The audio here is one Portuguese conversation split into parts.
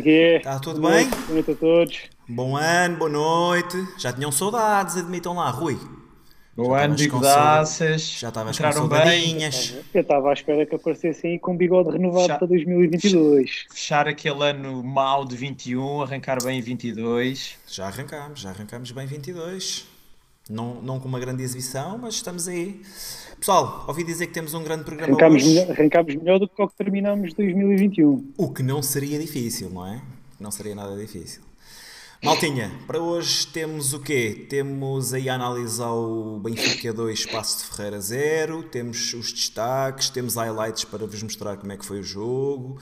Aqui Tá tudo bem? Boa noite a todos. Bom ano, boa noite. Já tinham saudades, admitam lá, Rui. O ano de com godaças. Já estavas com saudadinhas. Eu estava à espera que aparecessem aí com bigode renovado Já- para 2022. Fechar aquele ano mau de 21, arrancar bem em 22. Já arrancámos, já arrancámos bem 22. Não, não com uma grande exibição, mas estamos aí. Pessoal, ouvi dizer que temos um grande programa Arrancámos hoje. melhor, arrancámos melhor do que o que terminámos 2021. O que não seria difícil, não é? Não seria nada difícil. Maltinha, para hoje temos o quê? Temos aí a analisar o Benfica 2, Passo de Ferreira 0, temos os destaques, temos highlights para vos mostrar como é que foi o jogo,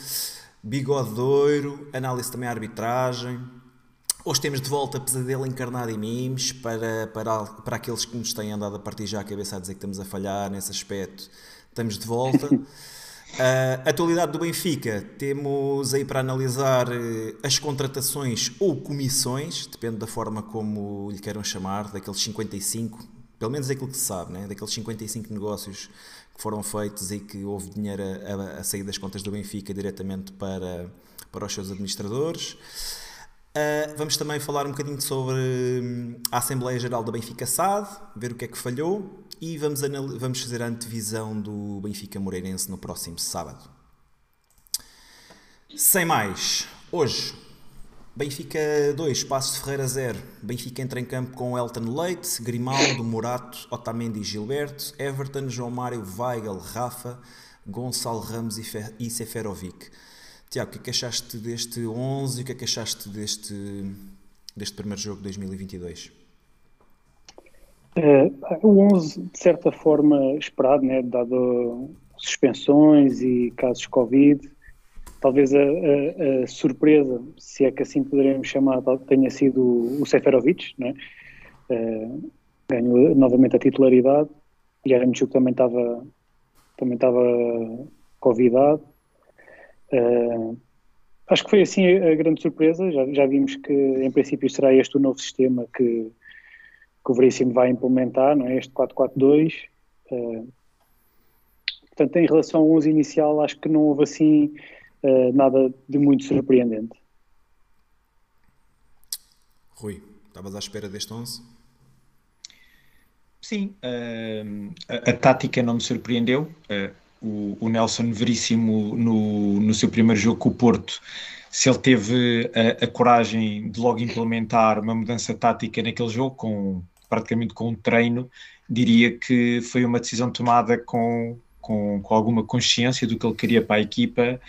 bigodeiro, análise também à arbitragem. Hoje temos de volta Pesadelo Encarnado em Mimes para, para, para aqueles que nos têm andado a partir já a cabeça a dizer que estamos a falhar nesse aspecto. Estamos de volta. A atualidade do Benfica, temos aí para analisar eh, as contratações ou comissões, depende da forma como lhe queiram chamar, daqueles 55, pelo menos daquilo que se sabe, né? daqueles 55 negócios que foram feitos e que houve dinheiro a, a- a sair das contas do Benfica diretamente para, para os seus administradores. Uh, vamos também falar um bocadinho sobre hum, a Assembleia Geral da Benfica SAD, ver o que é que falhou e vamos, vamos fazer a antevisão do Benfica Moreirense no próximo sábado. Sem mais, hoje, Benfica 2, Passos de Ferreira 0. Benfica entra em campo com Elton Leite, Grimaldo, Morato, Otamendi e Gilberto, Everton, João Mário, Weigl, Rafa, Gonçalo Ramos e, Fe- e Seferovic. Tiago, o que é que achaste deste 11 e o que é que achaste deste, deste primeiro jogo de 2022? Eh, o 11, de certa forma, esperado, né, dado suspensões e casos Covid. Talvez a, a- a surpresa, se é que assim poderemos chamar, tenha sido o Seferovic, né? Eh, ganhou novamente a titularidade. E Yaramchuk também estava também estava convidado. Eh, acho que foi assim a, a grande surpresa. Já, já vimos que, em princípio, será este o novo sistema que, que o Veríssimo vai implementar, não é? Este 442. Eh, portanto, em relação ao 11 inicial, acho que não houve assim eh, nada de muito surpreendente. Rui, estavas à espera deste 11? Sim, a, a tática não me surpreendeu. O, o Nelson Veríssimo, no, no seu primeiro jogo com o Porto, se ele teve a, a coragem de logo implementar uma mudança tática naquele jogo, com, praticamente com um treino, diria que foi uma decisão tomada com, com, com alguma consciência do que ele queria para a equipa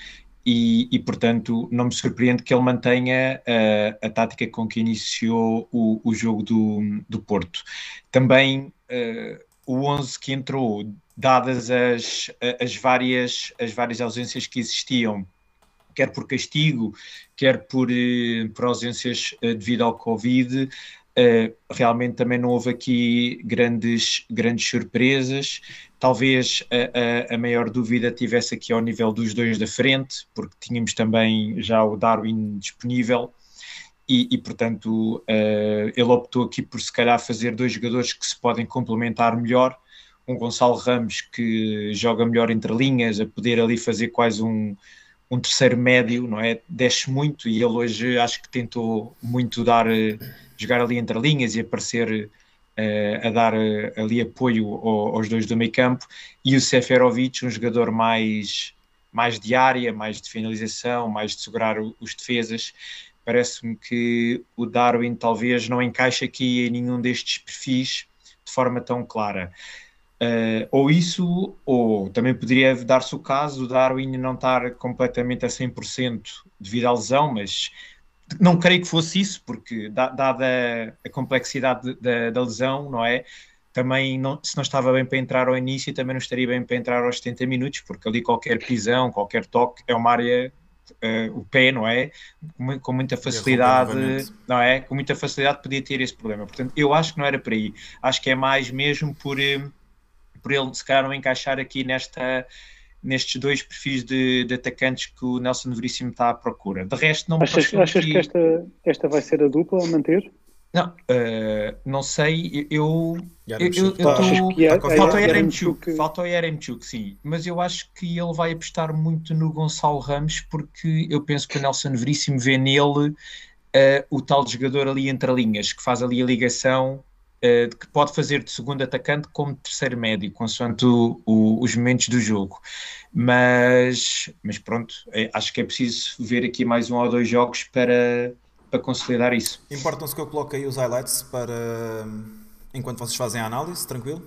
e, e, portanto, não me surpreende que ele mantenha a, a tática com que iniciou o, o jogo do, do Porto. Também uh, o 11 que entrou, dadas as, as, várias, as várias ausências que existiam, quer por castigo, quer por, uh, por ausências uh, devido ao Covid, Uh, realmente também não houve aqui grandes, grandes surpresas. Talvez a, a, a, maior dúvida tivesse aqui ao nível dos dois da frente, porque tínhamos também já o Darwin disponível. E, e portanto, uh, ele optou aqui por se calhar fazer dois jogadores que se podem complementar melhor. Um Gonçalo Ramos que joga melhor entre linhas, a poder ali fazer quase um, um terceiro médio, não é? Desce muito e ele hoje acho que tentou muito dar jogar ali entre linhas e aparecer uh, a dar uh, ali apoio ao, aos dois do meio campo e o Seferovic, um jogador mais, mais de área, mais de finalização, mais de segurar o, os defesas. Parece-me que o Darwin talvez não encaixe aqui em nenhum destes perfis de forma tão clara. Uh, ou isso, ou também poderia dar-se o caso do Darwin não estar completamente a 100% devido à lesão, mas não creio que fosse isso, porque dada a complexidade da, da lesão, não é? Também não, se não estava bem para entrar ao início, também não estaria bem para entrar aos 70 minutos, porque ali qualquer pisão, qualquer toque é uma área, uh, o pé, não é? Com, com muita facilidade, não é? Com muita facilidade podia ter esse problema. Portanto, eu acho que não era por aí. Acho que é mais mesmo por, por ele, se calhar, não encaixar aqui nesta nestes dois perfis de, de, atacantes que o Nelson Veríssimo está à procura. De resto, não me Achas, achas que, que esta, esta vai ser a dupla a manter? Não, uh, não sei, eu... é- falta o Yaremchuk, falta o Yaremchuk, sim, mas eu acho que ele vai apostar muito no Gonçalo Ramos porque eu penso que o Nelson Veríssimo vê nele uh, o tal jogador ali entre linhas, que faz ali a ligação uh, que pode fazer de segundo atacante como de terceiro médio, consoante o, o, os momentos do jogo. Mas, mas pronto, é, acho que é preciso ver aqui mais um ou dois jogos para, para consolidar isso. Importam-se que eu coloque aí os highlights para enquanto vocês fazem a análise, tranquilo?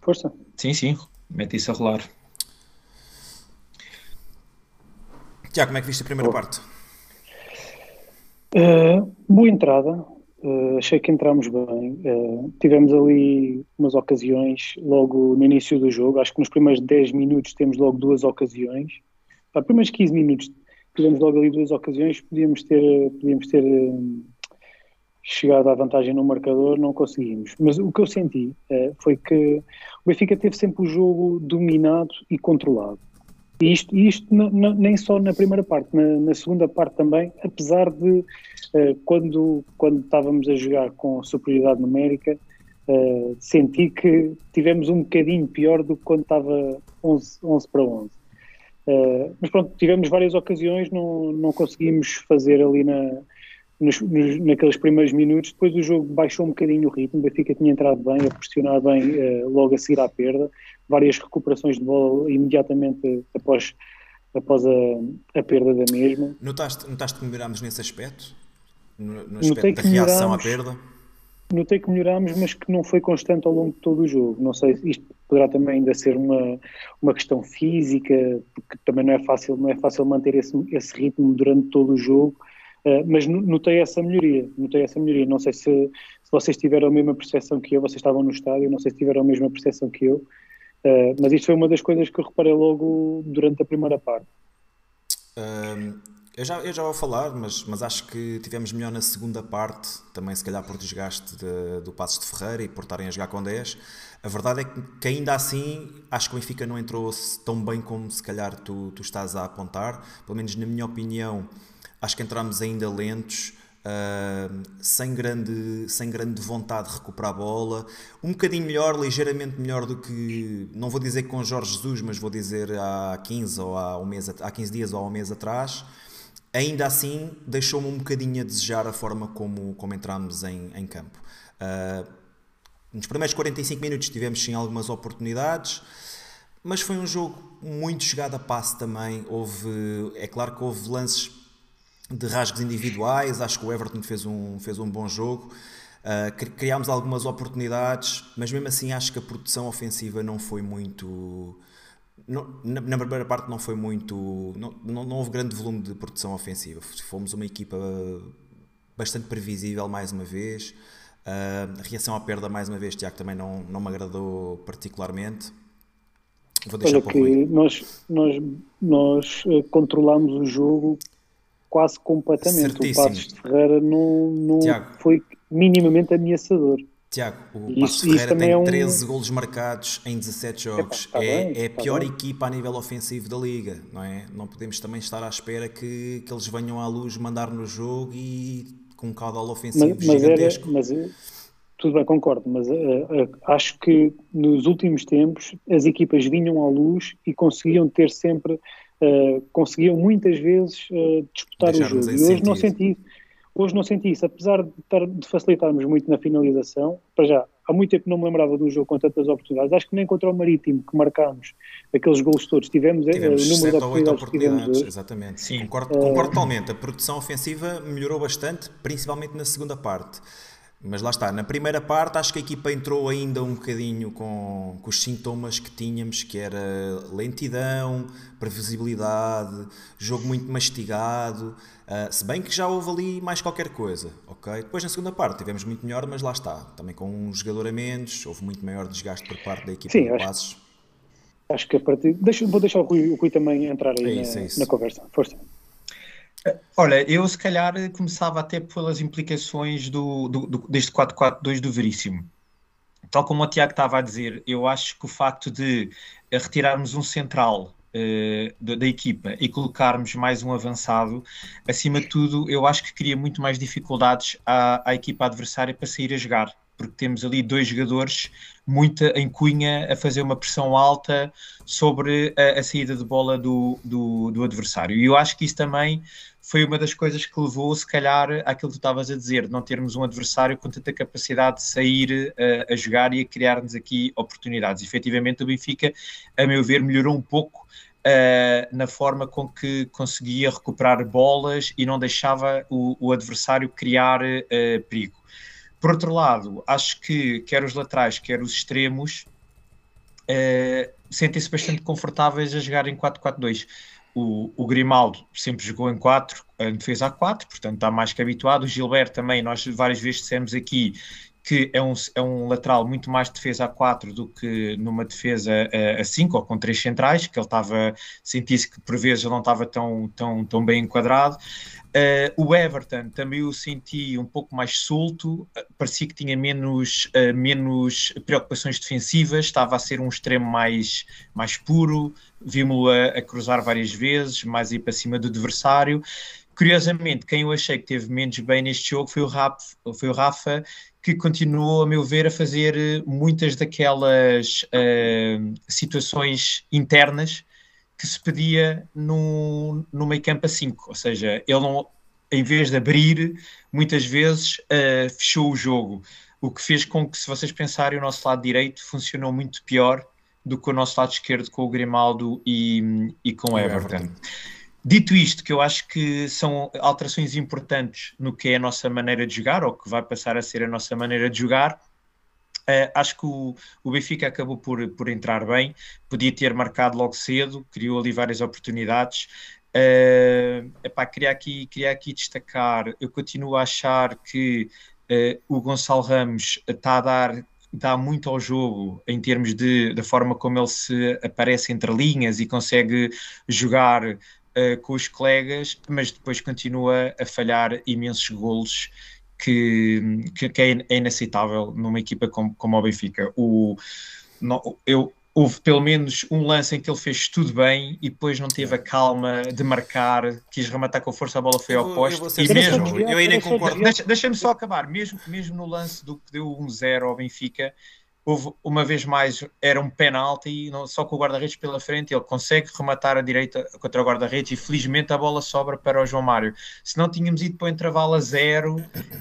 Força. Sim, sim, mete isso a rolar. Tiago, como é que viste a primeira oh. parte? Uh, boa entrada, uh, achei que entramos bem. Uh, tivemos ali umas ocasiões logo no início do jogo. Acho que nos primeiros 10 minutos temos logo duas ocasiões. Para primeiros 15 minutos tivemos logo ali duas ocasiões. Podíamos ter, podíamos ter chegado à vantagem no marcador, não conseguimos. Mas o que eu senti foi que o Benfica teve sempre o jogo dominado e controlado. E isto, isto nem só na primeira parte, na, na, segunda parte também, apesar de uh, quando, quando estávamos a jogar com superioridade numérica, uh, senti que tivemos um bocadinho pior do que quando estava 11, 11 para 11. Uh, eh, mas pronto, tivemos várias ocasiões, não, não conseguimos fazer ali na, nos, nos, naqueles primeiros minutos. Depois o jogo baixou um bocadinho o ritmo, o Benfica tinha entrado bem, a pressionar bem uh, logo a seguir à perda, várias recuperações de bola imediatamente após, após a, a perda da mesma. Notaste, notaste que melhorámos nesse aspecto? No, no aspecto da reação à perda? Notei que melhorámos, mas que não foi constante ao longo de todo o jogo. Não sei, isto poderá também ainda ser uma, uma questão física, porque também não é fácil, não é fácil manter esse, esse ritmo durante todo o jogo Uh, mas notei essa melhoria, notei essa melhoria. Não sei se, se, vocês tiveram a mesma percepção que eu, vocês estavam no estádio, não sei se tiveram a mesma percepção que eu, uh, mas isto foi uma das coisas que eu reparei logo durante a primeira parte. Uh, eu, já, eu já vou falar, mas, mas acho que tivemos melhor na segunda parte, também se calhar por desgaste de, do Passos de Ferreira e por estarem a jogar com 10. A verdade é que, que ainda assim acho que o Benfica não entrou tão bem como se calhar tu, tu estás a apontar, pelo menos na minha opinião Acho que entramos ainda lentos, uh, sem, grande, sem grande vontade de recuperar a bola. Um bocadinho melhor, ligeiramente melhor do que, não vou dizer com Jorge Jesus, mas vou dizer há 15, ou há, um mês, há 15 dias ou há um mês atrás. Ainda assim, deixou-me um bocadinho a desejar a forma como, como entramos em, em campo. Uh, nos primeiros 45 minutos tivemos sim algumas oportunidades, mas foi um jogo muito chegado a passe também. Houve, é claro que houve lances de rasgos individuais. Acho que o Everton fez um, fez um bom jogo. Uh, criámos algumas oportunidades, mas mesmo assim acho que a produção ofensiva não foi muito. Não, na, na, primeira parte não foi muito. Não, não, não, houve grande volume de produção ofensiva. Fomos uma equipa bastante previsível mais uma vez. Uh, a reação à perda, mais uma vez, Tiago, também não, não me agradou particularmente. Vou deixar Olha para que nós, nós, nós eh, controlamos o jogo quase completamente. Certíssimo. O Passos de Ferreira não, não foi minimamente ameaçador. Tiago, o Passos Ferreira tem é um... 13 golos marcados em 17 jogos. É, é, bem, é a pior bem. equipa a nível ofensivo da Liga, não é? Não podemos também estar à espera que, que eles venham à luz mandar no jogo e com um caudal ofensivo mas, mas gigantesco. Era, mas, eh, tudo bem, concordo, mas uh, uh, acho que nos últimos tempos as equipas vinham à luz e conseguiam ter sempre uh, conseguiam muitas vezes uh, disputar o jogo. E hoje não senti isso. Hoje não senti isso, apesar de, de, facilitarmos muito na finalização, para já, há muito tempo não me lembrava de um jogo com tantas oportunidades, acho que nem contra o Marítimo, que marcámos aqueles gols todos, tivemos, eh, tivemos o número de oportunidades, oportunidades Exatamente, Sim. concordo, concordo totalmente, a produção ofensiva melhorou bastante, principalmente na segunda parte. Mas lá está, na primeira parte acho que a equipa entrou ainda um bocadinho com, com os sintomas que tínhamos, que era lentidão, previsibilidade, jogo muito mastigado, uh, se bem que já houve ali mais qualquer coisa, ok? Depois na segunda parte tivemos muito melhor, mas lá está, também com um jogador a menos, houve muito maior desgaste por parte da equipa Sim, de acho, Passos. Acho que a partir... Deixa, vou deixar o Rui, o Rui também entrar aí é isso, na, é na conversa, força. Olha, eu se calhar começava até pelas implicações do, do, do, deste 4-4-2 do Veríssimo. Tal como o Tiago estava a dizer, eu acho que o facto de retirarmos um central uh, da, da, equipa e colocarmos mais um avançado, acima de tudo, eu acho que cria muito mais dificuldades à, à equipa adversária para sair a jogar porque temos ali dois jogadores muito em cunha a fazer uma pressão alta sobre a, a saída de bola do, do, do, adversário. E eu acho que isso também foi uma das coisas que levou, se calhar, àquilo que tu estavas a dizer, de não termos um adversário com tanta capacidade de sair uh, a jogar e a criar-nos aqui oportunidades. E, efetivamente, o Benfica, a meu ver, melhorou um pouco Uh, na forma com que conseguia recuperar bolas e não deixava o, o adversário criar uh, perigo. Por outro lado, acho que quer os laterais, quer os extremos uh, sentem-se bastante confortáveis a jogar em 4-4-2. O, o, Grimaldo sempre jogou em 4, em defesa a 4, portanto está mais que habituado. O Gilberto também, nós várias vezes dissemos aqui que é um, é um lateral muito mais defesa a 4 do que numa defesa a, a 5 ou com três centrais, que ele estava, sentisse que por vezes ele não estava tão, tão, tão bem enquadrado. Uh, o Everton também o senti um pouco mais solto, parecia que tinha menos, uh, menos preocupações defensivas, estava a ser um extremo mais, mais puro, vimos-lo a, a, cruzar várias vezes, mais ir para cima do adversário. Curiosamente, quem eu achei que teve menos bem neste jogo foi o Rafa, foi o Rafa que continuou, a meu ver, a fazer eh, muitas daquelas uh, situações internas que se pedia no, no meio campo a 5, ou seja, ele não, em vez de abrir, muitas vezes uh, fechou o jogo, o que fez com que, se vocês pensarem, o nosso lado direito funcionou muito pior do que o nosso lado esquerdo com o Grimaldo e, e com o Everton. Everton. Dito isto, que eu acho que são alterações importantes no que é a nossa maneira de jogar, ou que vai passar a ser a nossa maneira de jogar, uh, acho que o, o, Benfica acabou por, por entrar bem, podia ter marcado logo cedo, criou ali várias oportunidades. Uh, epá, queria, aqui, queria aqui destacar, eu continuo a achar que uh, o Gonçalo Ramos está a dar dá muito ao jogo em termos de, da forma como ele se aparece entre linhas e consegue jogar uh, com os colegas, mas depois continua a falhar imensos golos que, que, que é inaceitável numa equipa como, como o Benfica. O, no, eu, houve pelo menos um lance em que ele fez tudo bem e depois não teve a calma de marcar, quis rematar com força, a bola foi ao poste. E mesmo, eu nem concordo. Deixa-me só acabar, mesmo, mesmo no lance do que deu 1-0 ao Benfica, houve uma vez mais, era um penalti, só com o guarda-redes pela frente, ele consegue rematar a direita contra o guarda-redes e felizmente a bola sobra para o João Mário. Se não tínhamos ido para o intervalo a zero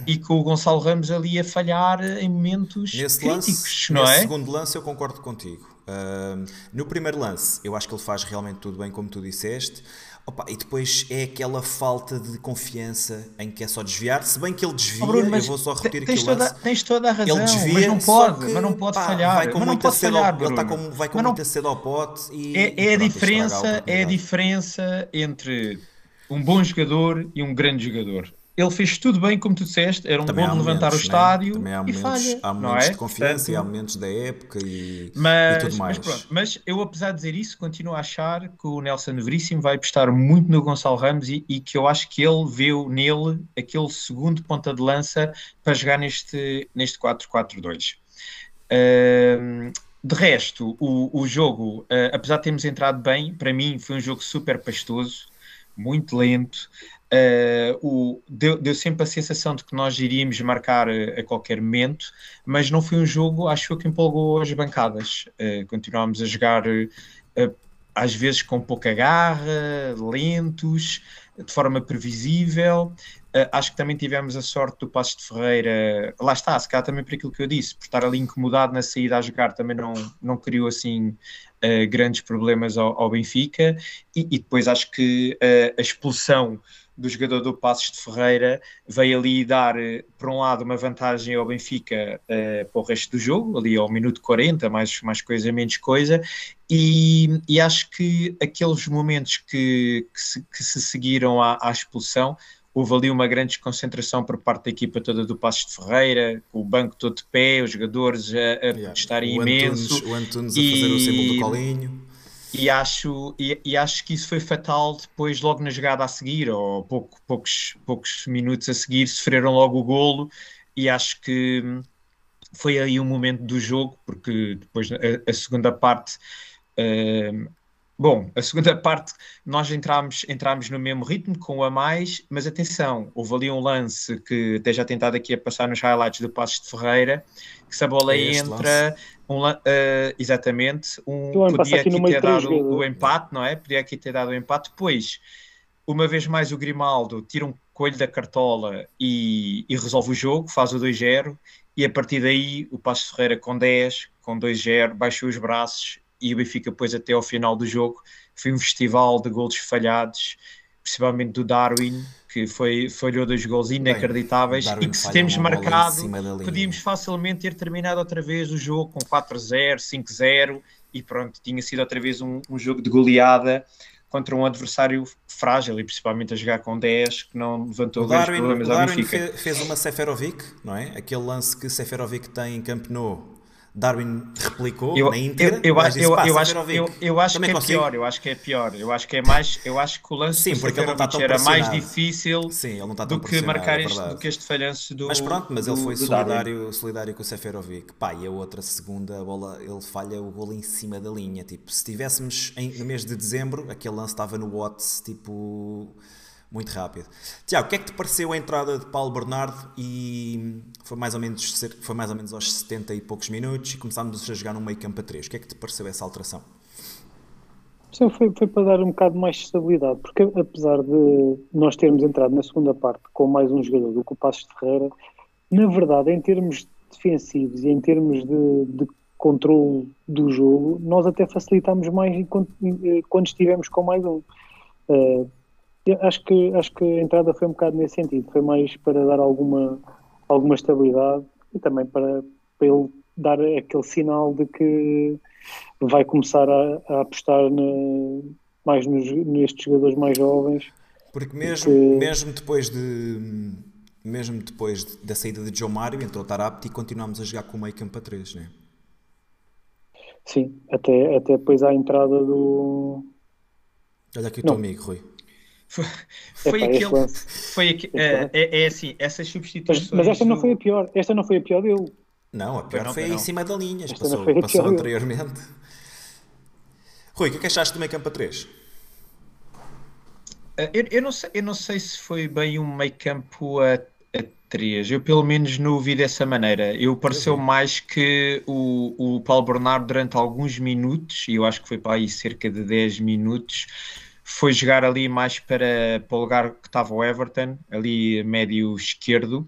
e com o Gonçalo Ramos ali a falhar em momentos nesse críticos, lance, não nesse é? segundo lance eu concordo contigo. Uh, no primeiro lance, eu acho que ele faz realmente tudo bem, como tu disseste. Opa, e depois é aquela falta de confiança em que é só desviar, se bem que ele desvia, oh, Bruno, eu vou só repetir tens aquilo. Toda, tens toda a razão, ele desvia, mas não pode, que, mas não pode pá, falhar. Vai com mas não pode falhar, ele está com, vai com mas muita não, sede ao pote e, é, é, a diferença, é a diferença entre um bom jogador e um grande jogador ele fez tudo bem, como tu disseste, era um também bom de levantar momentos, o né? estádio né? há e momentos, falha. Há momentos é? de confiança Portanto, e há momentos da época e, mas, e tudo mais. Mas, pronto, mas eu, apesar de dizer isso, continuo a achar que o Nelson Veríssimo vai apostar muito no Gonçalo Ramos e, e, que eu acho que ele viu nele aquele segundo ponta de lança para jogar neste, neste 4-4-2. Uh, de resto, o, o jogo, uh, apesar de termos entrado bem, para mim foi um jogo super pastoso, muito lento. Uh, o, deu, deu, sempre a sensação de que nós iríamos marcar a, a, qualquer momento, mas não foi um jogo, acho que empolgou as bancadas. Uh, continuámos a jogar uh, às vezes com pouca garra, lentos, de forma previsível. acho que também tivemos a sorte do Passos de Ferreira, lá está, se calhar também por aquilo que eu disse, por estar ali incomodado na saída a jogar, também não, não criou assim grandes problemas ao, ao Benfica. E, e, depois acho que a expulsão do jogador do Passos de Ferreira veio ali dar, eh, por um lado, uma vantagem ao Benfica uh, para o resto do jogo, ali ao minuto 40, mais, mais coisa, menos coisa, e, e acho que aqueles momentos que, que, se, que se seguiram à, à, expulsão, houve ali uma grande desconcentração por parte da equipa toda do Passos de Ferreira, o banco todo de pé, os jogadores a, a yeah. estarem imenso. Antunes, o Antunes a fazer o símbolo do colinho e acho, e, e, acho que isso foi fatal depois, logo na jogada a seguir, ou pouco, poucos, poucos minutos a seguir, sofreram logo o golo, e acho que foi aí um momento do jogo, porque depois a, a segunda parte. Uh, bom, a segunda parte nós entramos, entramos no mesmo ritmo, com o a mais, mas atenção, houve ali um lance que até já tentado aqui a passar nos highlights do Passos de Ferreira, que se a bola é entra, lance um, uh, exatamente, um, podia aqui, aqui ter dado o empate, não é? Podia aqui ter dado o empate, depois uma vez mais o Grimaldo tira um coelho da cartola e, e resolve o jogo, faz o 2-0 e a partir daí o Passos Ferreira com 10, com 2-0, baixou os braços e o Benfica depois até ao final do jogo. Foi um festival de golos falhados, principalmente do Darwin, que foi, falhou dois gols inacreditáveis Darwin e que se temos marcado, podíamos facilmente ter terminado outra vez o jogo com 4-0, 5-0 e pronto, tinha sido outra vez um, um jogo de goleada contra um adversário frágil e principalmente a jogar com 10 que não levantou O grandes Darwin, problemas o ao Darwin Benfica. fe- fez uma Seferovic, não é? Aquele lance que Seferovic tem em Camp Nou. Darwin replicou Eu, na íntegra. eu, eu, acho- disse, eu, "Pá, eu acho, eu, eu acho que também é consigo." pior, eu acho que é pior, eu acho que é mais, eu acho que o lance Sim, porque ele não está tão era mais pressionado. difícil Sim, ele não está tão do que pressionado, marcar é este, do que este falhanço do Mas pronto, mas ele do- foi do Darwin. solidário, solidário com o Seferovic. Pá, e a outra segunda a bola, ele falha o golo em cima da linha. Tipo, se estivéssemos em- no mês de dezembro, aquele lance estava no Watts, tipo, muito rápido. Tiago, o que é que te pareceu a entrada de Paulo Bernardo? E foi mais ou menos, foi mais ou menos aos 70 e poucos minutos e começámos a jogar no meio campo a 3. O que é que te pareceu essa alteração? Sim, foi, foi para dar um bocado mais de estabilidade, porque apesar de nós termos entrado na segunda parte com mais um jogador do que o Passos de Ferreira, na verdade, em termos defensivos e em termos de, de controle do jogo, nós até facilitámos mais enquanto- eh, quando estivemos com mais um. Eh, eu acho, que, acho que a entrada foi um bocado nesse sentido, foi mais para dar alguma, alguma estabilidade e também para, para ele dar aquele sinal de que vai começar a, a apostar na- mais nos, nestes jogadores mais jovens. Porque mesmo, Porque- mesmo depois de mesmo depois de- da saída de João Mário, entrou Tarapti e continuámos a jogar com o meio campo a 3, né? Sim, até, até depois à entrada do. Olha aqui o Não. teu amigo, Rui. Foi, foi Epá, esse aquele. Foi é, lance. é, é assim, essas Mas, substituições. mas esta não do- foi a pior. Esta não foi a pior dele. Não, a pior não, foi foi em não. cima da linha, Esta passou, não foi passou anteriormente. Rui, o que é que achaste do meio campo a 3? Eh, Eu, eu não sei, eu não sei se foi bem um meio campo a, a 3. Eu pelo menos não o vi dessa maneira. Eu pareceu mais que o, o Paulo Bernardo durante alguns minutos, e eu acho que foi para aí cerca de 10 minutos, foi jogar ali mais para, para o lugar que estava o Everton, ali médio esquerdo,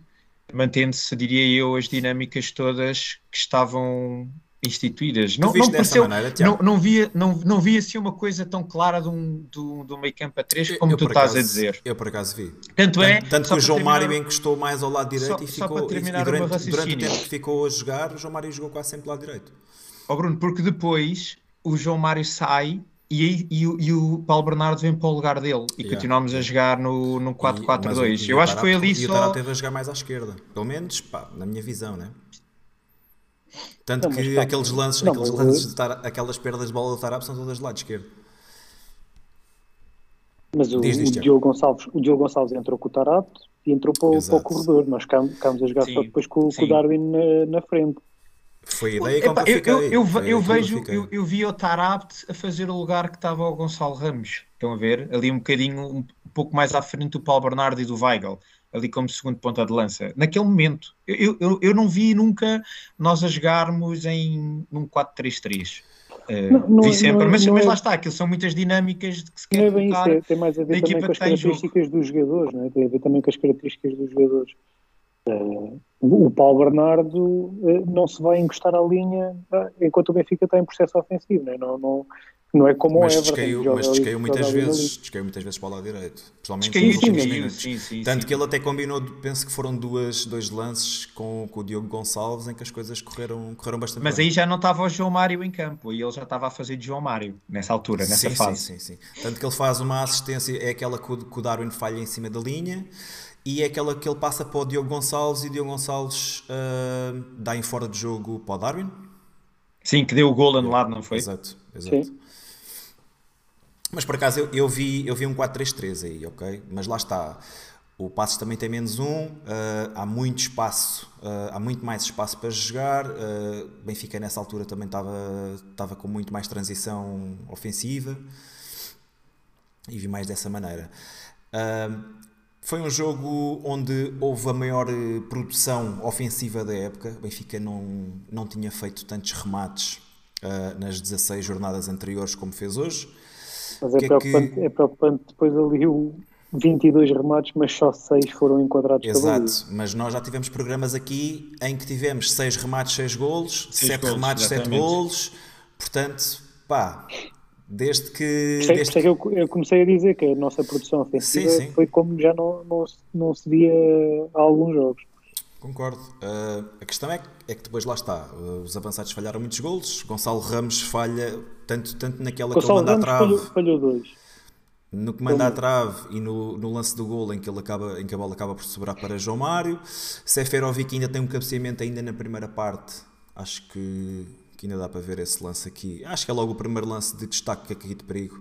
mantendo-se, diria eu, as dinâmicas todas que estavam instituídas. Não, não pareceu, maneira, não, não via, não, não via assim uma coisa tão clara de um, do, do meio campo a 3 como Eu, tu por estás acaso- a dizer. Eu por acaso vi. Tanto é, Tanto, que o João terminar- Mário encostou mais ao lado direito Só- e só ficou. para e- terminar e o meu durante, durante o tempo que ficou a jogar, o João Mário jogou quase sempre lado direito. Ó Bruno, porque depois o João Mário sai e, e o- e o Paulo Bernardo vem para o lugar dele e Yeah. continuamos a jogar no, no E- mas o- 4-4-2. e Eu acho que foi ali E o Tarap só. teve a jogar mais à esquerda. Pelo menos, pá, na minha visão, né? Tanto Não, que tá. aqueles lances, Não, aqueles lances de Tarap- aquelas perdas de bola do Tarap são todas do lado esquerdo. Mas o, Diz, diz, o. Diogo Gonçalves, o Diogo Gonçalves entrou com o Tarap e entrou para, o- para o corredor. Nós ficámos a jogar Sim, só depois com, com o Darwin na, na frente. Foi a ideia que eu eu, fiquei. eu, eu, vejo, eu, eu vi o Tarabt a fazer o lugar que estava o Gonçalo Ramos. Estão a ver? Ali um bocadinho, um pouco mais à frente do Paulo Bernardo e do Weigl, ali como segundo ponta de lança. Naquele momento, eu, eu, eu não vi nunca nós a jogarmos em num 4-3-3. Eh, Não, não vi sempre, não mas, não mas é- lá está, aquilo são muitas dinâmicas de que se Não quer é bem isso, é- tem mais a ver também com as características dos jogadores, não é? tem a ver também com as características dos jogadores. Eh, o Paulo Bernardo eh, não se vai encostar à linha ah, enquanto o Benfica está em processo ofensivo, não é, não, não, não é como Mas o Everton. descaiu, joga mas descaiu muitas vezes, descaiu muitas vezes para o lado direito. Principalmente Descaiu, nos últimos sim, minutos. sim, sim, Tanto sim. que ele até combinou, penso que foram duas, dois lances com, com o Diogo Gonçalves em que as coisas correram, correram bastante Mas bem. aí já não estava o João Mário em campo, e ele já estava a fazer de João Mário nessa altura, nessa sim, fase. Sim, sim, sim. Tanto que ele faz uma assistência, é aquela que o, que o Darwin falha em cima da linha e é aquela que ele passa para o Diogo Gonçalves e o Diogo Gonçalves ah, dá em fora de jogo para o Darwin. Sim, que deu o gol anulado, não foi? Exato, exato. Sim. Mas por acaso eu, eu vi, eu vi um 4-3-3 aí, ok? Mas lá está. O Passos também tem menos um, ah, há muito espaço, ah, há muito mais espaço para jogar. ah, Benfica nessa altura também estava, estava com muito mais transição ofensiva e vi mais dessa maneira. Ah, foi um jogo onde houve a maior eh, produção ofensiva da época. O Benfica não, não tinha feito tantos remates nas 16 jornadas anteriores como fez hoje. Mas é, que é preocupante, que- é preocupante depois ali o 22 remates, mas só 6 foram enquadrados. Exato, mas nós já tivemos programas aqui em que tivemos 6 remates, 6 golos, Seis 7 golos, remates, 7 exatamente. golos. Portanto, pá, desde que. Isso é- por Desde é que eu, eu comecei a dizer que a nossa produção ofensiva Sim, sim. foi como já não, não, se- não se via há alguns jogos. Concordo. Uh, a questão é que, é que depois lá está. uh, os avançados falharam muitos golos. Gonçalo Ramos falha tanto, tanto naquela que ele Gonçalo manda à Ramos trave, falhou, falhou dois. no que manda à trave e no, no lance do golo em que, ele acaba, em que a bola acaba por sobrar para João Mário. Seferovic ainda tem um cabeceamento ainda na primeira parte. Acho que, que ainda dá para ver esse lance aqui. Acho que é logo o primeiro lance de destaque aqui de perigo.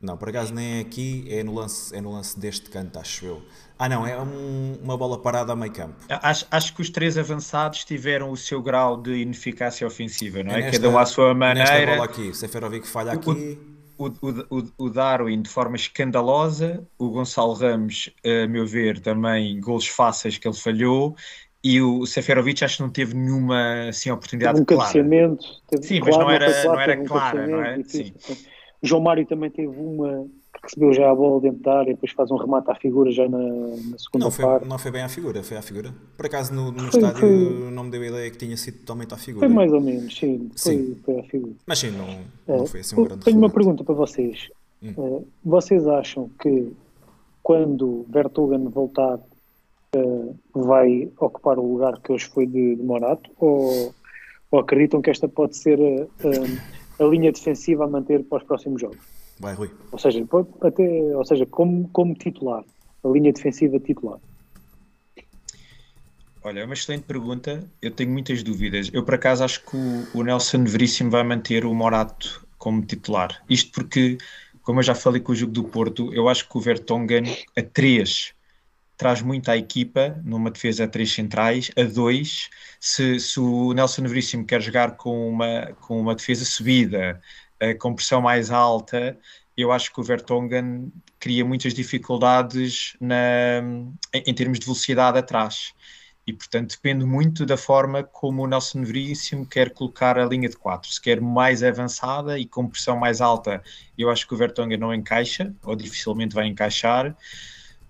Não, por acaso nem é aqui, é no lance, é no lance deste canto, acho eu. Ah não, é um- uma bola parada a meio campo. Acho, acho que os três avançados tiveram o seu grau de ineficácia ofensiva, não é? nesta- Cada um à sua Nesta bola maneira. aqui, Seferovic falha aqui. O, o, o, o Darwin de forma escandalosa, o Gonçalo Ramos, a meu ver, também golos fáceis que ele falhou, e o Seferovic acho que não teve nenhuma assim, oportunidade Teve um clara. Teve, Sim, mas não era- não era clara, não é? difícil. João Mário também teve uma que recebeu já a bola dentro da área, depois faz um remate à figura já na, na segunda Não foi, parte. não foi bem à figura, foi à figura. Por acaso no, no Foi- estádio foi- não me deu a ideia que tinha sido totalmente à figura. Foi mais ou menos, sim. Foi, Sim. foi à figura. Mas sim, não, É, não foi assim um grande Tenho uma remate. pergunta para vocês. Hum. Eh, vocês acham que quando Vertogen voltar eh, vai ocupar o lugar que hoje foi de, de Morato? Ou, ou acreditam que esta pode ser eh, eh, a linha defensiva a manter para os próximos jogos? Vai, Rui. Ou seja, até, ou seja como, como titular, a linha defensiva titular. Olha, é uma excelente pergunta. Eu tenho muitas dúvidas. Eu, por acaso, acho que o, o Nelson Veríssimo vai manter o Morato como titular. Isto porque, como eu já falei com o jogo do Porto, eu acho que o Vertonghen a 3 traz muito à equipa, numa defesa a 3 centrais, a 2, se, se o Nelson Veríssimo quer jogar com uma, com uma defesa subida, com pressão mais alta, eu acho que o Vertonghen cria muitas dificuldades na, em, em termos de velocidade atrás e portanto depende muito da forma como o Nelson Veríssimo quer colocar a linha de 4. Se quer mais avançada e com pressão mais alta, eu acho que o Vertonghen não encaixa, ou dificilmente vai encaixar.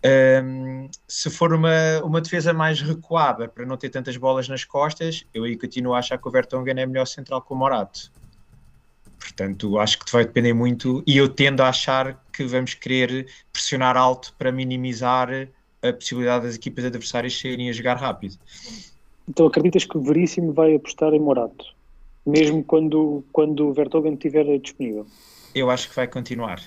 Um, se for uma, uma defesa mais recuada para não ter tantas bolas nas costas, eu aí continuo a achar que o Vertonghen é melhor central que o Morato. Portanto, acho que vai depender muito e eu tendo a achar que vamos querer pressionar alto para minimizar a possibilidade das equipas adversárias saírem a jogar rápido. Então acreditas que o Veríssimo vai apostar em Morato? Mesmo quando, quando o Vertogen estiver disponível? Eu acho que vai continuar.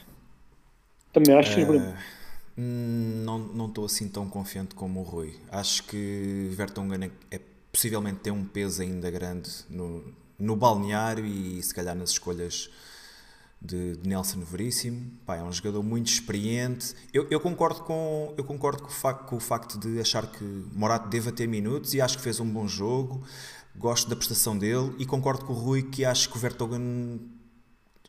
Também achas, Bruno? Eh, hum, não não estou assim tão confiante como o Rui. Acho que Vertonghen é, é possivelmente tem um peso ainda grande no, no balneário e se calhar nas escolhas de, de Nelson Veríssimo. Pá, é um jogador muito experiente. Eu, eu concordo, com, eu concordo com, o facto, com o facto de achar que Morato deva ter minutos e acho que fez um bom jogo. Gosto da prestação dele e concordo com o Rui que acho que o Vertonghen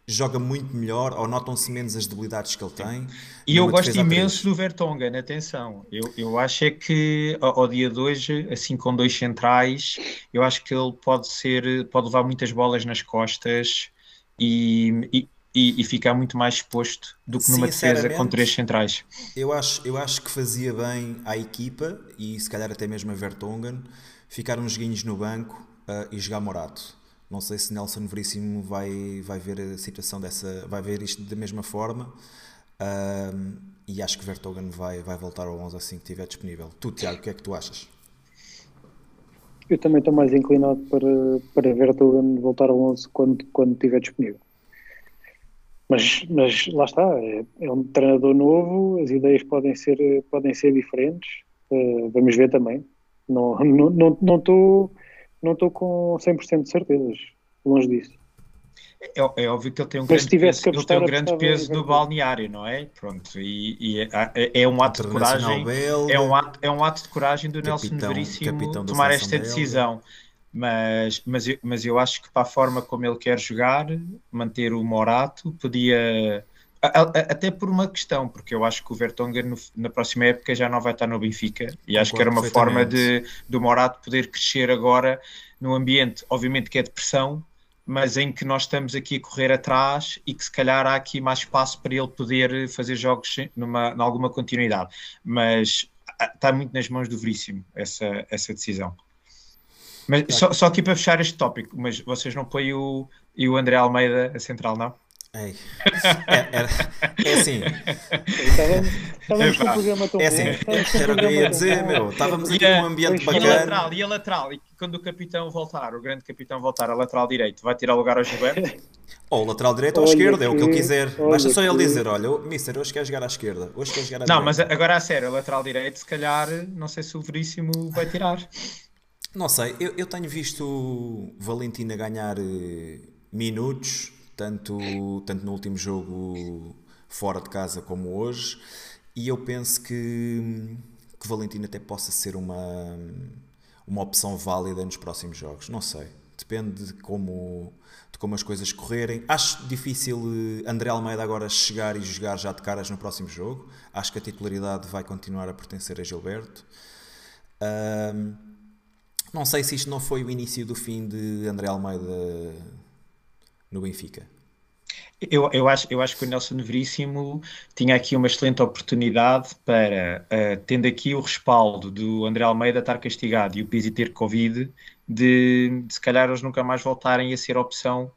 joga muito melhor ou notam-se menos as debilidades que ele tem. E eu gosto imenso do Vertonghen, atenção. Eu, eu acho é que ao, ao dia de hoje, assim com dois centrais, eu acho que ele pode ser, pode levar muitas bolas nas costas e, e, e- e ficar muito mais exposto do que numa defesa com três centrais. Eu acho, eu acho que fazia bem à equipa e se calhar até mesmo a Vertonghen ficar uns joguinhos no banco ah, e jogar Morato. Não sei se Nelson Veríssimo vai, vai ver a situação dessa, vai ver isto da mesma forma. Ahm, e acho que Vertonghen vai, vai voltar ao 11 assim que estiver disponível. Tu, Tiago, o que é que tu achas? Eu também estou mais inclinado para, para Vertogen voltar ao 11 quando, quando estiver disponível. Mas, mas lá está, é, é um treinador novo, as ideias podem ser, podem ser diferentes, eh, vamos ver também. Não estou não, não, não não estou com 100% de certezas, longe disso. É, é óbvio que ele tem um Mas grande peso, ele tem um grande peso no balneário, não é? Pronto, e, e é, é- é um ato de coragem. belga. É um ato, é um ato de coragem do Nelson Capitão- Veríssimo capitão da tomar esta belga. decisão. Mas, mas, eu, mas eu acho que para a forma como ele quer jogar, manter o Morato, podia. A- a- Até por uma questão, porque eu acho que o Vertonghen no- na próxima época já não vai estar no Benfica e acho que era uma Concordo forma de do Morato poder crescer agora num ambiente, obviamente que é de pressão, mas em que nós estamos aqui a correr atrás e que se calhar há aqui mais espaço para ele poder fazer jogos numa, em alguma continuidade. Mas está muito nas mãos do Veríssimo essa, essa decisão. Mas só, só aqui para fechar este tópico, mas vocês não põem o, e o André Almeida a central, não? Ei, é, é, é assim, Estávamos, estávamos com o programa tão é bom. assim, o era o que eu ia dizer, bom. meu. Estávamos aqui E a- com um ambiente e a E a bacana. lateral, e a lateral, e quando o capitão voltar, o grande capitão voltar a lateral direito, vai tirar lugar ao Gilberto? Ou lateral direito ou Olha esquerda, é o que ele quiser. Basta só ele dizer: olha, Mister, hoje quer jogar à esquerda, hoje quer jogar à Não, mas agora a sério, a lateral direito, se calhar, não sei se o Veríssimo vai tirar. Não sei, eu, eu tenho visto o Valentim a ganhar eh, minutos, tanto, tanto no último jogo fora de casa como hoje, e eu penso que, que Valentim até possa ser uma, uma opção válida nos próximos jogos. Não sei, depende de como, de como as coisas correrem. Acho difícil eh, André Almeida agora chegar e jogar já de caras no próximo jogo. Acho que a titularidade vai continuar a pertencer a Gilberto. Ahm, não sei se isto não foi o início do fim de André Almeida no Benfica. Eu, eu, acho, eu acho que o Nelson Veríssimo tinha aqui uma excelente oportunidade para, eh, tendo aqui o respaldo do André Almeida estar castigado e o Pizzi ter Covid, de, de se calhar eles nunca mais voltarem a ser opção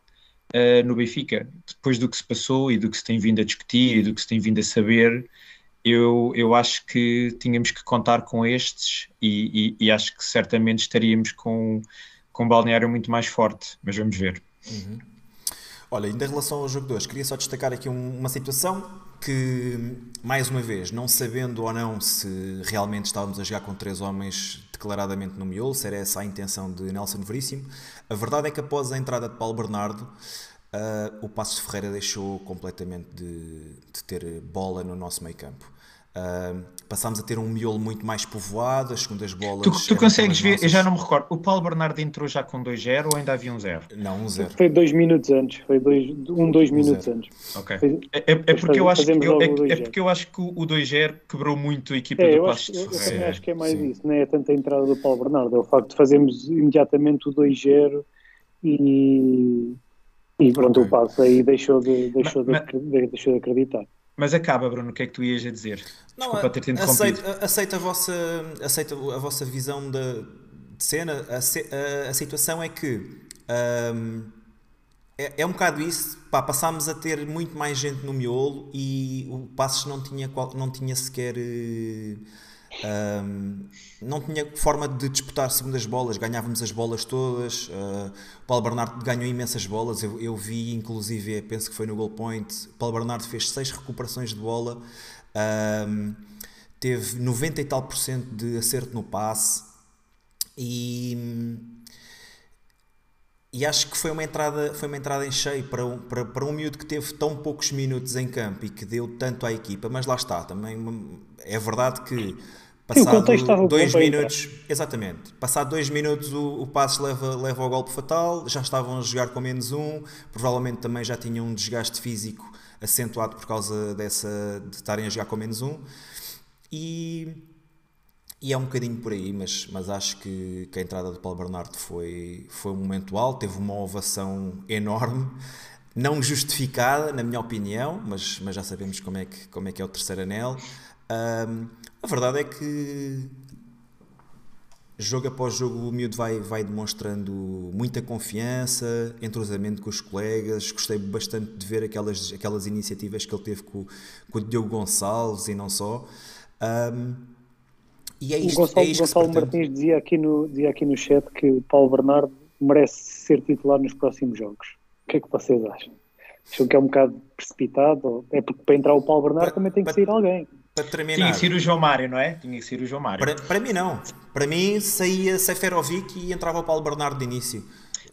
eh, no Benfica. Depois do que se passou e do que se tem vindo a discutir e do que se tem vindo a saber, eu, eu acho que tínhamos que contar com estes e, e- e acho que certamente estaríamos com, com um balneário muito mais forte, mas vamos ver. Olha, ainda em relação ao jogo 2, queria só destacar aqui um- uma situação que, mais uma vez, não sabendo ou não se realmente estávamos a jogar com três homens declaradamente no miolo, se era essa a intenção de Nelson Veríssimo, a verdade é que após a entrada de Paulo Bernardo, ah, o Passos de Ferreira deixou completamente de, de ter bola no nosso meio campo. Passámos a ter um miolo muito mais povoado, as segundas bolas. Tu, tu consegues ver, eu já não me recordo, o Paulo Bernardo entrou já com 2-0 ou ainda havia um 0? Não, um zero. Foi dois minutos antes, foi dois, um, dois minutos zero. antes. Ok. Foi- É, é- é porque eu acho que, eu- é, o é 2-0. porque eu acho que o 2-0 quebrou muito a equipa É, do eu, Passos acho, de eu, eu também acho que é mais sim. isso, não é tanto a entrada do Paulo Bernardo, é o facto de fazermos imediatamente o 2-0 e, e pronto, Ok. o passo aí deixou de, deixou, Ma- de, de- deixou de acreditar. Mas acaba, Bruno, o que é que tu ias a dizer? Não, Desculpa ter-te interrompido. aceito, aceito a vossa, aceito a vossa visão da, de cena. A, a- a situação é que ahm, é, é um bocado isso. Pá, passámos a ter muito mais gente no miolo e o Passos não tinha, qual- não tinha sequer. eh, ahm, não tinha forma de disputar segundas bolas, ganhávamos as bolas todas. o Paulo Bernardo ganhou imensas bolas. Eu, eu vi, inclusive, penso que foi no goal point. Paulo Bernardo fez seis recuperações de bola, ahm, teve 90 e tal por cento de acerto no passe e, e acho que foi uma entrada, foi uma entrada em cheio para um, para, para um miúdo que teve tão poucos minutos em campo e que deu tanto à equipa, mas lá está, também uma- é verdade que passado contexto estava bom dois para entrar. minutos, exatamente, passado dois minutos o, o Passos leva, leva ao golpe fatal, já estavam a jogar com menos um, provavelmente também já tinham um desgaste físico acentuado por causa dessa, de estarem a jogar com menos um. E, e é um bocadinho por aí, mas, mas acho que, que a entrada de Paulo Bernardo foi, foi um momento alto, teve uma ovação enorme, não justificada, na minha opinião, mas, mas já sabemos como é que, como é, que é o terceiro anel. Ahm, a verdade é que jogo após jogo o miúdo vai, vai demonstrando muita confiança, entrosamento com os colegas. Gostei bastante de ver aquelas, aquelas iniciativas que ele teve com, com o Diogo Gonçalves e não só. Ahm, e é O isto, Gonçalo, é isto Gonçalo. Martins dizia aqui, no, dizia aqui no chat que o Paulo Bernardo merece ser titular nos próximos jogos. O que é que vocês acham? Acham que é um bocado precipitado? É porque para entrar o Paulo Bernardo também tem que sair alguém. Para Tinha terminar, que ser o João Mário, não é? Tinha que ser o João Mário. para, para mim não. Para mim saía Seferovic e entrava o Paulo Bernardo de início.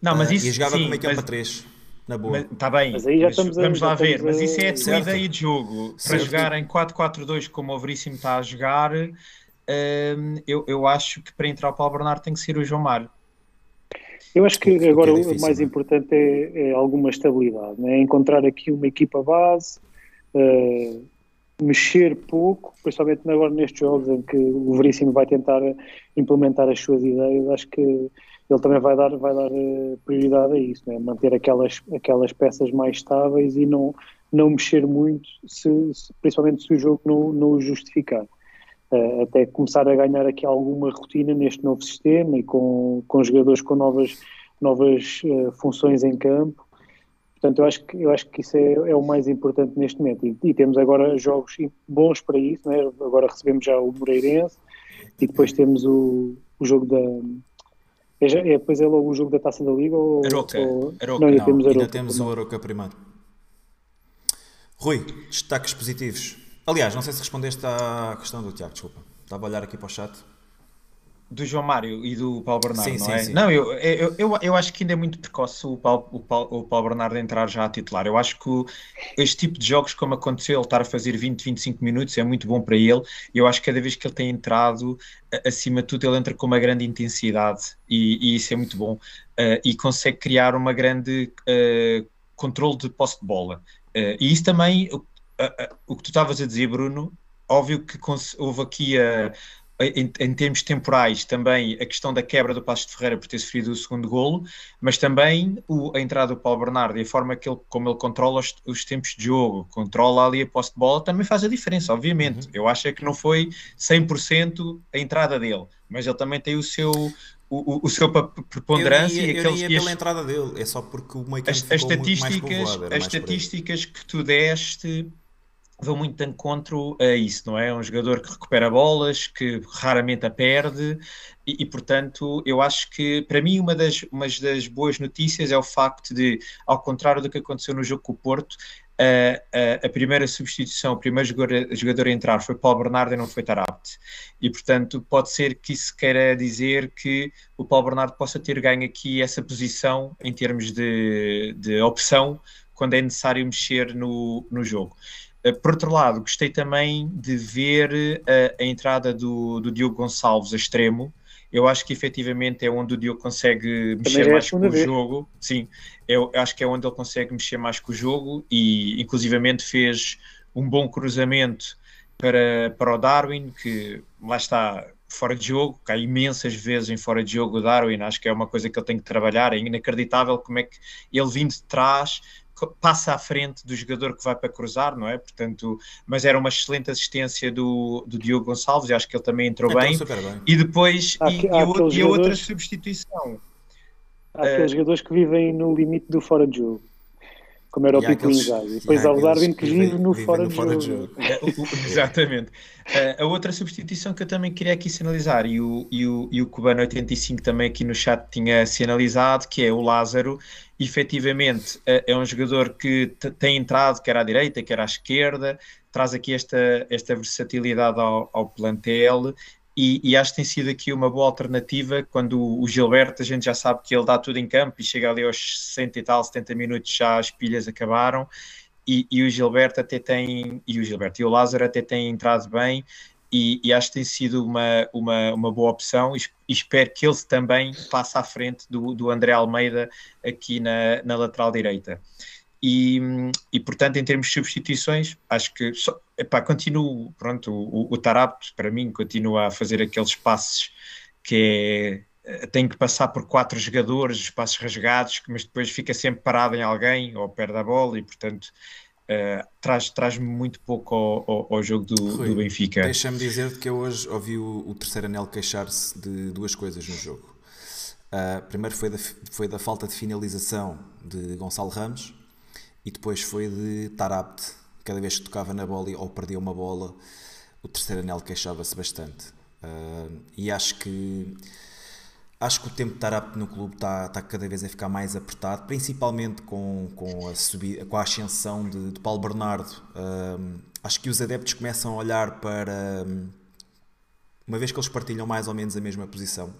Não, mas Ah, isso E jogava sim, com uma equipa mas- 3. Na boa. Está bem, Mas aí já estamos a- vamos já lá ver. estamos Mas a- isso é a tua Certo. ideia de jogo. Para Certo. jogar em 4-4-2 como o Veríssimo está a jogar, hum, eu, eu acho que para entrar o Paulo Bernardo tem que ser o João Mário. Eu acho que O que é agora o difícil, mais não é? importante é, é alguma estabilidade, né? encontrar aqui uma equipa base, eh, mexer pouco, principalmente agora nestes jogos em que o Veríssimo vai tentar implementar as suas ideias. Acho que ele também vai dar, vai dar uh, prioridade a isso, né? manter aquelas, aquelas peças mais estáveis e não, não mexer muito, se, se, principalmente se o jogo não, não o justificar. Uh, até começar a ganhar aqui alguma rotina neste novo sistema e com, com jogadores com novas, novas uh, funções em campo. Portanto, eu acho que, eu acho que isso é, é o mais importante neste momento. E, e, temos agora jogos bons para isso, né? agora recebemos já o Moreirense e depois temos o, o jogo da. É, já, é, depois é logo o jogo da taça da Liga? Ou, Aroca. Ou, Aroca. Não, ainda não, temos, Aroca, ainda temos o Aroca primeiro. Rui, destaques positivos. Aliás, não sei se respondeste à questão do Tiago, desculpa. Estava a olhar aqui para o chat. Do João Mário e do Paulo Bernardo, Sim, não sim, é? sim. Não, eu, eu, eu, eu acho que ainda é muito precoce o Paulo, o, Paulo, o Paulo Bernardo entrar já a titular. Eu acho que este tipo de jogos, como aconteceu, ele estar a fazer 20, 25 minutos, é muito bom para ele. Eu acho que cada vez que ele tem entrado, acima de tudo, ele entra com uma grande intensidade e, e isso é muito bom. Uh, e consegue criar uma grande uh, controle de posse de bola. Uh, e isso também, o- que tu estavas a dizer, Bruno, óbvio que houve aqui a em, em termos temporais, também a questão da quebra do Passos de Ferreira por ter sofrido o segundo golo, mas também o- a entrada do Paulo Bernardo e a forma que ele, como ele controla os, os tempos de jogo, controla ali a posse de bola, também faz a diferença, obviamente. Eu acho é que não foi 100% a entrada dele, mas ele também tem o seu, o, o- o seu preponderância eu, e ia- eu aqueles, nem e ia as- pela entrada dele, é só porque o meio as, as estatísticas, as estatísticas que tu deste vão muito de encontro a isso, não é? É um jogador que recupera bolas, que raramente a perde, e, e, portanto eu acho que para mim uma das, uma das boas notícias é o facto de, ao contrário do que aconteceu no jogo com o Porto, a, a, a primeira substituição, o primeiro jogador, jogador a entrar foi Paulo Bernardo e não foi Tarapte. E portanto pode ser que isso queira dizer que o Paulo Bernardo possa ter ganho aqui essa posição em termos de, de opção quando é necessário mexer no, no jogo. Uh, Por outro lado, gostei também de ver uh, a entrada do, do Diogo Gonçalves a extremo. Eu acho que efetivamente é onde o Diogo consegue mexer é a mais com o vez. jogo. Sim, eu acho que é onde ele consegue mexer mais com o jogo e, inclusivamente, fez um bom cruzamento para, para o Darwin, que lá está fora de jogo, cai imensas vezes em fora de jogo o Darwin, acho que é uma coisa que ele tem que trabalhar, é inacreditável como é que ele vindo de trás passa à frente do jogador que vai para cruzar, não é? Portanto, mas era uma excelente assistência do, do Diogo Gonçalves, e acho que ele também entrou Entrou bem. bem. E depois, Há e, e há e a outra substituição, Há aqueles jogadores que vivem no limite do fora de jogo, como era o E Pipo Inzaghi. e Depois há o Darwin que vive no fora, no de, fora de jogo. jogo. É, o- o- Exatamente. Uh, a outra substituição que eu também queria aqui sinalizar, e o, e o, e o Cubano85 também aqui no chat tinha sinalizado, que é o Lázaro, efetivamente uh, é um jogador que tem entrado quer à direita, quer à esquerda, traz aqui esta, esta versatilidade ao, ao plantel. E, e acho que tem sido aqui uma boa alternativa quando o, o Gilberto, a gente já sabe que ele dá tudo em campo e chega ali aos 60 e tal, 70 minutos já as pilhas acabaram e, e o Gilberto até tem, e o Gilberto e o Lázaro até têm entrado bem e, e acho que tem sido uma, uma, uma boa opção e, es- espero que ele também passe à frente do, do André Almeida aqui na, na lateral direita. E, e, portanto, em termos de substituições, acho que só, epá, continuo, pronto, o, o Tarapto para mim continua a fazer aqueles passes que é tem que passar por quatro jogadores, os passos rasgados, mas depois fica sempre parado em alguém ou perde a bola e, portanto, uh, traz, traz-me muito pouco ao, ao, ao jogo do, Rui, do Benfica. Deixa-me dizer que eu hoje ouvi o, o terceiro anel queixar-se de duas coisas no jogo. Uh, primeiro foi da, foi da falta de finalização de Gonçalo Ramos e depois foi de Tarapte. Cada vez que tocava na bola ou perdia uma bola, o terceiro anel queixava-se bastante. Uh, e acho que acho que o tempo de Tarapte no clube está, está cada vez a ficar mais apertado, principalmente com, com, a, subida, com a ascensão de, de Paulo Bernardo. Um, acho que os adeptos começam a olhar para. Uma vez que eles partilham mais ou menos a mesma posição,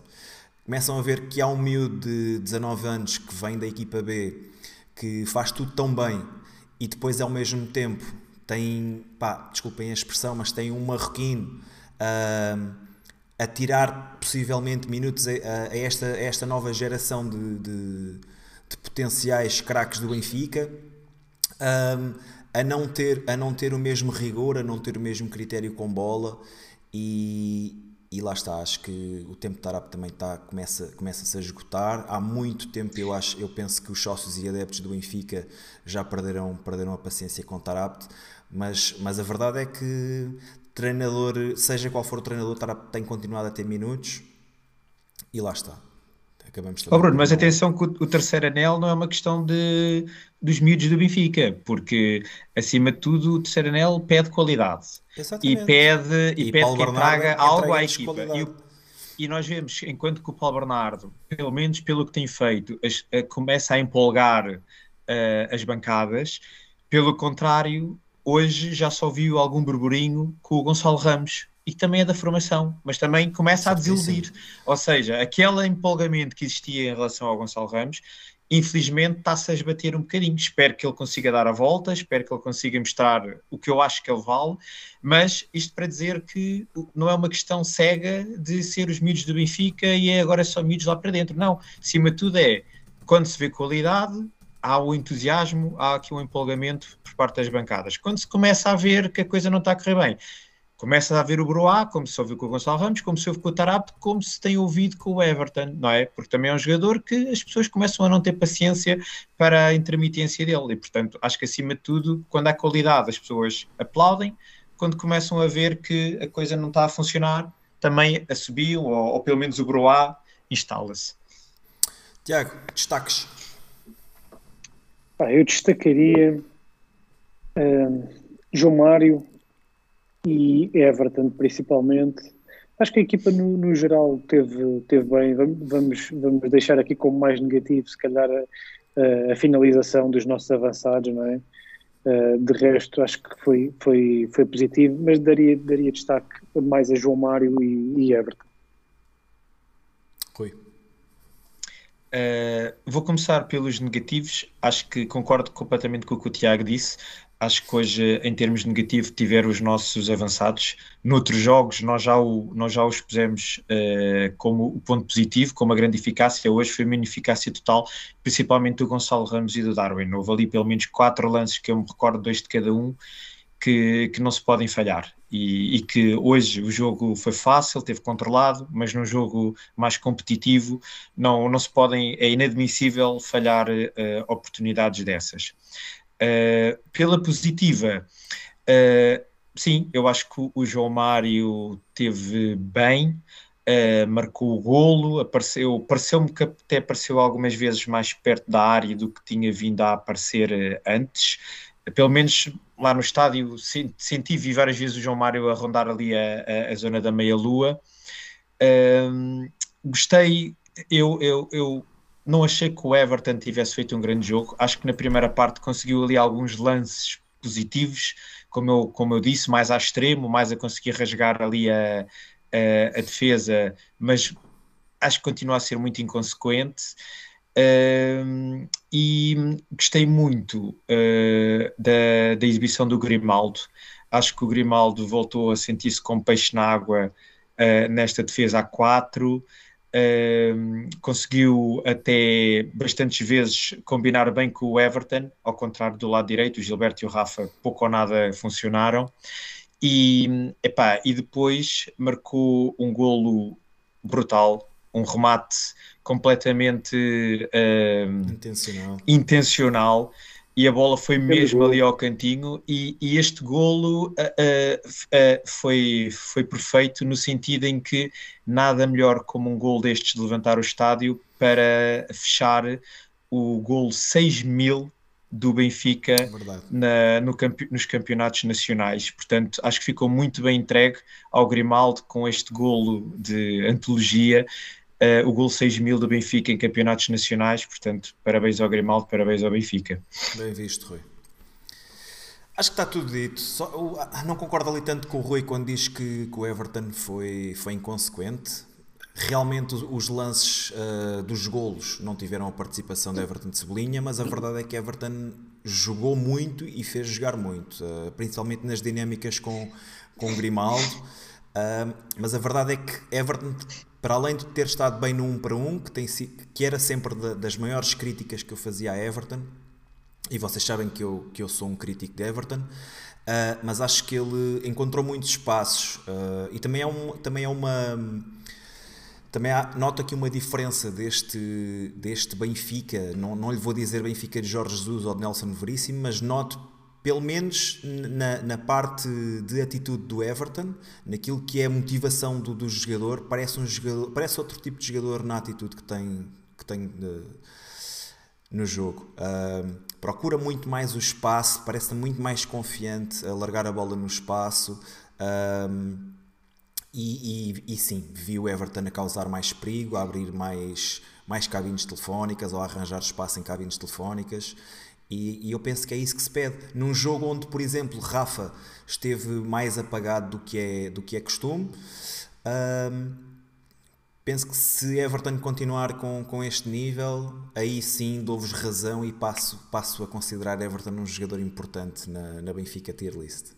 começam a ver que há um miúdo de 19 anos que vem da equipa B que faz tudo tão bem e depois ao mesmo tempo tem, pá, desculpem a expressão, mas tem um marroquino. Uh, a tirar possivelmente minutos a, a, esta, a esta nova geração de, de, de potenciais craques do Benfica, um, a, não ter, a não ter o mesmo rigor, a não ter o mesmo critério com bola, e, e lá está, acho que o tempo de Tarap também está, começa, começa-se a esgotar. Há muito tempo eu, acho, eu penso que os sócios e adeptos do Benfica já perderam, perderam a paciência com Tarap, mas, mas a verdade é que treinador, seja qual for o treinador, tem continuado a ter minutos e lá está. Acabamos oh Bruno, mas atenção que o, terceiro anel não é uma questão de, dos miúdos do Benfica, porque acima de tudo o terceiro anel pede qualidade Exatamente. e pede, e, e pede que traga algo à equipa. E, e, nós vemos, enquanto que o Paulo Bernardo, pelo menos pelo que tem feito, as, a, começa a empolgar uh, as bancadas, pelo contrário, hoje já só viu algum burburinho com o Gonçalo Ramos e também é da formação, mas também começa a desiludir. Ou seja, aquele empolgamento que existia em relação ao Gonçalo Ramos, infelizmente está-se a esbater um bocadinho. Espero que ele consiga dar a volta, espero que ele consiga mostrar o que eu acho que ele vale, mas isto para dizer que não é uma questão cega de ser os miúdos do Benfica e é agora só miúdos lá para dentro. Não, acima de tudo é quando se vê qualidade, há o entusiasmo, há aqui um empolgamento por parte das bancadas. Quando se começa a ver que a coisa não está a correr bem, começa a ver o Broá, como se ouviu com o Gonçalo Ramos, como se ouve com o Tarap, como se tem ouvido com o Everton, não é? Porque também é um jogador que as pessoas começam a não ter paciência para a intermitência dele e, portanto, acho que acima de tudo, quando há qualidade, as pessoas aplaudem, quando começam a ver que a coisa não está a funcionar, também a ou, ou pelo menos o Broá instala-se. Tiago, destaques. Eu destacaria uh, João Mário e Everton principalmente. Acho que a equipa no, no geral teve, teve bem. Vamos, vamos deixar aqui como mais negativo, se calhar, a, a finalização dos nossos avançados, não é? Uh, de resto, acho que foi, foi, foi positivo, mas daria, daria destaque mais a João Mário e, e Everton. Rui. Uh, vou começar pelos negativos. Acho que concordo completamente com o que o Tiago disse. Acho que hoje, em termos negativos, tiveram os nossos avançados. Noutros jogos, nós já, o, nós já os pusemos uh, como o ponto positivo, como a grande eficácia. Hoje foi uma ineficácia total, principalmente do Gonçalo Ramos e do Darwin. Houve ali pelo menos quatro lances que eu me recordo, dois de cada um, que, que não se podem falhar. E, e, que hoje o jogo foi fácil, teve controlado, mas num jogo mais competitivo não, não se podem, é inadmissível falhar uh, oportunidades dessas. Uh, pela positiva, uh, sim, eu acho que o João Mário teve bem, uh, marcou o golo, apareceu, pareceu-me que até apareceu algumas vezes mais perto da área do que tinha vindo a aparecer antes. Pelo menos lá no estádio senti, vi várias vezes o João Mário a rondar ali a, a, a zona da meia-lua. gostei, eu, eu, eu não achei que o Everton tivesse feito um grande jogo. Acho que na primeira parte conseguiu ali alguns lances positivos, como eu, como eu disse, mais a extremo, mais a conseguir rasgar ali a, a, a defesa, mas acho que continua a ser muito inconsequente. Uh, e gostei muito uh, da, da exibição do Grimaldo. Acho que o Grimaldo voltou a sentir-se como peixe na água uh, nesta defesa a 4 conseguiu até bastantes vezes combinar bem com o Everton, ao contrário do lado direito, o Gilberto e o Rafa pouco ou nada funcionaram. E, epá, e depois marcou um golo brutal, um remate completamente uh, intencional. intencional e a bola foi mesmo ali ao cantinho e, e este golo uh, uh, uh, foi, foi perfeito no sentido em que nada melhor como um golo destes de levantar o estádio para fechar o golo 6 mil do Benfica na, no campe, nos campeonatos nacionais. Portanto, acho que ficou muito bem entregue ao Grimaldo com este golo de antologia uh, o gol 6 mil do Benfica em campeonatos nacionais. Portanto, parabéns ao Grimaldo, parabéns ao Benfica. Bem visto, Rui. Acho que está tudo dito. Só, não concordo ali tanto com o Rui quando diz que, que o Everton foi, foi inconsequente. Realmente os lances uh, dos golos não tiveram a participação do Everton de Cebolinha, mas a verdade é que Everton jogou muito e fez jogar muito, uh, principalmente nas dinâmicas com, com Grimaldo. Uh, mas a verdade é que Everton para além de ter estado bem no 1 para 1, que, tem, que era sempre das maiores críticas que eu fazia a Everton, e vocês sabem que eu, que eu sou um crítico de Everton, uh, mas acho que ele encontrou muitos espaços uh, e também é, um, também é uma. Também há, noto aqui uma diferença deste, deste Benfica, não, não lhe vou dizer Benfica de Jorge Jesus ou de Nelson Veríssimo, mas noto pelo menos na, na, parte de atitude do Everton, naquilo que é a motivação do, do jogador, parece um jogador, parece outro tipo de jogador na atitude que tem, que tem de, no jogo. Uh, procura muito mais o espaço, parece muito mais confiante a largar a bola no espaço. Uh, e, e, e, sim, vi o Everton a causar mais perigo, a abrir mais, mais cabines telefónicas ou a arranjar espaço em cabines telefónicas. E, e, eu penso que é isso que se pede. Num jogo onde, por exemplo, Rafa esteve mais apagado do que é, do que é costume, penso que se Everton continuar com, com este nível, aí sim dou-vos razão e passo, passo a considerar Everton um jogador importante na, na Benfica tier list.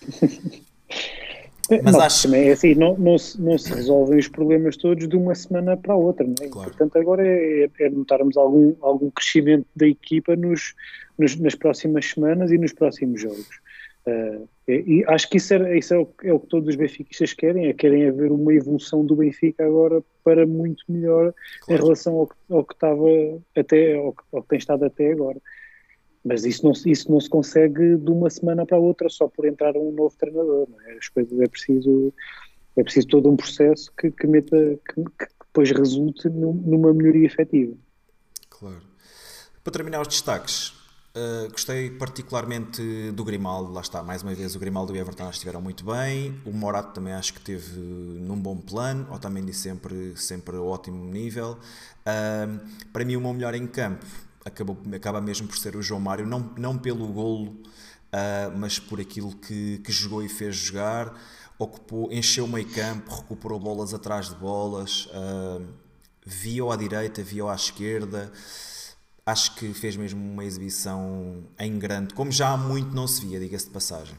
Mas não, acho também é assim, não, não, se, não se resolvem os problemas todos de uma semana para a outra, não é? Claro. Portanto, agora é, é, notarmos algum, algum crescimento da equipa nos, nos, nas próximas semanas e nos próximos jogos. Uh, e acho que isso, é, isso é, o, é, o, que todos os benfiquistas querem, é querem haver uma evolução do Benfica agora para muito melhor claro. em relação ao que, ao que estava até, ao ao que tem estado até agora. Mas isso não, isso não se consegue de uma semana para a outra só por entrar um novo treinador. É? As coisas é preciso, é preciso todo um processo que, que, meta, que, que depois resulte numa melhoria efetiva. Claro. Para terminar os destaques, uh, gostei particularmente do Grimaldo, lá está, mais uma vez o Grimaldo e o Everton estiveram muito bem, o Morato também acho que teve num bom plano, ou também de sempre, sempre ótimo nível. Uh, para mim o meu melhor em campo acabou, acaba mesmo por ser o João Mário, não, não pelo golo, uh, mas por aquilo que, que jogou e fez jogar. Ocupou, encheu o meio campo, recuperou bolas atrás de bolas, uh, viu à direita, viu à esquerda. Acho que fez mesmo uma exibição em grande, como já há muito não se via, diga-se de passagem.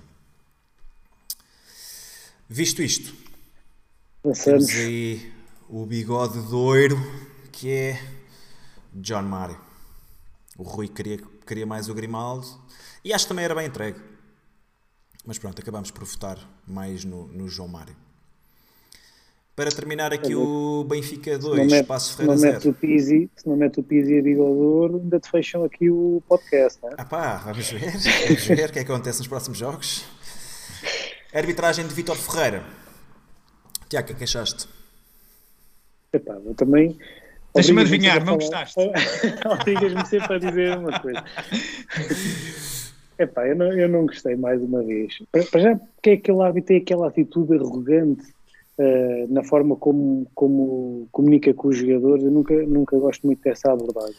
Visto isto, Passamos. temos aí o bigode doiro que é John Mário. O Rui queria, queria mais o Grimaldo e acho que também era bem entregue. Mas pronto, acabamos por votar mais no, no João Mário. Para terminar aqui o Benfica 2, Espaço Ferreira se não mete 0. O Pizzi, se não mete o Pizzi a Bigodor, ainda te fecham aqui o podcast, não é? Ah pá, vamos ver, vamos ver o que é que acontece nos próximos jogos. Arbitragem de Vitor Ferreira. Tiago, o é que achaste? Epá, eu também Deixa-me adivinhar, não gostaste? Obrigas-me sempre a dizer uma coisa. Epá, eu não, eu não gostei mais uma vez. Para já, porque é que aquele árbitro tem aquela atitude arrogante uh, na forma como, como comunica com os jogadores? Eu nunca, nunca gosto muito dessa abordagem.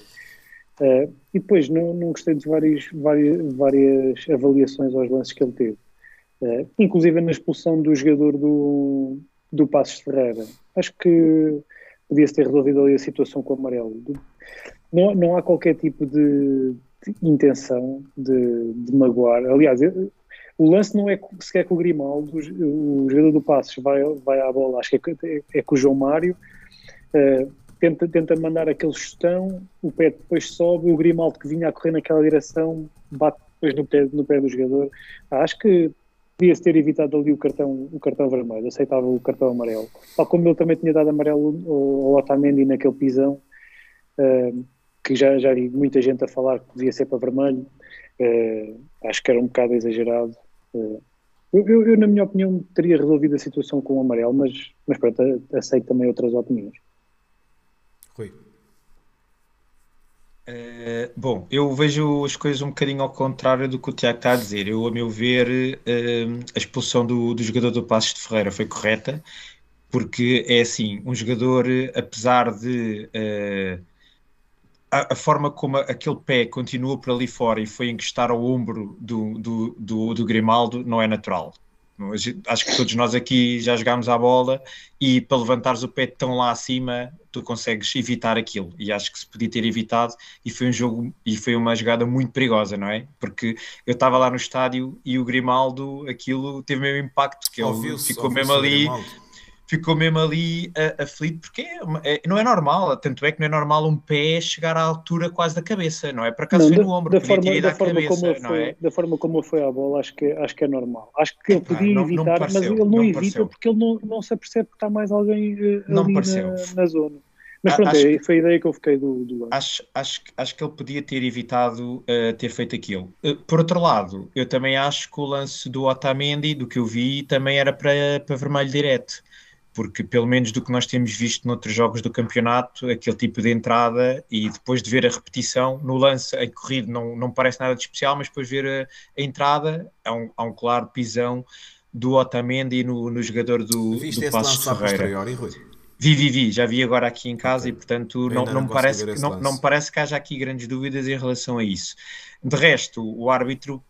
Uh, e depois, não, não gostei de várias, várias, várias avaliações aos lances que ele teve. Uh, inclusive na expulsão do jogador do, do Passos Ferreira. Acho que podia-se ter resolvido ali a situação com o amarelo. Não, não há qualquer tipo de, de intenção de, de, magoar. Aliás, o lance não é sequer com o Grimaldo, o, jogador do Passos vai, vai à bola, acho que é, é, é com o João Mário, uh, tenta, tenta mandar aquele chutão, o pé depois sobe, o Grimaldo que vinha a correr naquela direção bate depois no pé, no pé do jogador. Acho que podia-se ter evitado ali o cartão, o cartão vermelho, aceitava o cartão amarelo. Tal como ele também tinha dado amarelo ao, Otamendi naquele pisão, uh, que já, já vi muita gente a falar que devia ser para vermelho, uh, acho que era um bocado exagerado. Uh, eu, eu, eu, na minha opinião, teria resolvido a situação com o amarelo, mas, mas pronto, aceito também outras opiniões. Rui. Uh, bom, eu vejo as coisas um bocadinho ao contrário do que o Tiago está a dizer. Eu, a meu ver, uh, a expulsão do, do, jogador do Passos de Ferreira foi correta, porque é assim, um jogador, apesar de uh, a, a, forma como aquele pé continua por ali fora e foi encostar ao ombro do, do, do, do Grimaldo, não é natural. Acho que todos nós aqui já jogámos à bola e para levantares o pé tão lá acima, tu consegues evitar aquilo. E acho que se podia ter evitado e foi um jogo e foi uma jogada muito perigosa, não é? Porque eu estava lá no estádio e o Grimaldo, aquilo teve o mesmo impacto, que ele ficou mesmo ali. Ficou mesmo ali uh, aflito, porque é, é, não é normal, tanto é que não é normal um pé chegar à altura quase da cabeça, não é? Por acaso Não, foi no ombro, da podia forma, ter ido da à forma cabeça, como não foi, é? da forma como foi à bola, acho que, acho que é normal. Acho que ele podia não- evitar, mas pareceu, ele não, evita pareceu. porque ele não, não se apercebe que está mais alguém Não me ali pareceu. na, na zona. Mas A- pronto, acho é- foi a ideia que eu fiquei do, do. Acho, acho, que- acho que ele podia ter evitado uh, ter feito aquilo. Uh, por outro lado, eu também acho que o lance do Otamendi, do que eu vi, também era para, para vermelho direto. Porque, pelo menos do que nós temos visto noutros jogos do campeonato, aquele tipo de entrada e depois de ver a repetição, no lance em corrido não, não parece nada de especial, mas depois ver a, a entrada, há um, há um claro pisão do Otamendi no, no jogador do, Viste do Passos a Ferreira. Vi, vi, vi, já vi agora aqui em casa e portanto não, não, não me parece, que- não, não me parece que haja aqui grandes dúvidas em relação a isso. De resto, o árbitro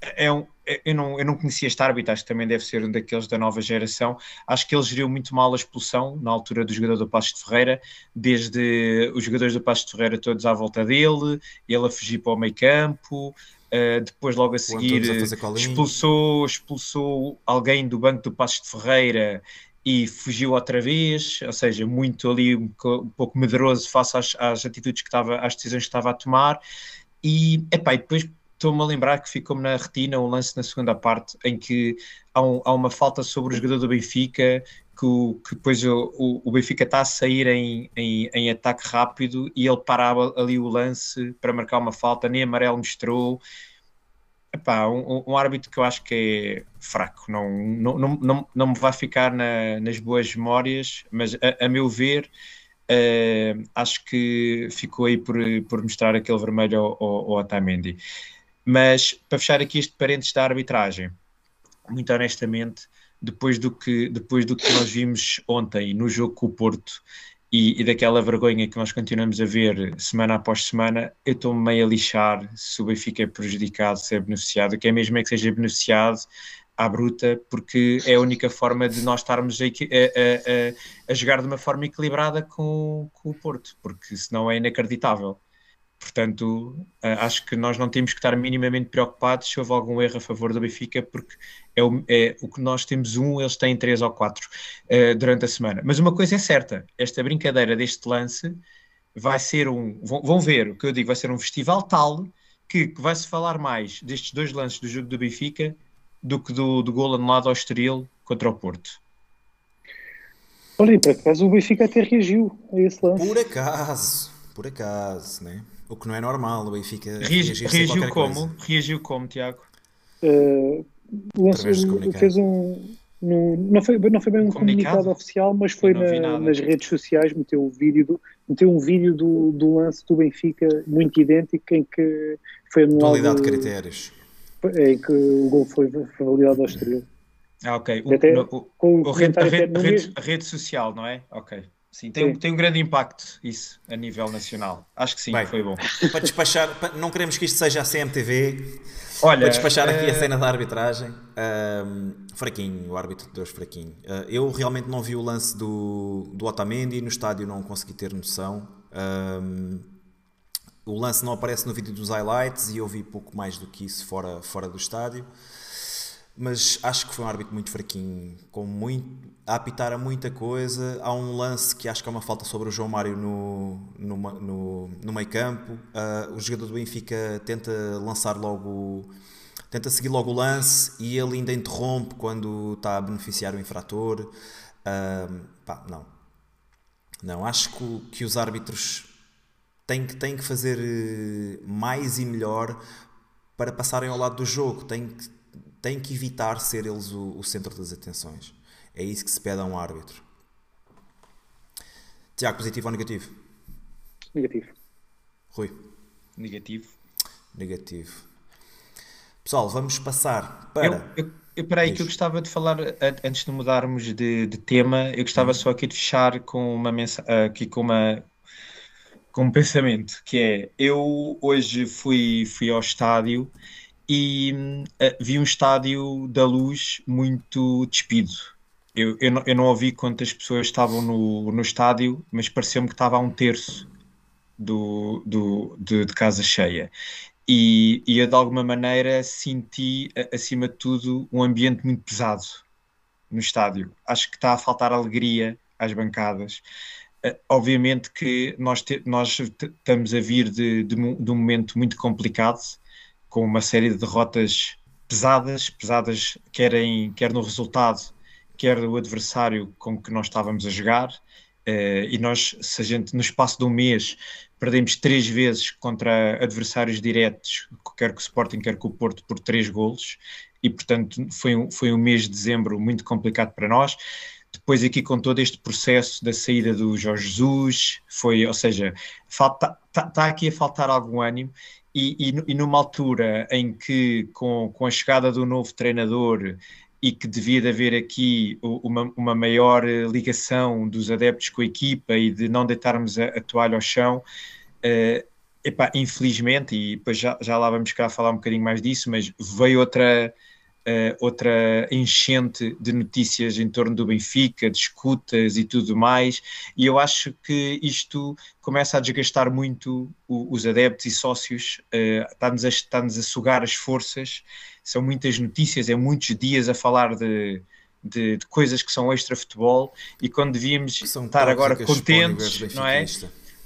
é um. Eu não, eu não conhecia este árbitro, acho que também deve ser um daqueles da nova geração. Acho que ele geriu muito mal a expulsão na altura do jogador do Passos de Ferreira, desde os jogadores do Passos de Ferreira todos à volta dele, ele a fugir para o meio campo, uh, depois logo a seguir a expulsou, expulsou alguém do banco do Passos de Ferreira e fugiu outra vez, ou seja, muito ali um, um pouco medroso face às, às atitudes que estava, às decisões que estava a tomar. E, epá, e depois estou-me a lembrar que ficou-me na retina um lance na segunda parte em que há, um- há uma falta sobre o jogador do Benfica que, o- que depois o, o- o Benfica está a sair em, em, em ataque rápido e ele parava ali o lance para marcar uma falta, nem amarelo mostrou. Epá, um, um árbitro que eu acho que é fraco, não, não, não, não, não me vai ficar na- nas boas memórias, mas a, a meu ver, eh, acho que ficou aí por, por mostrar aquele vermelho ao, ao, ao Otamendi. Mas para fechar aqui este parênteses da arbitragem, muito honestamente, depois do que, depois do que nós vimos ontem no jogo com o Porto e, e daquela vergonha que nós continuamos a ver semana após semana, eu estou meio a lixar se o Benfica é prejudicado, se é beneficiado, o que é mesmo é que seja beneficiado à bruta, porque é a única forma de nós estarmos a- a- a- a jogar de uma forma equilibrada com, com o Porto, porque senão é inacreditável. Portanto, ah, acho que nós não temos que estar minimamente preocupados se houve algum erro a favor do Benfica, porque é o, é o que nós temos um, eles têm três ou quatro ah, durante a semana. Mas uma coisa é certa: esta brincadeira deste lance vai ser um. Vão, vão ver o que eu digo, vai ser um festival tal que, que vai-se falar mais destes dois lances do jogo do Benfica do que do, do gol anulado ao Estoril contra o Porto. Olha, e por acaso o Benfica até reagiu a esse lance. Por acaso, por acaso, né? O que não é normal, o Benfica Reagi- reagiu como? coisa. Reagiu como, Tiago? Uh, lançou- fez um. no- não, foi, não foi bem um Comunicado? comunicado, oficial, mas foi na- nas redes sociais, meteu, o vídeo do, meteu um vídeo do, do lance do Benfica muito idêntico em que foi anulado Dualidade de critérios. em que o gol foi, foi validado ao exterior. Ah, ok. O, Até no- o- com o a, rede, a rede- a rede social, não é? Ok. Sim, tem, um- Sim. tem um grande impacto isso a nível nacional. Acho que sim, Bem. foi bom. Para despachar, para- não queremos que isto seja a CMTV. Olha, Para despachar aqui a eh, cena da arbitragem, ahm, fraquinho, o árbitro de Deus fraquinho. Ah, eu realmente não vi o lance do, do Otamendi, no estádio não consegui ter noção. Ahm, o lance não aparece no vídeo dos highlights e eu vi pouco mais do que isso fora, fora do estádio. Mas acho que foi um árbitro muito fraquinho, com muito, a apitar a muita coisa. Há um lance que acho que é uma falta sobre o João Mário no, no, no, no meio campo. Ah, o jogador do Benfica tenta lançar logo, tenta seguir logo o lance e ele ainda interrompe quando está a beneficiar o infrator. Ah, pá, não. Não, acho que, que os árbitros têm que, têm que fazer eh, mais e melhor para passarem ao lado do jogo. Têm que, têm que evitar ser eles o, o centro das atenções. É isso que se pede a um árbitro. Tiago, positivo ou negativo? Negativo. Rui, Negativo. negativo. Pessoal, vamos passar para. Eu, eu, eu, peraí, Diz. que eu gostava de falar, antes de mudarmos de, de tema, eu gostava só aqui de fechar com uma mensa- aqui com uma com um pensamento, que é, eu hoje fui, fui ao estádio e eh, vi um estádio da luz muito despido. Eu, eu, não, eu não ouvi quantas pessoas estavam no, no estádio, mas pareceu-me que estava a um terço do, do, de, de casa cheia. E, e eu, de alguma maneira, senti, a- acima de tudo, um ambiente muito pesado no estádio. Acho que está a faltar alegria às bancadas. Uh, obviamente que nós, te, nós estamos a vir de, de, de, um momento muito complicado, com uma série de derrotas pesadas, pesadas quer, em, quer no resultado, quer o adversário com que nós estávamos a jogar. Uh, e nós, se a gente no espaço de um mês perdemos três vezes contra adversários diretos, quer que o Sporting, quer que o Porto, por três golos, e portanto foi um, foi um mês de dezembro muito complicado para nós. Depois aqui com todo este processo da saída do Jorge Jesus, foi, ou seja, está tá aqui a faltar algum ânimo e, e, e, numa altura em que com, com a chegada do novo treinador e que devia de haver aqui uma, uma maior ligação dos adeptos com a equipa e de não deitarmos a, a toalha ao chão, uh, epá, infelizmente, e depois já, já lá vamos cá falar um bocadinho mais disso, mas veio outra uh, outra enchente de notícias em torno do Benfica, de escutas e tudo mais, e eu acho que isto começa a desgastar muito o, os adeptos e sócios, uh, está-nos a, está a sugar as forças, são muitas notícias, é muitos dias a falar de, de, de, coisas que são extra futebol e quando devíamos estar agora contentes, não é?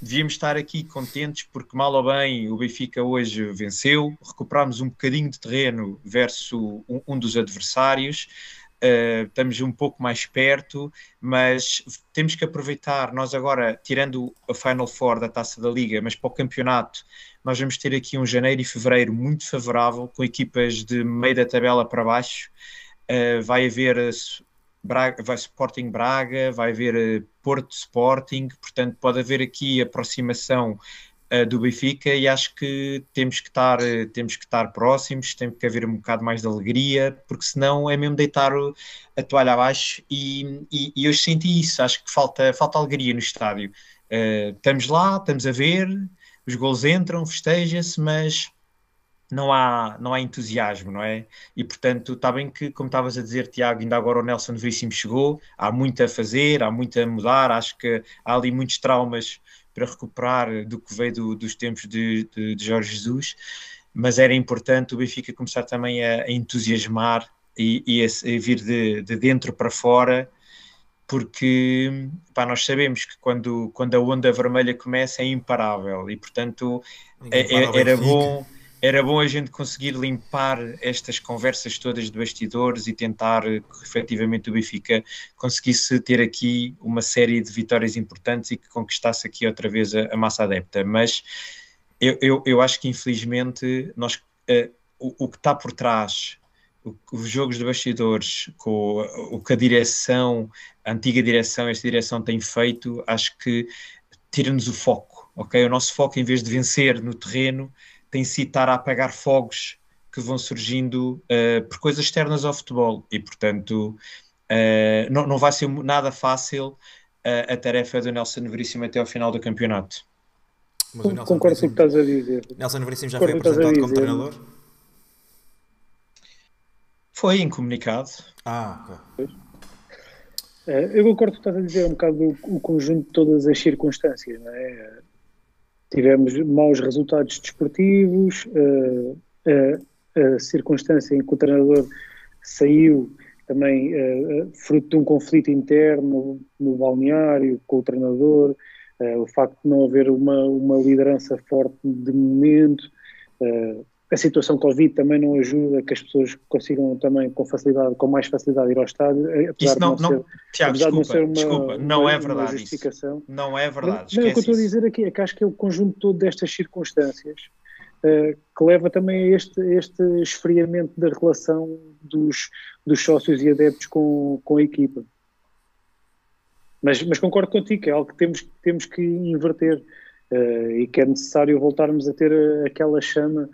Devíamos estar aqui contentes porque, mal ou bem, o Benfica hoje venceu, recuperámos um bocadinho de terreno versus um, um dos adversários. Uh, estamos um pouco mais perto, mas temos que aproveitar. Nós agora, tirando a Final Four da Taça da Liga, mas para o campeonato, nós vamos ter aqui um janeiro e fevereiro muito favorável, com equipas de meio da tabela para baixo. Uh, vai haver Braga, vai Sporting Braga, vai haver eh, Porto Sporting, portanto pode haver aqui aproximação uh, do Benfica e acho que temos que estar uh, temos que estar próximos, tem que haver um bocado mais de alegria, porque senão é mesmo deitar a toalha abaixo e, e, e eu senti isso, acho que falta, falta alegria no estádio. Uh, estamos lá, estamos a ver, os gols entram, festeja-se, mas não há, não há entusiasmo, não é? E portanto, está bem que, como estavas a dizer, Tiago, ainda agora o Nelson Veríssimo chegou, há muito a fazer, há muito a mudar, acho que há ali muitos traumas para recuperar do que veio do, dos tempos de, de, de, Jorge Jesus, mas era importante o Benfica começar também a, a entusiasmar e, e a, a, vir de, de dentro para fora, porque pá, nós sabemos que quando, quando a onda vermelha começa é imparável e portanto é, é, era bom era bom a gente conseguir limpar estas conversas todas de bastidores e tentar que efetivamente o Benfica conseguisse ter aqui uma série de vitórias importantes e que conquistasse aqui outra vez a, a massa adepta. Mas eu, eu, eu, acho que infelizmente nós, uh, o, o, que está por trás, o, os jogos de bastidores, com o, o que a direção, a antiga direção, esta direção tem feito, acho que tira-nos o foco. ok? O nosso foco, em vez de vencer no terreno, tem sido estar a apagar fogos que vão surgindo uh, por coisas externas ao futebol e, portanto, uh, não, não vai ser nada fácil uh, a tarefa do Nelson Veríssimo até ao final do campeonato. Concordo com o que estás a dizer. Nelson Veríssimo já foi apresentado como treinador? Foi incomunicado. Ah, ok. Eu concordo com o que estás a dizer, um bocado o, o conjunto de todas as circunstâncias, não é? Tivemos maus resultados desportivos, uh, uh, a circunstância em que o treinador saiu também uh, fruto de um conflito interno no balneário com o treinador, o facto de não haver uma, uma liderança forte de momento, a situação Covid também não ajuda que as pessoas consigam também com facilidade, com mais facilidade ir ao estádio. Eh, Isso não, não, não, ser, Tiago, desculpa, não ser uma, desculpa, não uma, é verdade justificação. Isso. Não é verdade. Não, não, o que eu estou a dizer aqui é que acho que é o conjunto todo destas circunstâncias uh, que leva também a este, este esfriamento da relação dos, dos sócios e adeptos com, com a equipa. Mas, mas concordo contigo, que é algo que temos, temos que inverter uh, e que é necessário voltarmos a ter aquela chama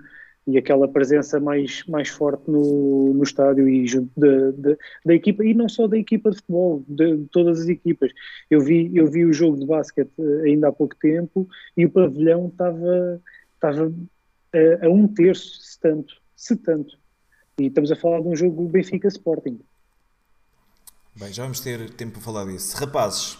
e aquela presença mais, mais forte no, no estádio e junto da, da, da, equipa, e não só da equipa de futebol, de, de, todas as equipas. Eu vi, eu vi o jogo de basquete eh, ainda há pouco tempo e o pavilhão estava, estava a, a um terço, se tanto, se tanto. E estamos a falar de um jogo Benfica Sporting. Bem, já vamos ter tempo para falar disso. Rapazes,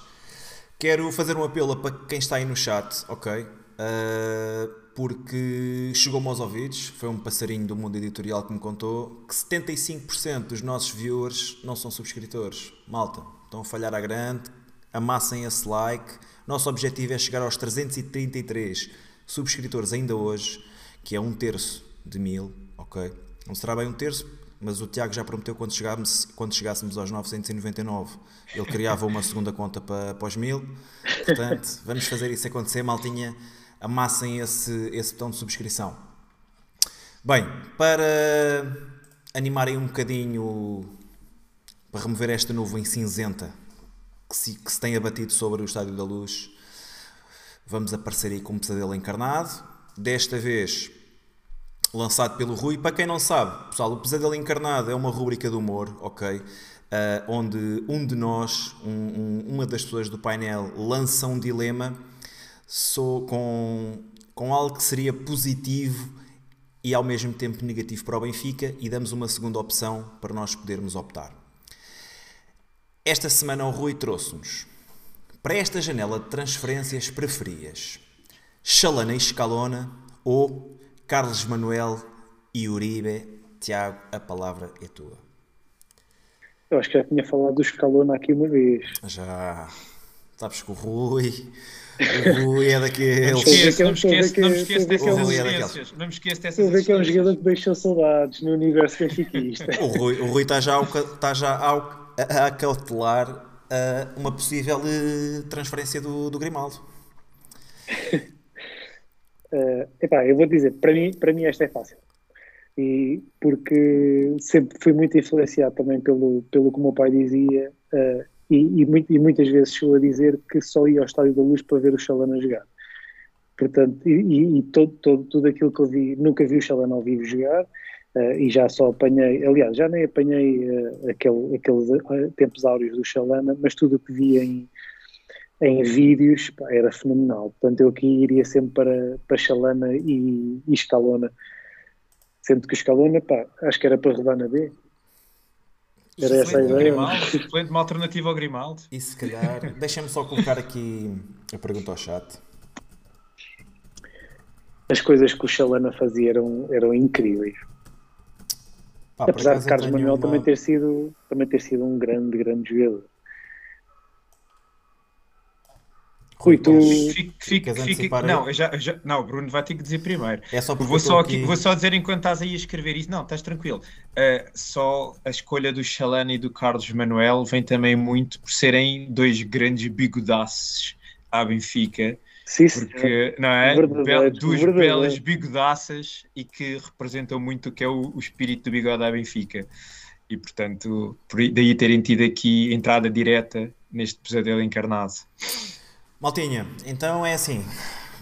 quero fazer um apelo para quem está aí no chat, ok? Uh porque chegou-me aos ouvidos, foi um passarinho do mundo editorial que me contou que 75% dos nossos viewers não são subscritores. Malta, estão a falhar à grande, amassem esse like. Nosso objetivo é chegar aos 333 subscritores ainda hoje, que é um terço de mil, ok? Não será bem um terço, mas o Tiago já prometeu quando, chegássemos, quando chegássemos aos 999, ele criava uma segunda conta para, para os mil. Portanto, vamos fazer isso acontecer, maltinha. Amassem esse, esse botão de subscrição. Bem, para animarem um bocadinho, para remover esta nuvem cinzenta que se, que se tem abatido sobre o Estádio da Luz, vamos aparecer aí com um pesadelo encarnado. Desta vez lançado pelo Rui. Para quem não sabe, pessoal, o Pesadelo Encarnado é uma rúbrica de humor, ok? Uh, onde um de nós, um, um, uma das pessoas do painel, lança um dilema so, com, com algo que seria positivo e ao mesmo tempo negativo para o Benfica e damos uma segunda opção para nós podermos optar. Esta semana o Rui trouxe-nos para esta janela de transferências preferias Chalana e Escalona ou Carlos Manuel e Uribe. Tiago, a palavra é tua. Eu acho que já tinha falado do Escalona aqui uma vez. Já. Sabes que o Rui. O Rui é. Não me esqueço, não me esqueço, não me a esqueço que é um- dessas é experiências. Não me esqueço dessas a ver que é um jogador que deixou saudades no universo benfiquista. O Rui, o Rui está já, ao, está já ao, a, a cautelar ah, uma possível eh, transferência do, do Grimaldo. Eh, epá, eu vou dizer, para mim, para mim esta é fácil. E porque sempre fui muito influenciado também pelo, pelo que o meu pai dizia eh, e, e, e muitas vezes chegou a dizer que só ia ao Estádio da Luz para ver o Chalana jogar. Portanto, e, e- todo, todo, tudo aquilo que eu vi, nunca vi o Chalana ao vivo jogar eh, e já só apanhei, aliás, já nem apanhei eh, aquele, aqueles eh, tempos áureos do Chalana, mas tudo o que vi em, em vídeos pá, era fenomenal. Portanto, eu aqui iria sempre para, para Chalana e, e Escalona. Sendo que o Escalona, pá, acho que era para rodar na B. Era essa a Excelente. ideia. Suplente, uma alternativa ao Grimaldo. E se calhar, deixa-me só colocar aqui a pergunta ao chat. As coisas que o Chalana fazia eram, eram incríveis. Pá, Apesar de Carlos Manuel uma- também, ter sido, também ter sido um grande, grande jogador. Rui, tu. queres- Fique, fique, Queres fique, antecipar não, eu já, eu já- não, o Bruno vai ter que dizer primeiro. É só porque Vou eu só, estou aqui, vou só dizer enquanto estás aí a escrever isso. Não, estás tranquilo. Uh, só a escolha do Chalana e do Carlos Manuel vem também muito por serem dois grandes bigodaços à Benfica, Sim, porque não é? Verdadeiro, Be- duas verdadeiro. belas bigodaças e que representam muito o que é o, o espírito do bigode à Benfica. E portanto, por aí- daí terem tido aqui entrada direta neste pesadelo encarnado. Maltinha, então é assim.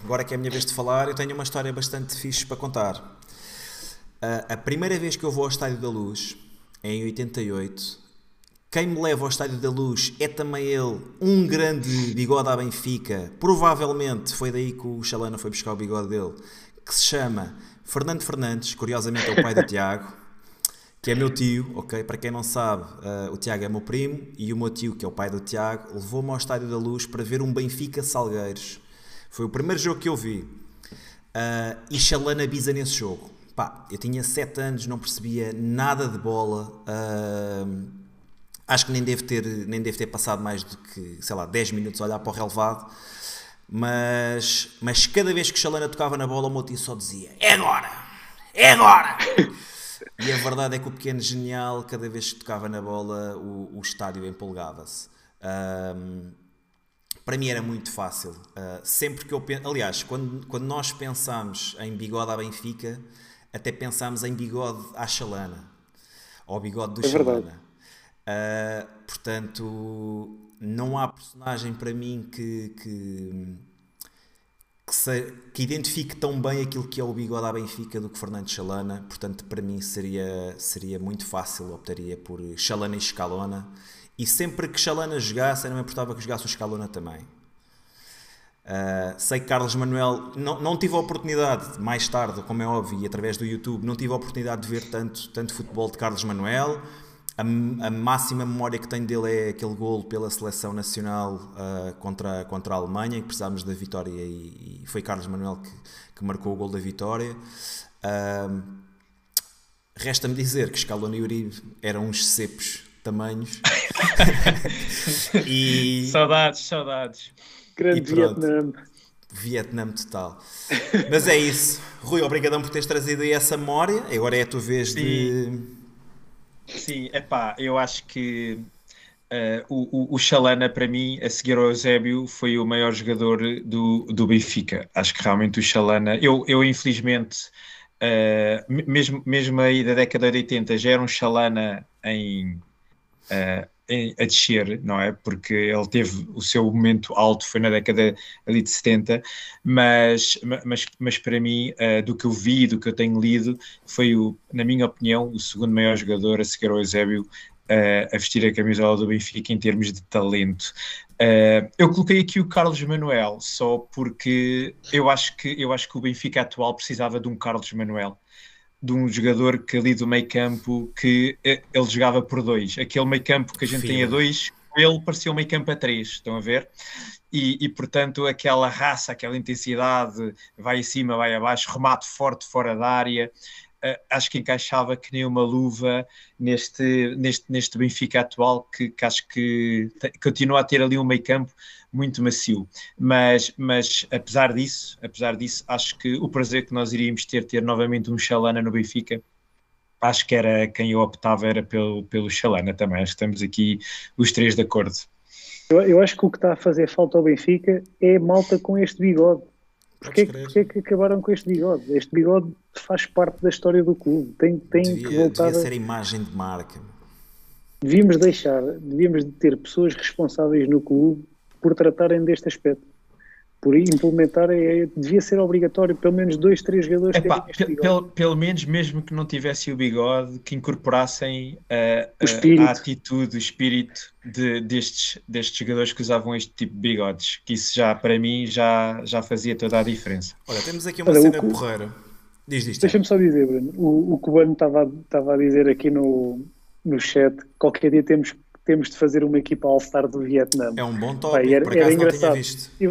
Agora que é a minha vez de falar, eu tenho uma história bastante fixe para contar. A- a primeira vez que eu vou ao Estádio da Luz, é em 88, quem me leva ao Estádio da Luz é também ele, um grande bigode à Benfica. Provavelmente foi daí que o Chalana foi buscar o bigode dele, que se chama Fernando Fernandes, curiosamente é o pai do Tiago, que é meu tio, ok? Para quem não sabe, eh, o Tiago é meu primo e o meu tio, que é o pai do Tiago, levou-me ao Estádio da Luz para ver um Benfica Salgueiros. Foi o primeiro jogo que eu vi. Ah, e Chalana Bisa nesse jogo. Pá, eu tinha 7 anos, não percebia nada de bola. ah, acho que nem devo, ter, nem devo ter passado mais do que, sei lá, 10 minutos a olhar para o relevado. Mas, mas cada vez que Chalana tocava na bola, o meu tio só dizia: É agora! É agora! E a verdade é que o pequeno genial, cada vez que tocava na bola, o, o estádio empolgava-se. Ahm, para mim era muito fácil. Ah, sempre que eu penso. Aliás, quando, quando nós pensamos em bigode à Benfica, até pensamos em bigode à Chalana. Ou bigode do É. Chalana. Ah, portanto, não há personagem para mim que, que, que, se- que identifique tão bem aquilo que é o bigode à Benfica do que Fernando Chalana. Portanto, para mim seria, seria muito fácil, optaria por Chalana e Escalona. E sempre que Chalana jogasse, não me importava que jogasse o Escalona também. Uh, sei que Carlos Manuel não, não tive a oportunidade, mais tarde, como é óbvio, e através do YouTube, não tive a oportunidade de ver tanto, tanto futebol de Carlos Manuel. A, a máxima memória que tenho dele é aquele gol pela seleção nacional uh, contra, contra a Alemanha, que precisámos da vitória e, e foi Carlos Manuel que, que, marcou o gol da vitória. Uh, Resta-me dizer que Scaloni e Uribe eram uns cepos tamanhos. e... Saudades, saudades. Grande Vietnã. Vietnã total. Mas é isso. Rui, obrigadão por teres trazido aí essa memória. Agora é a tua vez Sim. de. Sim, é pá, eu acho que uh, o, o, o Chalana, para mim, a seguir ao Eusébio, foi o maior jogador do, do Benfica. Acho que realmente o Chalana. Eu, eu infelizmente. Uh, mesmo, mesmo aí da década de 80 já era um Chalana em, uh, a descer, não é? Porque ele teve o seu momento alto, foi na década ali de 70, mas, mas, mas para mim, uh, do que eu vi, do que eu tenho lido, foi, o, na minha opinião, o segundo maior jogador a seguir ao Eusébio uh, a vestir a camisola do Benfica em termos de talento. Uh, eu coloquei aqui o Carlos Manuel só porque eu acho que eu acho que o Benfica atual precisava de um Carlos Manuel de um jogador que ali do meio campo que eh, ele jogava por dois. Aquele meio campo que a gente Filho. tem a dois, ele parecia um meio campo a três, estão a ver? E, e, portanto aquela raça, aquela intensidade, vai acima, vai abaixo, remate forte fora da área, uh, acho que encaixava que nem uma luva neste, neste, neste Benfica atual, que, que acho que continua a ter ali um meio campo muito macio. Mas, mas apesar disso, apesar disso, acho que o prazer que nós iríamos ter ter novamente um Chalana no Benfica, acho que era quem eu optava era pelo, pelo Chalana também. Acho que estamos aqui os três de acordo. Eu, eu acho que o que está a fazer falta ao Benfica é malta com este bigode. Porquê, porquê que acabaram com este bigode? Este bigode faz parte da história do clube. Tem, tem devia, que voltar. Devia ser a imagem de marca. Devíamos deixar, devíamos ter pessoas responsáveis no clube por tratarem deste aspecto. Por implementar, é, devia ser obrigatório, pelo menos dois, três jogadores Epá, pelo, pelo menos, mesmo que não tivesse o bigode, que incorporassem uh, a, a, atitude, o espírito de, destes, destes jogadores que usavam este tipo de bigodes, que isso já, para mim, já, já fazia toda a diferença. Olha, temos aqui uma Olha, cena porreira. Diz, diz, Deixa-me só dizer, Bruno, o, o Cubano estava, estava a dizer aqui no, no chat, qualquer dia temos temos de fazer uma equipa All-Star do Vietnã. É um bom tópico, era, por acaso era não tinha visto. E,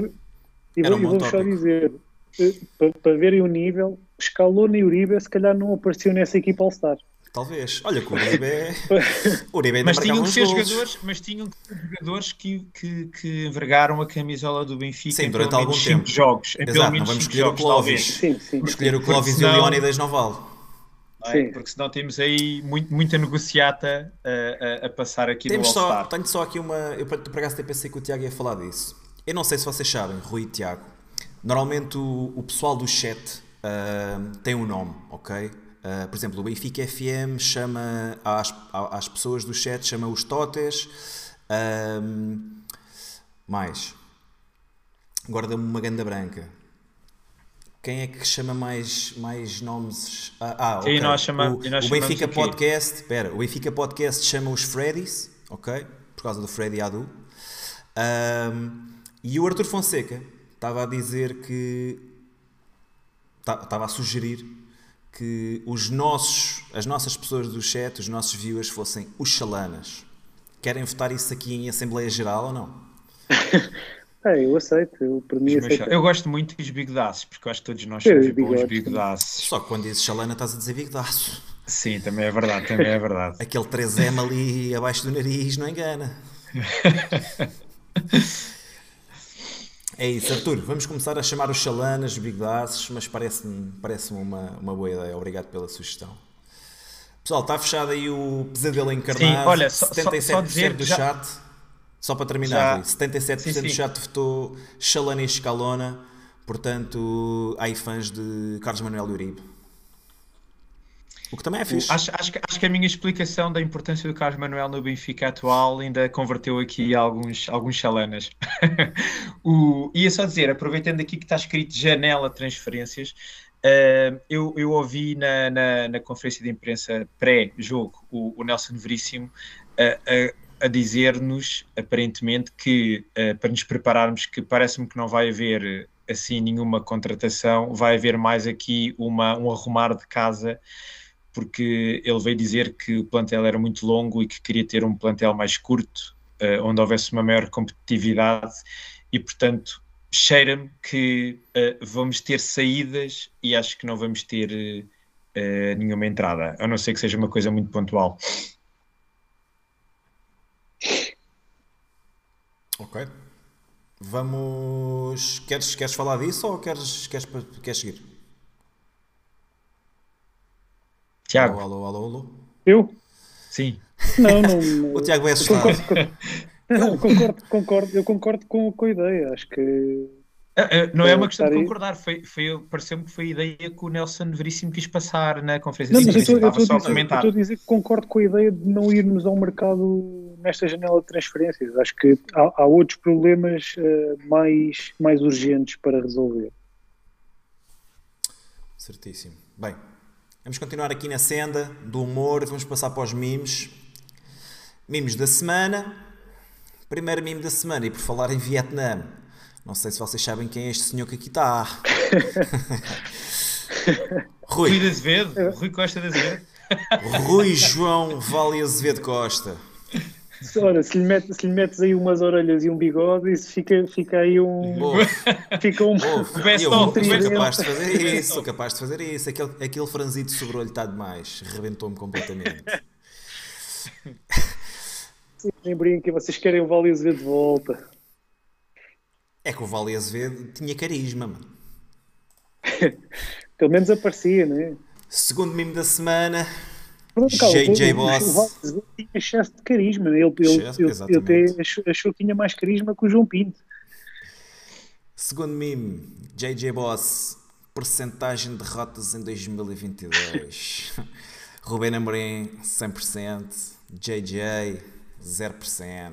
e vou, um vou só dizer, eh, para, para verem o nível, Scaloni e Uribe se calhar não apareciam nessa equipa All-Star. Talvez. Olha que o Uribe é... Uribe mas, tinham que ser jogadores, mas tinham que ser jogadores que, que, que envergaram a camisola do Benfica sim, durante algum tempo. jogos. Exato, não vamos escolher jogos, o Clóvis. Sim, sim. Vamos escolher o Clóvis e o Leónidas não vale. É? Porque senão temos aí muito, muita negociata a, a, a passar aqui temos no só, Tenho só aqui uma. Eu por acaso até pensei que o Tiago ia falar disso. Eu não sei se vocês sabem, Rui e Tiago. Normalmente o, o pessoal do chat uh, tem um nome, ok? Uh, por exemplo, o Benfica FM chama às, às pessoas do chat, chama os Totes. Uh, mais. Agora dá-me uma ganda branca. Quem é que chama mais, mais nomes? Ah, ah okay. e nós chama, o, e nós o Benfica Podcast, espera, o Benfica Podcast chama os Freddys, ok? Por causa do Freddy Adu. Um, e o Arthur Fonseca estava a dizer que estava a sugerir que os nossos, as nossas pessoas do chat, os nossos viewers fossem os chalanas. Querem votar isso aqui em Assembleia Geral ou não? É, eu aceito, eu, para mim aceito. Eu gosto muito dos bigodaços, porque eu acho que todos nós somos bons bigodaços. Só que quando dizes chalana estás a dizer bigodaço. Sim, também é verdade, também é verdade. Aquele 3M ali abaixo do nariz não engana. é isso, Arthur, vamos começar a chamar os chalanas, bigodaços, mas parece-me parece uma, uma boa ideia. Obrigado pela sugestão. Pessoal, está fechado aí o pesadelo encarnado. Sim, olha, só, 77% só, só dizer do já... chat só para terminar, Já. 77% sim, sim. chat votou Chalana e Escalona, portanto, há aí fãs de Carlos Manuel Uribe. O que também é fixe. Acho, acho, acho, que a minha explicação da importância do Carlos Manuel no Benfica atual ainda converteu aqui alguns, alguns chalanas. o, ia só dizer, aproveitando aqui que está escrito janela transferências, uh, eu, eu ouvi na, na, na, conferência de imprensa pré-jogo o, o Nelson Veríssimo uh, uh, a dizer-nos, aparentemente, que uh, para nos prepararmos, que parece-me que não vai haver assim nenhuma contratação, vai haver mais aqui uma, um arrumar de casa porque ele veio dizer que o plantel era muito longo e que queria ter um plantel mais curto, uh, onde houvesse uma maior competitividade e, portanto, cheira-me que uh, vamos ter saídas e acho que não vamos ter uh, nenhuma entrada, a não ser que seja uma coisa muito pontual. Ok. Vamos. Queres, queres falar disso ou queres, queres, queres seguir? Tiago. Alô, alô, alô, alô. Eu? Sim. Não, não. O Tiago é assustado. concordo, com- não, concordo, concordo, eu concordo com, com a ideia. Acho que não é Para uma questão de concordar, foi, foi, pareceu-me que foi a ideia que o Nelson Veríssimo quis passar na conferência Não, de mas eu imprensa. estou- eu Estava estou só a dizer- eu comentar. estou a dizer que concordo com a ideia de não irmos ao mercado nesta janela de transferências. Acho que há, há outros problemas eh, mais, mais urgentes para resolver. Certíssimo. Bem, vamos continuar aqui na senda do humor, vamos passar para os memes. Memes da semana. Primeiro meme da semana, e por falar em Vietnã. Não sei se vocês sabem quem é este senhor que aqui está. Rui Rui, de Azevedo, Rui Costa de Azevedo. Rui João Vale Azevedo Costa. Se- Ora, se lhe, metes, se lhe metes aí umas orelhas e um bigode, isso fica, fica aí um. Ouve, Fica um. best Eu of, sou capaz de fazer isso, sou capaz de fazer isso. Aquele, aquele franzito sobre o olho está demais. Rebentou-me completamente. Nem brinquem, vocês querem o Vale Azevedo de volta. É que o Vale Azevedo tinha carisma, mano. Pelo menos aparecia, não é? Segundo meme da semana, JJ Boss. O tinha excesso de carisma. Ele, ele, ele, ele até achou, achou que tinha mais carisma que o João Pinto. Segundo meme, JJ Boss, percentagem de derrotas em 2022. Rubén Amorim, 100%. JJ, 0%.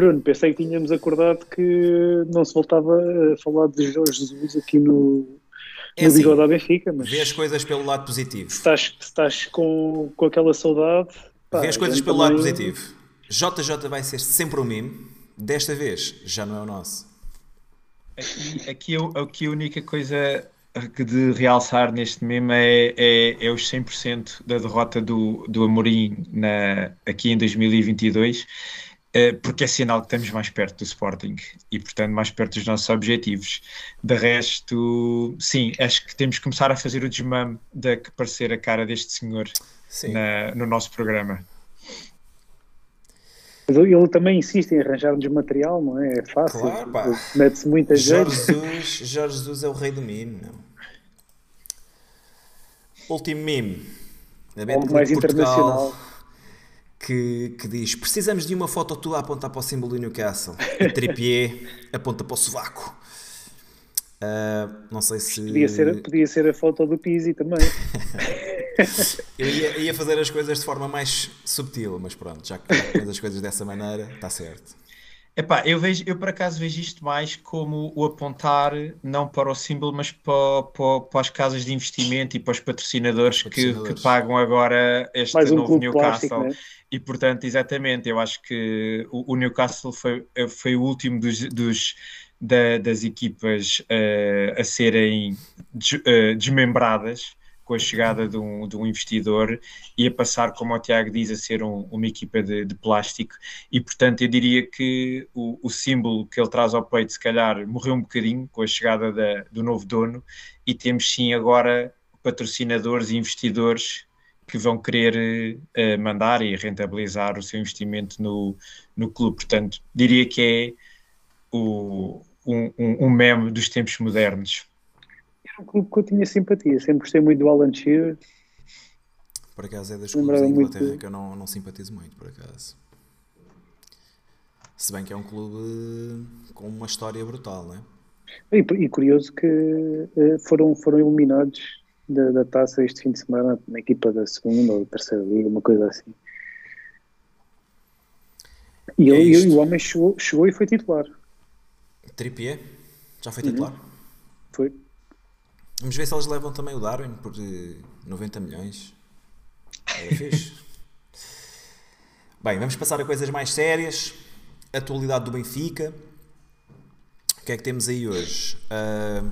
Bruno, pensei que tínhamos acordado que não se voltava a falar de Jorge Jesus aqui no, É no assim, bigode da Benfica, mas Vê se as coisas pelo lado positivo. estás, se estás com, com aquela saudade. pá, Vê as coisas pelo lado também- positivo. JJ vai ser sempre o meme. Desta vez, já não é o nosso. Aqui, aqui, aqui a única coisa que de realçar neste meme é, é, é os 100% da derrota do, do Amorim na, aqui em 2022, eh, porque é sinal que estamos mais perto do Sporting e, portanto, mais perto dos nossos objetivos. De resto, sim, acho que temos que começar a fazer o desmame de que parecer a cara deste senhor na- no nosso programa. Mas ele também insiste em arranjar-nos material, não é? É fácil. Claro, pá. Mete-se muita Jorge gente. Jesus, Jorge Jesus é o rei do meme. Não? Último meme. Da mais Portugal, internacional. Que, que diz: Precisamos de uma foto tua a apontar para o símbolo do Newcastle. E Trippier aponta para o sovaco. Ah, não sei se. Podia ser, podia ser a foto do Pizzi também. Eu ia, ia fazer as coisas de forma mais subtil, mas pronto, já que faz as coisas dessa maneira, está certo. Epá, eu vejo, eu por acaso vejo isto mais como o apontar não para o símbolo, mas para, para, para as casas de investimento e para os patrocinadores, que- Patrocinadores. Que, pagam agora este Mais um novo Newcastle. plástico, né? E portanto, exatamente, eu acho que o, o Newcastle foi, foi o último dos, dos- da- das equipas eh, a serem des- eh, desmembradas com a chegada de um, de um investidor e a passar, como o Tiago diz, a ser um- uma equipa de, de plástico. E portanto, eu diria que o, o símbolo que ele traz ao peito, se calhar, morreu um bocadinho com a chegada da- do novo dono, e temos sim agora patrocinadores e investidores que vão querer eh, mandar e rentabilizar o seu investimento no, no clube. Portanto, diria que é o, um, um meme dos tempos modernos. Um clube que eu tinha simpatia. Sempre gostei muito do Alan Shearer. Por acaso é das clubes da Inglaterra que eu não, não simpatizo muito, por acaso. Se bem que é um clube com uma história brutal, não é? E, e curioso que eh, foram, foram eliminados da, da taça este fim de semana na equipa da segunda ou terceira liga, uma coisa assim. E, É ele- o homem chegou, chegou e foi titular. Trippier, já Uhum. foi titular. Foi. Vamos ver se eles levam também o Darwin por eh, 90 milhões. Era fixe. Bem, vamos passar a coisas mais sérias. Atualidade do Benfica. O que é que temos aí hoje? Ah,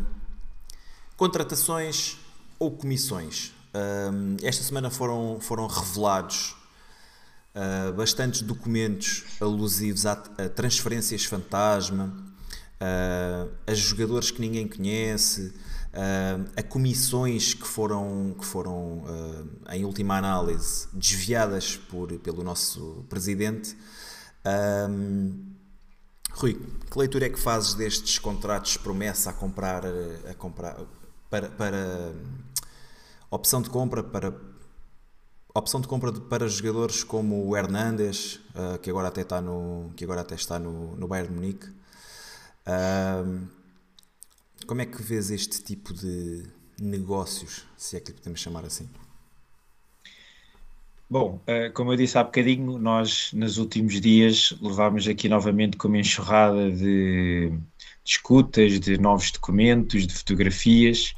contratações ou comissões? Um, esta semana foram, foram revelados uh, bastantes documentos alusivos a, a transferências fantasma, uh, a jogadores que ninguém conhece, uh, a comissões que foram, que foram em última análise, desviadas por, pelo nosso presidente. Um, Rui, que leitura é que fazes destes contratos promessa a comprar, a comprar para, para opção de compra para opção de compra de, para jogadores como o Hernandes, uh, que agora até está no que agora até está no, no Bayern de Munique. Uh, como é que vês este tipo de negócios, se é que lhe podemos chamar assim? Bom, uh, como eu disse há bocadinho, nós nos últimos dias levámos aqui novamente com uma enxurrada de, de escutas, de novos documentos, de fotografias.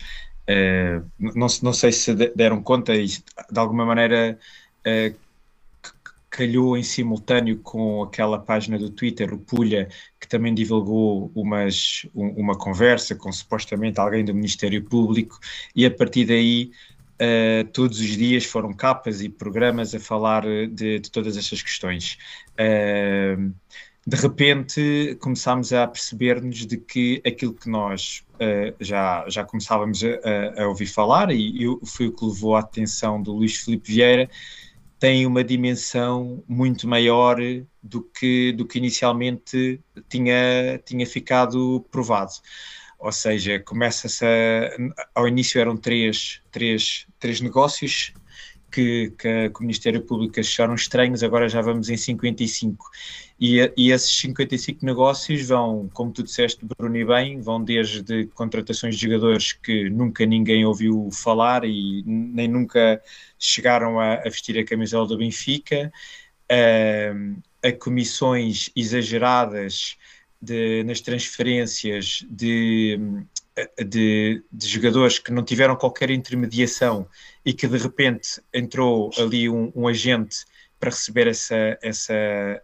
Uh, não, não, sei se deram conta, de alguma maneira uh, calhou em simultâneo com aquela página do Twitter, o Pulha, que também divulgou umas, um, uma conversa com supostamente alguém do Ministério Público, e a partir daí Uh, todos os dias foram capas e programas a falar de, de todas estas questões. Uh, de repente começámos a perceber-nos de que aquilo que nós uh, já, já começávamos a, a, ouvir falar, e eu, foi o que levou a atenção do Luís Filipe Vieira, tem uma dimensão muito maior do que, do que inicialmente tinha, tinha ficado provado. Ou seja, começa-se a, ao início eram três, três, três negócios que, que, que, o Ministério Público acharam estranhos, agora já vamos em 55. E, e esses 55 negócios vão, como tu disseste, Bruno, e bem, vão desde contratações de jogadores que nunca ninguém ouviu falar e nem nunca chegaram a, a vestir a camisola do Benfica, a, a comissões exageradas de, nas transferências de, de, de, jogadores que não tiveram qualquer intermediação e que de repente entrou ali um, um agente para receber essa, essa,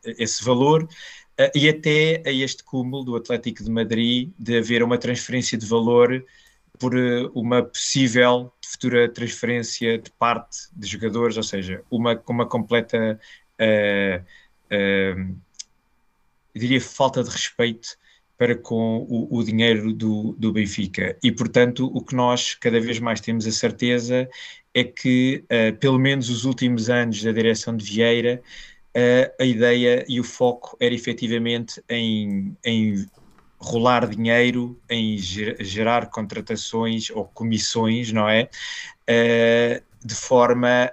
esse valor, uh, e até a este cúmulo do Atlético de Madrid de haver uma transferência de valor por uh, uma possível futura transferência de parte de jogadores, ou seja, uma, uma completa uh, eu diria, falta de respeito para com o, o dinheiro do, do, Benfica. E, portanto, o que nós cada vez mais temos a certeza é que, uh, pelo menos os últimos anos da direção de Vieira, uh, a ideia e o foco era efetivamente em, em rolar dinheiro, em gerar contratações ou comissões, não é? Uh, de forma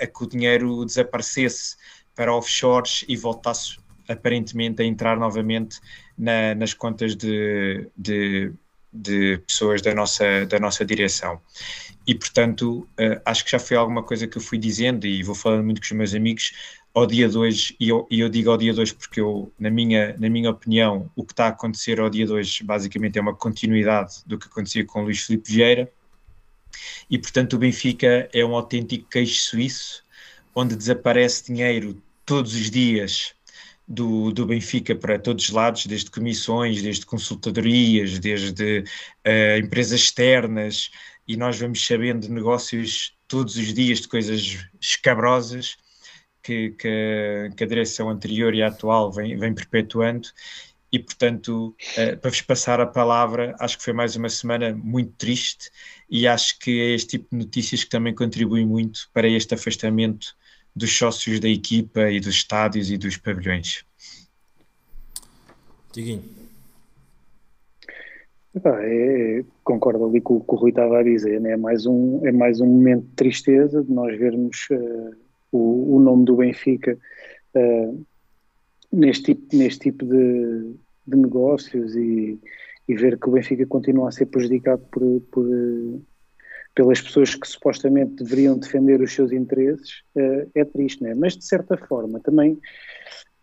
a que o dinheiro desaparecesse para offshores e voltasse aparentemente a entrar novamente na, nas contas de, de, de, pessoas da nossa, da nossa direção. E, portanto, uh, acho que já foi alguma coisa que eu fui dizendo e vou falando muito com os meus amigos ao dia 2, e eu, e eu digo ao dia 2 porque eu, na minha, na minha opinião, o que está a acontecer ao dia 2 basicamente é uma continuidade do que acontecia com o Luís Filipe Vieira, e portanto o Benfica é um autêntico queixo suíço, onde desaparece dinheiro todos os dias do, do Benfica para todos os lados, desde comissões, desde consultadorias, desde uh, empresas externas, e nós vamos sabendo de negócios todos os dias de coisas escabrosas que, que, que a direção anterior e a atual vem, vem perpetuando. E, portanto, uh, para vos passar a palavra, acho que foi mais uma semana muito triste e acho que é este tipo de notícias que também contribui muito para este afastamento dos sócios da equipa e dos estádios e dos pavilhões. Tiguinho. É, concordo ali com o que o Rui estava a dizer, né? é, mais um, é mais um momento de tristeza de nós vermos uh, o, o, nome do Benfica uh, neste tipo, neste tipo de, de negócios e, e, ver que o Benfica continua a ser prejudicado por, por, pelas pessoas que supostamente deveriam defender os seus interesses, uh, é triste, né? mas de certa forma também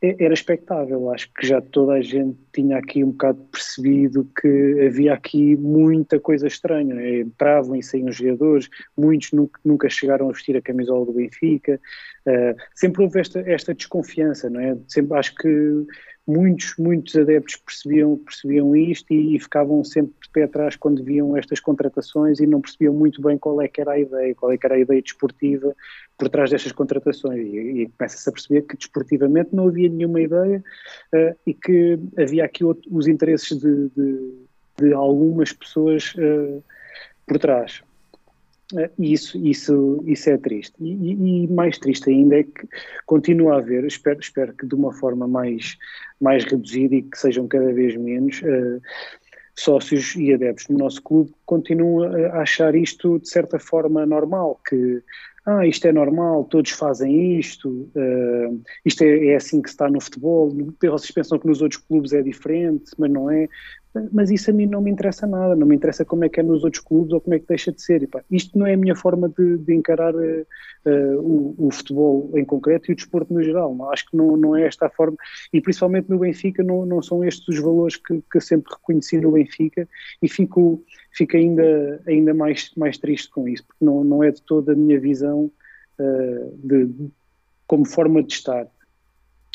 é, era expectável. Acho que já toda a gente tinha aqui um bocado percebido que havia aqui muita coisa estranha. Né? Entravam e saíam jogadores, muitos nunca, nunca, chegaram a vestir a camisola do Benfica. Uh, sempre houve esta, esta desconfiança, não é? Sempre acho que muitos, muitos adeptos percebiam, percebiam isto e, e, ficavam sempre de pé atrás quando viam estas contratações e não percebiam muito bem qual é que era a ideia, qual é que era a ideia desportiva por trás destas contratações. E, e começa-se a perceber que desportivamente não havia nenhuma ideia uh, e que havia aqui outro, os interesses de, de, de algumas pessoas uh, por trás. Uh, isso, isso, isso é triste. E, e, mais triste ainda é que continua a haver, espero, espero que de uma forma mais, mais reduzida e que sejam cada vez menos, uh, sócios e adeptos do nosso clube continuam a achar isto de certa forma normal, que ah, isto é normal, todos fazem isto, uh, isto é, é, assim que se está no futebol, vocês pensam que nos outros clubes é diferente, mas não é mas isso a mim não me interessa nada, não me interessa como é que é nos outros clubes ou como é que deixa de ser. E, pá, isto não é a minha forma de, de encarar uh, uh, o, o, futebol em concreto e o desporto no geral. Acho que não, não é esta a forma, e principalmente no Benfica não, não são estes os valores que, que eu sempre reconheci no Benfica e fico, fico ainda, ainda mais, mais triste com isso, porque não, não é de toda a minha visão uh, de, de, como forma de estar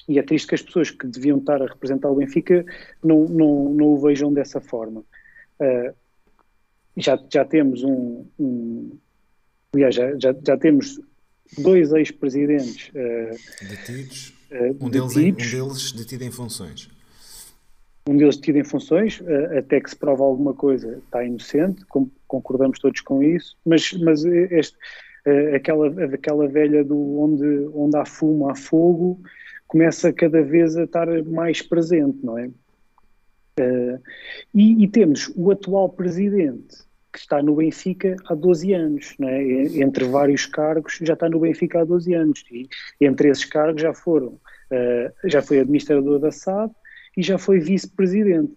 e é triste que as pessoas que deviam estar a representar o Benfica não, não, não o vejam dessa forma. Uh, já, já temos um, um aliás, já, já, já temos dois ex-presidentes uh, detidos, uh, um, detidos. Um deles detido em funções. Um deles detido em funções, até que se prova alguma coisa, está inocente, concordamos todos com isso, mas, mas este, aquela, aquela velha do onde, onde há fumo, há fogo, começa cada vez a estar mais presente, não é? Uh, e, e, temos o atual presidente que está no Benfica há 12 anos, é? entre vários cargos já está no Benfica há 12 anos e entre esses cargos já foram, uh, já foi administrador da SAD e já foi vice-presidente.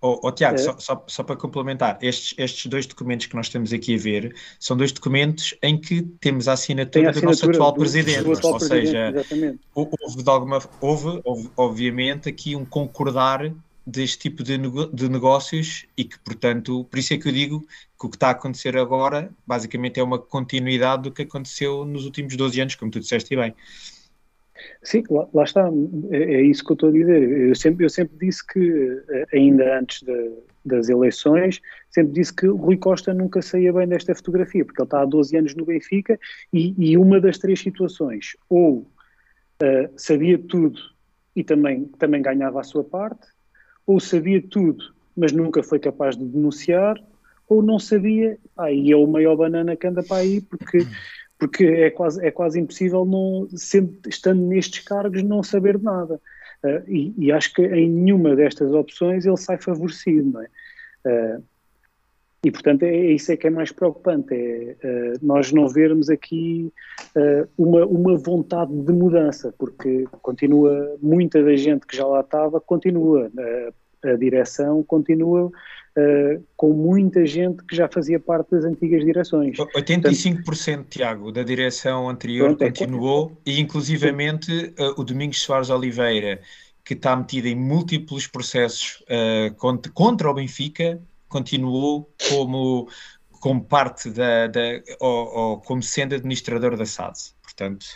Oh, oh Tiago, é. só, só, só, para complementar, estes, estes dois documentos que nós temos aqui a ver são dois documentos em que temos a assinatura, a assinatura do nosso atual do, presidente. Do atual ou presidente, seja, houve, de alguma, houve, houve, obviamente, aqui um concordar deste tipo de, de negócios e que, portanto, por isso é que eu digo que o que está a acontecer agora basicamente é uma continuidade do que aconteceu nos últimos 12 anos, como tu disseste bem. Sim, lá, lá está, é, é, isso que eu estou a dizer. Eu sempre, eu sempre disse que, eh, ainda antes de, das eleições, sempre disse que Rui Costa nunca saía bem desta fotografia, porque ele está há 12 anos no Benfica e, e uma das três situações, ou uh, sabia tudo e também, também ganhava a sua parte, ou sabia tudo, mas nunca foi capaz de denunciar, ou não sabia, aí ah, é o maior banana que anda para aí, porque porque é quase, é quase impossível, não, sempre estando nestes cargos, não saber de nada. Uh, e, e, acho que em nenhuma destas opções ele sai favorecido, não é? Uh, e, portanto, é, é, isso é que é mais preocupante, é uh, nós não vermos aqui uma, uma vontade de mudança, porque continua, muita da gente que já lá estava, continua, a direção continua uh, com muita gente que já fazia parte das antigas direções. 85%, Portanto, Tiago, da direção anterior pronto, é continuou é, e inclusivamente uh, o Domingos Soares Oliveira, que está metido em múltiplos processos uh, contra, contra o Benfica, continuou como, como parte da, da ou, ou como sendo administrador da SADS. Portanto,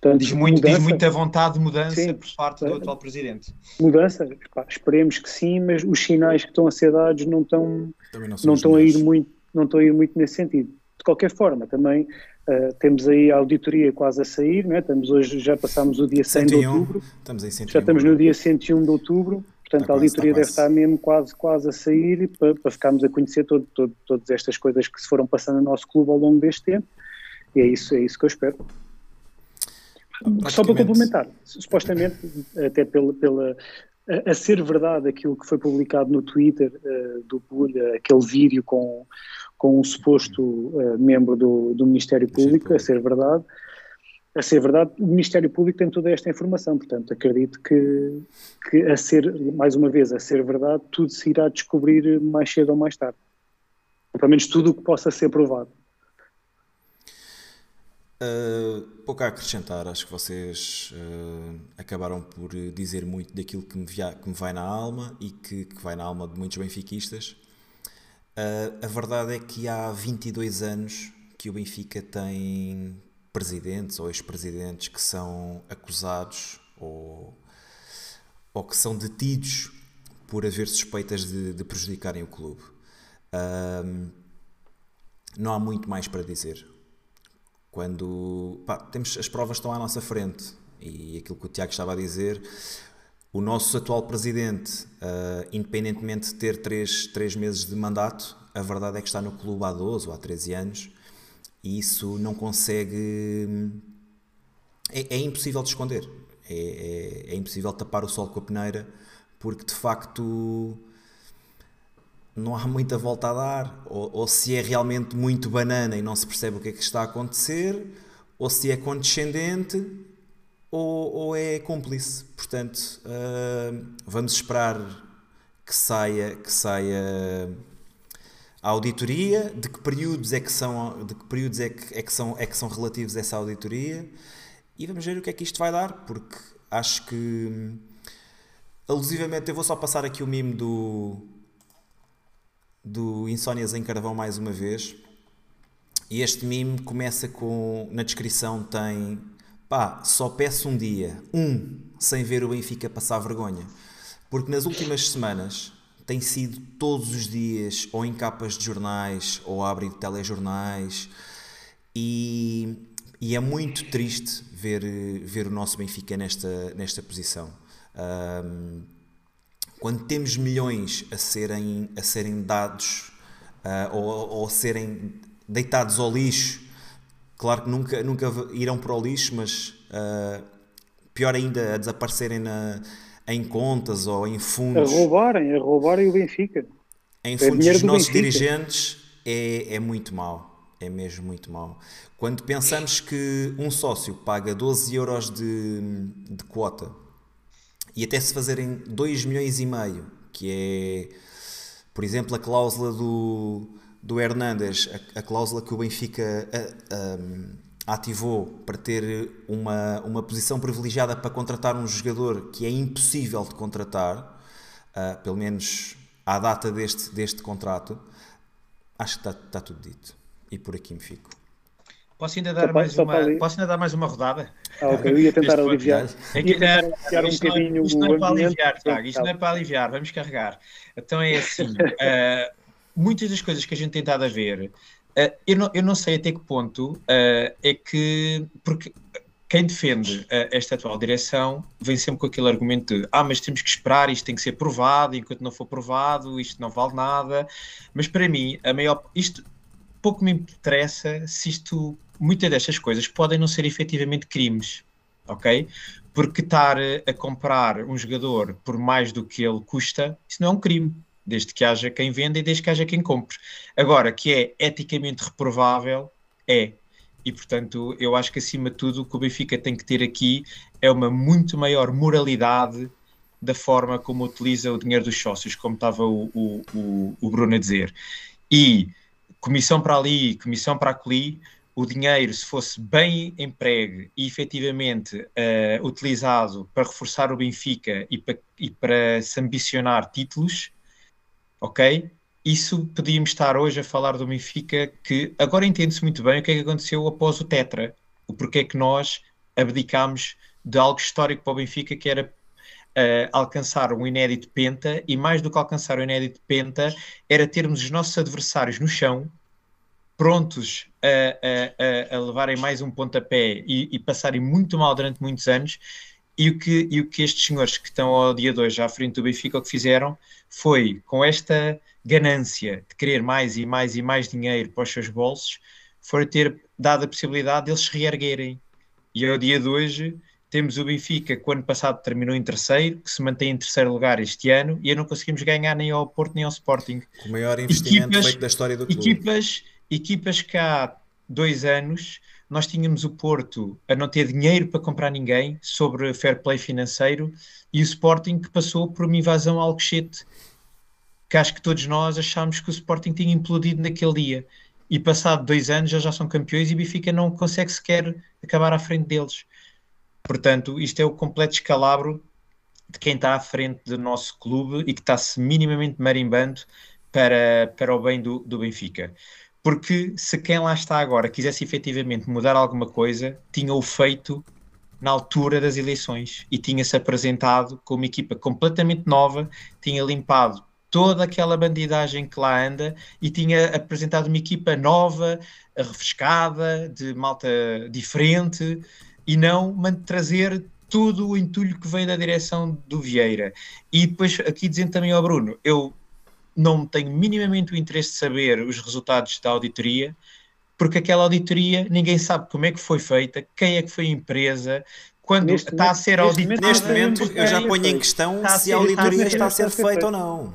Portanto, diz, muito, mudança, diz muita vontade de mudança sim, por parte do atual presidente. Mudança, pá, esperemos que sim, mas os sinais que estão a ser dados não estão, não, não estão a ir muito, não estão a ir muito nesse sentido. De qualquer forma, também uh, temos aí a auditoria quase a sair, né? estamos hoje, já passámos o dia 100 101, de outubro, estamos em 101, já estamos no dia 101 de outubro, portanto está a auditoria quase, deve estar mesmo quase, quase a sair para, para ficarmos a conhecer todo, todo, todas estas coisas que se foram passando no nosso clube ao longo deste tempo, e é isso, é isso que eu espero. Só para complementar, supostamente, até pela, pela a, a, ser verdade aquilo que foi publicado no Twitter uh, do Pulha, aquele vídeo com, com um suposto uh, membro do, do Ministério Público, a ser verdade, a ser verdade, o Ministério Público tem toda esta informação, portanto, acredito que, que a ser, mais uma vez, a ser verdade, tudo se irá descobrir mais cedo ou mais tarde. Pelo menos tudo o que possa ser provado. Uh, pouco a acrescentar, acho que vocês uh, acabaram por dizer muito daquilo que me, via, que me vai na alma e que, que, vai na alma de muitos benfiquistas. Uh, a verdade é que há 22 anos que o Benfica tem presidentes ou ex-presidentes que são acusados ou, ou que são detidos por haver suspeitas de, de prejudicarem o clube. Não há muito mais para dizer. Quando pá, temos as provas estão à nossa frente e aquilo que o Tiago estava a dizer, o nosso atual presidente, uh, independentemente de ter 3, três meses de mandato, a verdade é que está no clube há 12 ou há 13 anos e isso não consegue. É, é impossível de esconder, é, é, é impossível tapar o sol com a peneira porque de facto não há muita volta a dar, ou, ou, se é realmente muito banana e não se percebe o que é que está a acontecer, ou se é condescendente ou, ou é cúmplice. Portanto, uh, vamos esperar que saia, que saia a auditoria, de que períodos é que são, de que períodos é que, é que são, é que são relativos a essa auditoria e vamos ver o que é que isto vai dar, porque acho que alusivamente eu vou só passar aqui o mimo do do Insónias em Carvão mais uma vez. E este mimo começa com na descrição tem pá, só peço um dia, um, sem ver o Benfica passar vergonha. Porque nas últimas semanas tem sido todos os dias, ou em capas de jornais, ou a abrir telejornais, e, e é muito triste ver, ver o nosso Benfica nesta, nesta posição. Um, quando temos milhões a serem, a serem dados uh, ou, ou a serem deitados ao lixo, claro que nunca, nunca irão para o lixo, mas uh, pior ainda a desaparecerem na, em contas ou em fundos. A roubarem, a roubarem o Benfica. Em é fundos dos nossos Benfica. dirigentes é, é muito mau. É mesmo muito mau. Quando pensamos que um sócio paga 12 euros de, de quota e até se fazerem 2 milhões e meio, que é, por exemplo, a cláusula do, do Hernandes, a, a cláusula que o Benfica a, a, ativou para ter uma, uma posição privilegiada para contratar um jogador que é impossível de contratar, uh, pelo menos à data deste, deste contrato, acho que está, está tudo dito. E por aqui me fico. Posso ainda dar, mais, uma, posso ainda dar mais uma rodada? Ah, ok, eu ia tentar aliviar. É que, ia tentar um isto, bocadinho isto não é para aliviar, Tiago, isto não é para aliviar, vamos carregar. Então é assim, uh, muitas das coisas que a gente tem estado a ver, uh, eu, não, eu não sei até que ponto uh, é que, porque quem defende esta atual direção vem sempre com aquele argumento de ah, mas temos que esperar, isto tem que ser provado, enquanto não for provado, isto não vale nada. Mas para mim, a maior, isto pouco me interessa se isto muitas destas coisas podem não ser efetivamente crimes, ok? Porque estar a comprar um jogador por mais do que ele custa, isso não é um crime, desde que haja quem venda e desde que haja quem compre. Agora, que é eticamente reprovável, é. E, portanto, eu acho que, acima de tudo, o que o Benfica tem que ter aqui é uma muito maior moralidade da forma como utiliza o dinheiro dos sócios, como estava o, o, o Bruno a dizer. E comissão para ali, comissão para ali, o dinheiro, se fosse bem empregue e efetivamente uh, utilizado para reforçar o Benfica e para, e para se ambicionar títulos, ok? Isso podíamos estar hoje a falar do Benfica, que agora entende-se muito bem o que é que aconteceu após o Tetra, o porquê que nós abdicámos de algo histórico para o Benfica, que era uh, alcançar um inédito penta, e mais do que alcançar o um inédito penta, era termos os nossos adversários no chão, prontos a, a, a levarem mais um pontapé e, e, passarem muito mal durante muitos anos. E o, que, e o que estes senhores que estão ao dia de hoje à frente do Benfica, o que fizeram foi, com esta ganância de querer mais e mais e mais dinheiro para os seus bolsos, foi ter dado a possibilidade deles se reerguerem. E ao dia de hoje temos o Benfica, que o ano passado terminou em terceiro, que se mantém em terceiro lugar este ano, e não conseguimos ganhar nem ao Porto nem ao Sporting. O maior investimento equipas, feito da história do clube. Equipas equipas que há dois anos nós tínhamos o Porto a não ter dinheiro para comprar ninguém sobre fair play financeiro e o Sporting que passou por uma invasão ao Alcochete que acho que todos nós achámos que o Sporting tinha implodido naquele dia. E passado dois anos eles já são campeões e o Benfica não consegue sequer acabar à frente deles. Portanto isto é o completo escalabro de quem está à frente do nosso clube e que está-se minimamente marimbando para, para o bem do, do Benfica porque se quem lá está agora quisesse efetivamente mudar alguma coisa, tinha o feito na altura das eleições e tinha-se apresentado com uma equipa completamente nova, tinha limpado toda aquela bandidagem que lá anda e tinha apresentado uma equipa nova, refrescada, de malta diferente e não trazer todo o entulho que veio da direção do Vieira. E depois aqui dizendo também ao Bruno, eu não tenho minimamente o interesse de saber os resultados da auditoria, porque aquela auditoria ninguém sabe como é que foi feita, quem é que foi a empresa, quando Neste está a ser auditada. Neste momento, eu já Sim, ponho em questão se a auditoria está a ser feita. ou não.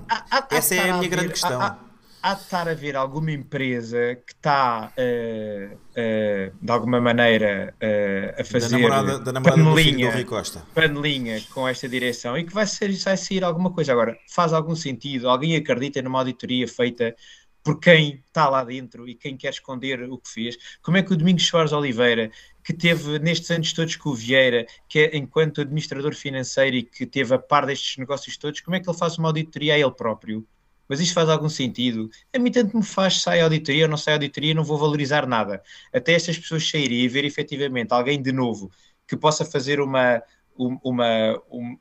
Essa é a minha grande questão. Há, de estar a ver alguma empresa que está, eh, eh, de alguma maneira, eh, a Da fazer namorada, da namorada filho do panelinha, panelinha com esta direção e que vai, ser, vai sair alguma coisa. Agora, faz algum sentido? Alguém acredita numa auditoria feita por quem está lá dentro e quem quer esconder o que fez? Como é que o Domingos Soares Oliveira, que teve nestes anos todos com o Vieira, que é enquanto administrador financeiro e que teve a par destes negócios todos, como é que ele faz uma auditoria a ele próprio? Mas isto faz algum sentido? A mim tanto me faz sai auditoria ou não sai auditoria, não vou valorizar nada. Até estas pessoas saírem e ver efetivamente alguém de novo que possa fazer uma, um- uma, um-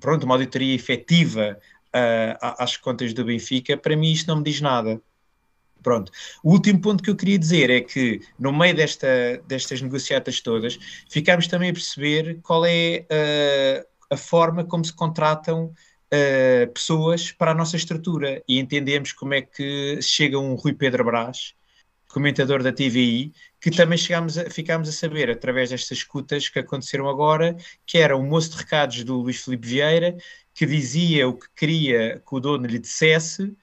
pronto, uma auditoria efetiva à- às contas do Benfica, para mim isto não me diz nada. Pronto. O último ponto que eu queria dizer é que, no meio desta, destas negociatas todas, ficámos também a perceber qual é ah, a forma como se contratam ah, pessoas para a nossa estrutura e entendemos como é que chega um Rui Pedro Brás, comentador da TVI, que também chegámos a, ficámos a saber, através destas escutas que aconteceram agora, que era um moço de recados do Luís Filipe Vieira, que dizia o que queria que o dono lhe dissesse,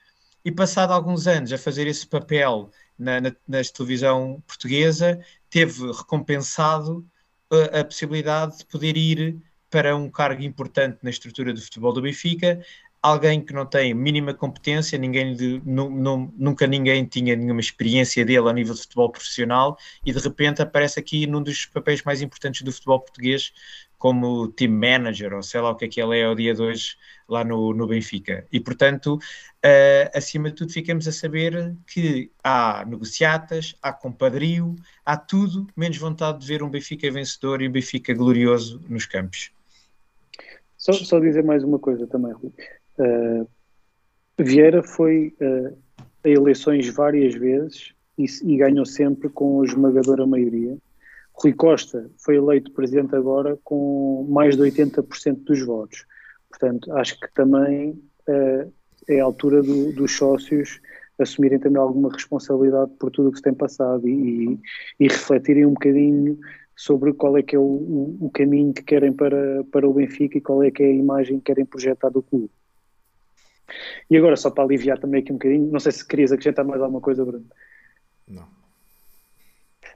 e passado alguns anos a fazer esse papel na, na, na televisão portuguesa, teve recompensado uh, a possibilidade de poder ir para um cargo importante na estrutura do futebol do Benfica, alguém que não tem mínima competência, ninguém lhe- nu- nu- nunca ninguém tinha nenhuma experiência dele a nível de futebol profissional e de repente aparece aqui num dos papéis mais importantes do futebol português como team manager, ou sei lá o que é que ele é ao dia de hoje lá no, no Benfica. E portanto, eh, acima de tudo, ficamos a saber que há negociatas, há compadrio, há tudo, menos vontade de ver um Benfica vencedor e um Benfica glorioso nos campos. Só, só dizer mais uma coisa também, Rui. Uh, Vieira foi uh, a eleições várias vezes e, e ganhou sempre com a esmagadora maioria. Rui Costa foi eleito presidente agora com mais de 80% dos votos. Portanto, acho que também uh, é a altura do- dos sócios assumirem também alguma responsabilidade por tudo o que se tem passado e, e refletirem um bocadinho sobre qual é que é o, o- o caminho que querem para, para o Benfica e qual é que é a imagem que querem projetar do clube. E agora, só para aliviar também aqui um bocadinho, não sei se querias acrescentar mais alguma coisa, Bruno. Não.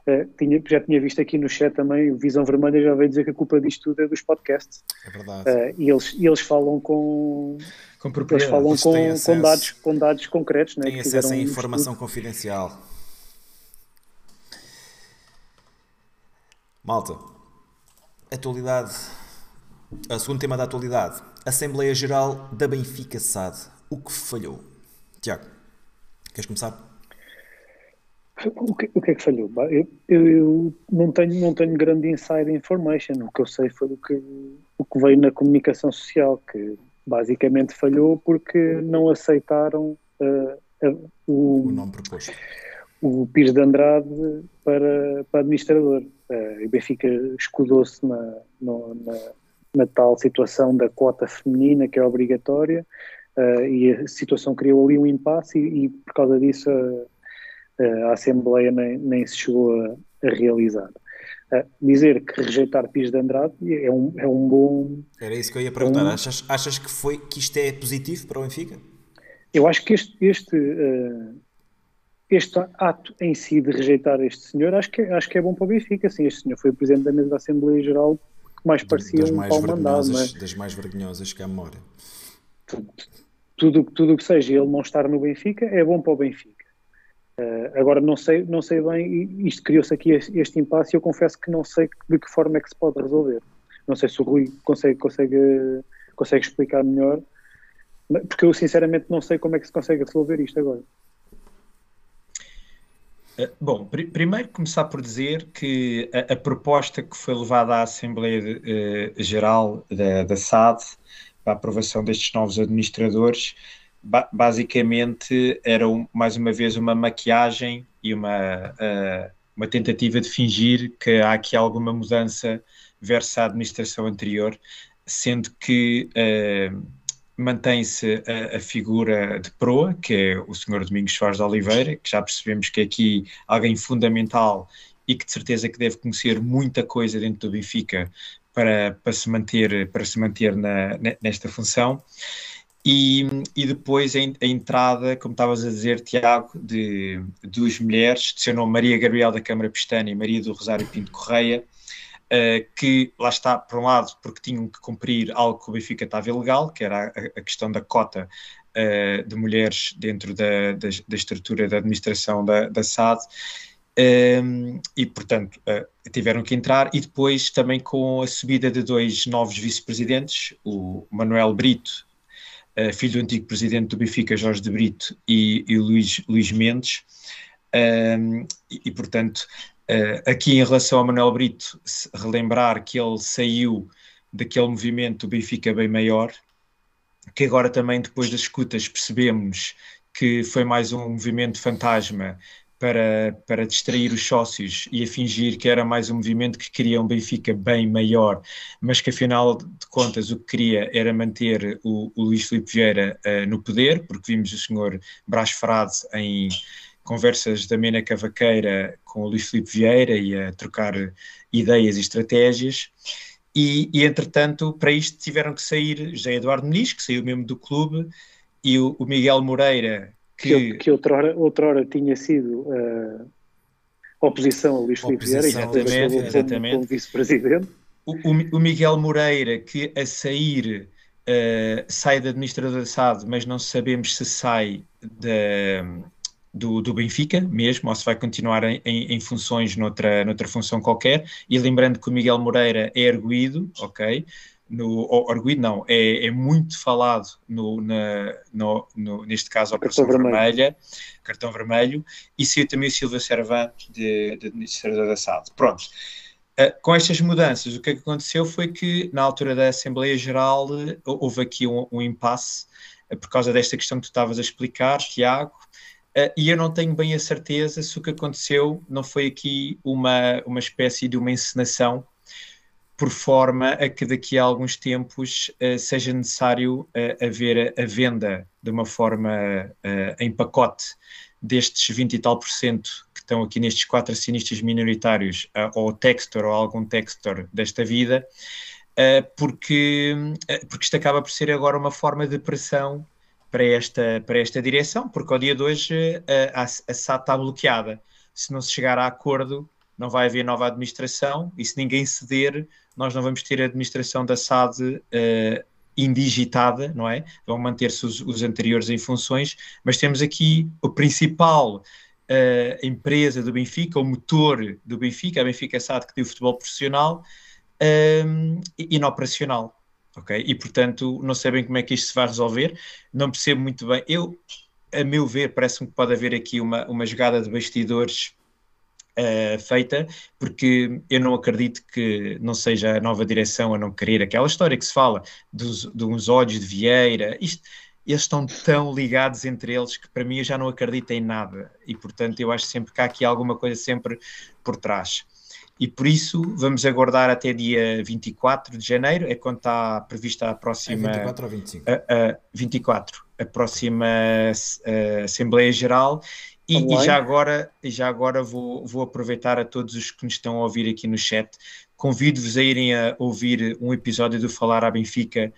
Eh, tinha, já tinha visto aqui no chat também, o Visão Vermelha já veio dizer que a culpa disto tudo é dos podcasts. É verdade. Eh, e, eles, e eles falam com Com eles propriedade. falam Eles têm com, acesso. com, dados, com dados concretos. Né, Tem acesso um informação confidencial. Malta, atualidade. O segundo tema da atualidade. Assembleia Geral da Benfica SAD. O que falhou? Tiago, queres começar? O que, o que é que falhou? Eu, eu- eu não, tenho, não tenho grande inside information. O que eu sei foi o que, o que veio na comunicação social, que basicamente falhou porque não aceitaram eh, a- O o, nome proposto. O Pires de Andrade para, para administrador. Eh, o Benfica escudou-se na, na, na tal situação da cota feminina que é obrigatória eh, e a situação criou ali um impasse e, e por causa disso a, a Assembleia nem, nem se chegou a, a realizar. Eh, dizer que rejeitar Pires de Andrade é um, é um bom. Era isso que eu ia perguntar. Um- Achas, achas que, foi, que isto é positivo para o Benfica? Eu acho que este, este, eh, este ato em si de rejeitar este senhor, acho que, é- acho que é bom para o Benfica. Assim, este senhor foi o presidente da mesa da Assembleia Geral que mais parecia das, um mais pau mandado. Mas das mais vergonhosas que há memória. tudo tudo o que seja ele não estar no Benfica é bom para o Benfica. Eh, agora não sei, não sei bem, isto criou-se aqui este, este impasse e eu confesso que não sei de que forma é que se pode resolver. Não sei se o Rui consegue, consegue, consegue explicar melhor, porque eu sinceramente não sei como é que se consegue resolver isto agora. Uh, bom, pr primeiro começar por dizer que a, a, proposta que foi levada à Assembleia uh, Geral da, da SAD para a aprovação destes novos administradores ba basicamente era um, mais uma vez uma maquiagem e uma, uh, uma tentativa de fingir que há aqui alguma mudança versus a administração anterior, sendo que uh, mantém-se a, a, figura de proa, que é o Sr. Domingos Soares de Oliveira, que já percebemos que é aqui alguém fundamental e que de certeza que deve conhecer muita coisa dentro do Benfica para, para se manter, para se manter na, nesta função. E, e depois a, a, entrada, como estavas a dizer, Tiago, de, duas mulheres, de seu nome Maria Gabriel da Câmara Pestana e Maria do Rosário Pinto Correia, que lá está, por um lado, porque tinham que cumprir algo que o Benfica estava ilegal, que era a, questão da cota uh, de mulheres dentro da, da, da, estrutura da administração da, da SAD, um, ehm, e portanto uh, tiveram que entrar e depois também com a subida de dois novos vice-presidentes, o Manuel Brito uh, filho do antigo presidente do Benfica, Jorge de Brito, e, e o Luís, Luís Mendes. Um, e, e, portanto, uh, aqui em relação a Manuel Brito, relembrar que ele saiu daquele movimento do Benfica bem maior, que agora também depois das escutas percebemos que foi mais um movimento fantasma para, para distrair os sócios e a fingir que era mais um movimento que queria um Benfica bem maior, mas que afinal de contas o que queria era manter o, o Luís Filipe Vieira uh, no poder, porque vimos o senhor Brás Frade em conversas da Mena Cavaqueira com o Luís Filipe Vieira e a trocar ideias e estratégias. E, e, entretanto, para isto tiveram que sair José Eduardo Muniz, que saiu mesmo do clube, e o, o Miguel Moreira, que, que, que outrora, outrora tinha sido uh, oposição a Luís Filipe Vieira, exatamente, exatamente. como, vice-presidente. O, o, Miguel Moreira, que a sair uh, sai da administrador da SAD, mas não sabemos se sai da, do, do, Benfica mesmo, ou se vai continuar em, em, funções noutra, noutra função qualquer. E lembrando que o Miguel Moreira é erguido, ok? no arguido não, é, é, muito falado no, na, no, no, neste caso a Operação Vermelha, cartão vermelho, e saiu também o Silva Servan de, de administrador da SAD. Pronto. Uh, com estas mudanças, o que, é que aconteceu foi que, na altura da Assembleia Geral, houve aqui um, um impasse uh, por causa desta questão que tu estavas a explicar, Tiago, uh, e eu não tenho bem a certeza se o que aconteceu não foi aqui uma, uma espécie de uma encenação por forma a que daqui a alguns tempos uh, seja necessário uh, haver a venda de uma forma em pacote destes 20 e tal por cento que estão aqui nestes quatro acionistas minoritários ou Textor ou algum Textor desta vida, porque, porque isto acaba por ser agora uma forma de pressão para esta, para esta direção, porque ao dia de hoje a, a, a SAT está bloqueada. Se não se chegar a acordo, não vai haver nova administração e se ninguém ceder, nós não vamos ter a administração da SAD uh, indigitada, não é? Vão manter-se os, os, anteriores em funções, mas temos aqui o principal uh, empresa do Benfica, o motor do Benfica, a Benfica SAD que tem o futebol profissional, um, eh, inoperacional. Ok? E portanto, não sei bem como é que isto se vai resolver, não percebo muito bem. Eu, a meu ver, parece-me que pode haver aqui uma, uma jogada de bastidores uh, feita, porque eu não acredito que não seja a nova direção a não querer aquela história que se fala dos, dos ódios de Vieira, isto, eles estão tão ligados entre eles que para mim eu já não acredito em nada e portanto eu acho sempre que há aqui alguma coisa sempre por trás. E por isso vamos aguardar até dia 24 de janeiro, é quando está prevista a próxima. É 24 ou 25? A, a 24, a próxima a Assembleia Geral, e, e, já agora, já agora vou, vou aproveitar a todos os que nos estão a ouvir aqui no chat. Convido-vos a irem a ouvir um episódio do Falar à Benfica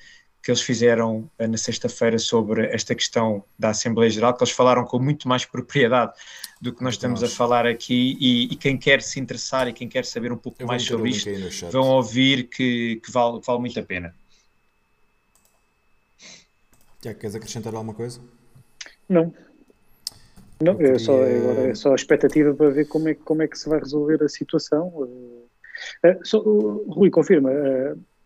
que eles fizeram eh, na sexta-feira sobre esta questão da Assembleia Geral, que eles falaram com muito mais propriedade do que nós estamos a falar aqui. E, e, quem quer se interessar e quem quer saber um pouco mais sobre isto, vão ouvir que, que vale, vale muito a pena. Tiago, queres acrescentar alguma coisa? Não, não, é, queria... só, agora é só a expectativa para ver como é, como é que se vai resolver a situação. Uh, só, uh, Rui, confirma,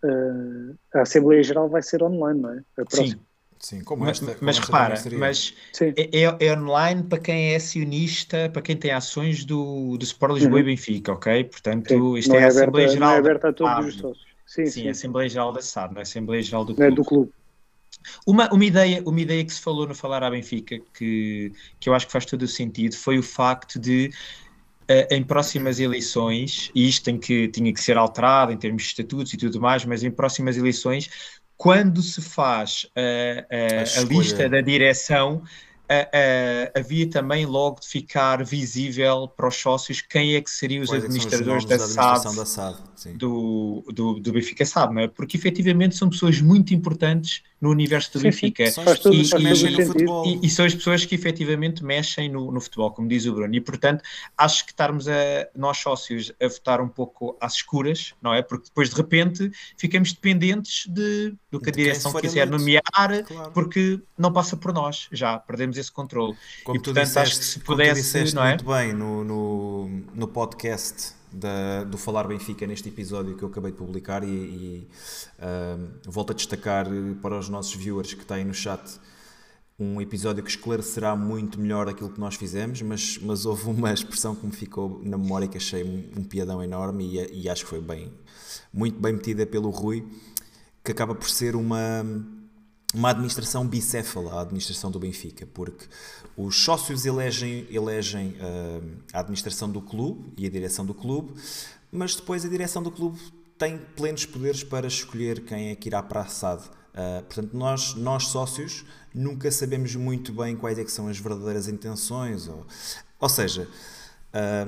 uh, a Assembleia Geral vai ser online, não é? Sim, Sim, como Mas, esta. como mas esta repara, seria. mas é, é- é online para quem é acionista, para quem tem ações do, do Sport Lisboa e Benfica, ok? Portanto, Sim. isto Não é a aberta- Assembleia não Geral é aberta a todos os sócios. Sim, Sim, sim. a Assembleia Geral da SAD, não é a Assembleia Geral do Não é Clube. do clube. Uma, uma, ideia, uma ideia que se falou no Falar à Benfica, que, que eu acho que faz todo o sentido, foi o facto de, eh, em próximas eleições, e isto tem que, tinha que ser alterado em termos de estatutos e tudo mais, mas em próximas eleições, quando se faz A a, lista da direção, havia também logo de ficar visível para os sócios quem é que seriam os Quais é que administradores nomes da SAD da SAD. Sim. do, do, do Benfica SAD, não é? Porque efetivamente são pessoas muito importantes no universo do Sim, sim. Benfica. Faz faz todo mexem no futebol. E, e são as pessoas que efetivamente mexem no, no futebol, como diz o Bruno. E portanto, acho que estarmos a, nós sócios a votar um pouco às escuras, não é? Porque depois de repente ficamos dependentes de, do que a De quem direção quiser eleito. nomear, Claro. porque não passa por nós, já perdemos esse controle. Como e tu portanto, disseste, acho que se como tu pudesse, disseste não é? muito bem no, no, no podcast da- do Falar Benfica, neste episódio que eu acabei de publicar, e, e, volto a destacar para os nossos viewers que têm no chat um episódio que esclarecerá muito melhor aquilo que nós fizemos, mas, mas houve uma expressão que me ficou na memória que achei um, um piadão enorme e, e acho que foi bem, muito bem metida pelo Rui, que acaba por ser uma uma administração bicéfala, a administração do Benfica, porque os sócios elegem, elegem ah, a administração do clube e a direção do clube, mas depois a direção do clube tem plenos poderes para escolher quem é que irá para a SAD. Ah, portanto, nós, nós sócios nunca sabemos muito bem quais é são as verdadeiras intenções, ou, ou seja, ah,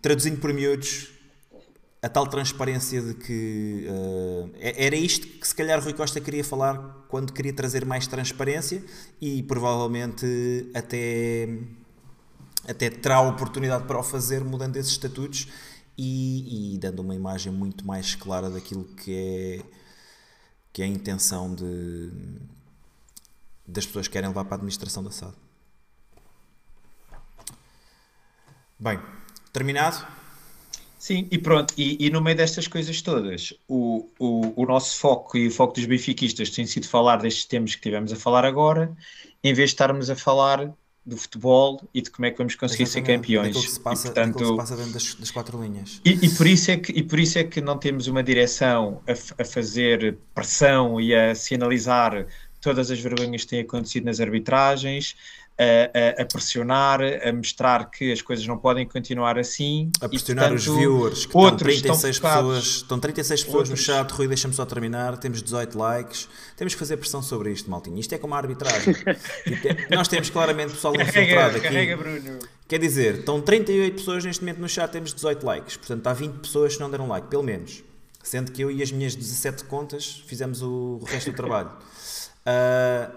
traduzindo por miúdos, a tal transparência de que uh, era isto que se calhar Rui Costa queria falar quando queria trazer mais transparência e provavelmente até, até terá a oportunidade para o fazer mudando esses estatutos e, e dando uma imagem muito mais clara daquilo que é, que é a intenção de, das pessoas que querem levar para a administração da SAD. Bem, terminado? Sim, e pronto, e, e no meio destas coisas todas, o, o, o nosso foco e o foco dos benfiquistas tem sido falar destes temas que tivemos a falar agora, em vez de estarmos a falar do futebol e de como é que vamos conseguir ser Exatamente, campeões. daquilo que se passa, e, portanto, que se passa dentro das, das quatro linhas. e, e por isso é que, e por isso é que não temos uma direção a, a fazer pressão e a se analisar todas as vergonhas que têm acontecido nas arbitragens, a, a- pressionar, a mostrar que as coisas não podem continuar assim. A e, pressionar os portanto, viewers, que outros estão estão 36 focados. pessoas, estão 36 pessoas no Outros- chat, Rui, deixa-me só terminar, temos 18 likes, temos que fazer pressão sobre isto, maltinho. Isto é como a arbitragem. É- Nós temos claramente pessoal infiltrado Carrega, carrega, aqui. Bruno. Quer dizer, estão 38 pessoas neste momento no chat, temos 18 likes. Portanto, há 20 pessoas que não deram like, pelo menos. Sendo que eu e as minhas 17 contas fizemos o resto do trabalho.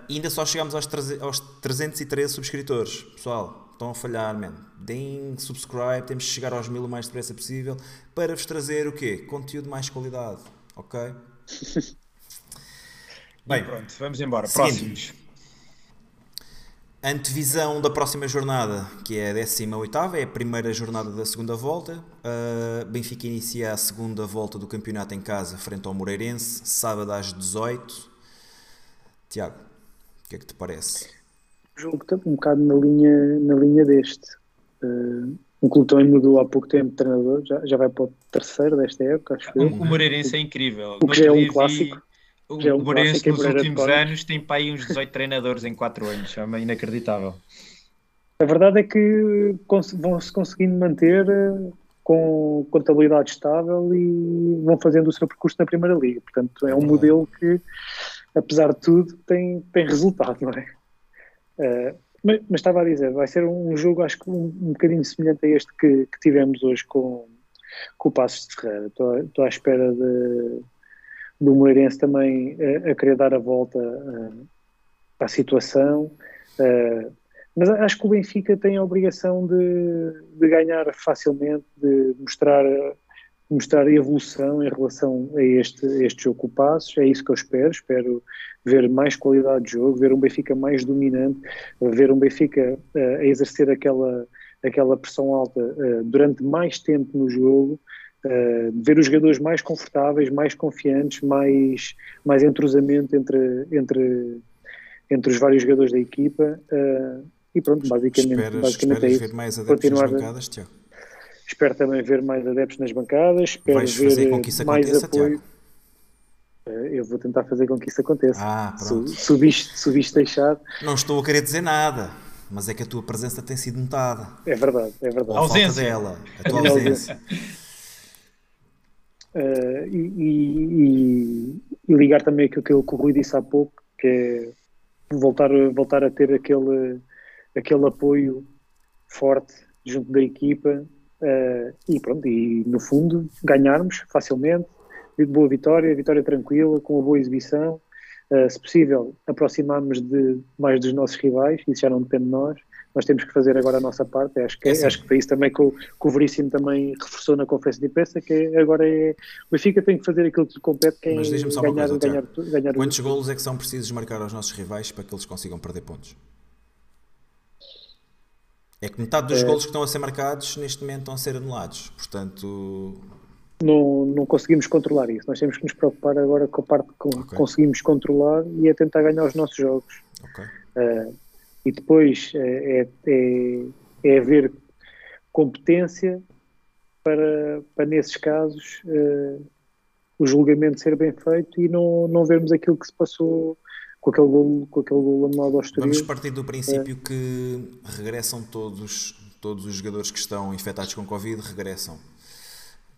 E ainda só chegámos aos, 13 aos 313 subscritores. Pessoal, estão a falhar, man. Deem subscribe, temos de chegar aos mil o mais depressa possível para vos trazer o quê? Conteúdo de mais qualidade. Ok? Bem, pronto, vamos embora. Próximos. Antevisão da próxima jornada, que é a 18 é a primeira jornada da segunda volta. Uh, Benfica inicia a segunda volta do campeonato em casa, frente ao Moreirense, sábado às 18 Tiago, o que é que te parece? jogo está um bocado na linha, na linha deste. Uh, um clube também mudou há pouco tempo de treinador, já, já vai para o terceiro desta época, acho O, eu. o Moreirense é incrível. O que já é um clássico. O, Já é um o Moreirense nos últimos anos tem para aí uns 18 treinadores em 4 anos. É uma- inacreditável. A verdade é que vão-se conseguindo manter eh, com contabilidade estável e vão fazendo o seu percurso na Primeira Liga. Portanto, é um verdade. modelo que, apesar de tudo, tem, tem resultado, não é? Eh, mas, mas estava a dizer, vai ser um jogo, acho que um, um bocadinho semelhante a este que, que tivemos hoje com, com o Passos de Ferreira. Estou, estou à espera de, do Moreirense também eh, a querer dar a volta eh, à situação. eh, mas acho que o Benfica tem a obrigação de, de ganhar facilmente, de mostrar, mostrar evolução em relação a este, a este jogo com o Passos. É isso que eu espero. Espero ver mais qualidade de jogo, ver um Benfica mais dominante, ver um Benfica eh, a exercer aquela, aquela pressão alta eh, durante mais tempo no jogo. eh, ver os jogadores mais confortáveis, mais confiantes, mais, mais entrosamento entre, entre, entre os vários jogadores da equipa. Uh, e pronto, basicamente, Esperas, basicamente esperas é ver isso. mais adeptos Continuar nas bancadas, Tiago? Espero também ver mais adeptos nas bancadas, espero Vais ver fazer com que isso mais aconteça, apoio. Tiago? Eh, Eu vou tentar fazer com que isso aconteça. Ah, pronto. se o bicho, se o deixar, Não estou a querer dizer nada, mas é que a tua presença tem sido notada. é verdade, é verdade. Ou a Ausência. dela, a tua ausência. Eh, e, e- e- ligar também aquilo que o Rui disse há pouco, que é voltar, voltar a ter aquele, aquele apoio forte junto da equipa eh, e pronto, e no fundo ganharmos facilmente, de boa vitória, vitória tranquila, com uma boa exibição, eh, se possível aproximarmos de mais dos nossos rivais, isso já não depende de nós, nós temos que fazer agora a nossa parte, acho que, É assim. acho que foi isso também que o, que o Veríssimo também reforçou na conferência de imprensa, que é- agora é, o Benfica tem que fazer aquilo que lhe compete, que é Mas diz-me só uma ganhar, coisa, ganhar, tu- ganhar Quantos golos é que são precisos marcar aos nossos rivais para que eles consigam perder pontos? É que metade dos golos que estão a ser marcados neste momento estão a ser anulados. Portanto, não, não conseguimos controlar isso. Nós temos que nos preocupar agora com a parte que Ok. conseguimos controlar e é tentar ganhar os nossos jogos. ok. Eh, e depois eh, é, é, é haver competência para, para nesses casos, eh, o julgamento ser bem feito e não, não vermos aquilo que se passou com aquele gol, com aquele gol anulado ao Estoril. Vamos partir do princípio que regressam todos, todos os jogadores que estão infectados com Covid, regressam.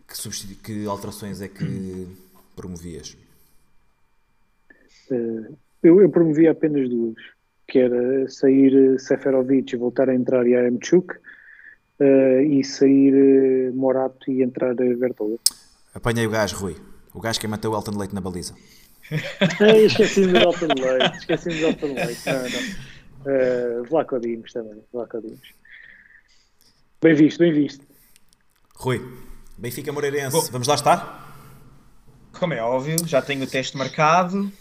Que, substitu- que alterações é que promovias? Eh, eu, eu promovia apenas duas, que era sair eh, Seferovic e voltar a entrar Yaremchuk eh, e sair Morato e entrar Bertola. Apanhei o gajo, Rui. O gajo que matou o Elton Leite na baliza. Ai, esqueci-me do Elton Leite, esqueci-me do Elton Leite. Não, não. Vlaco Dimos também, Vlaco Dimos. Bem visto, bem visto. Rui, Benfica Moreirense, Bom. vamos lá estar? Como é óbvio, já tenho o teste marcado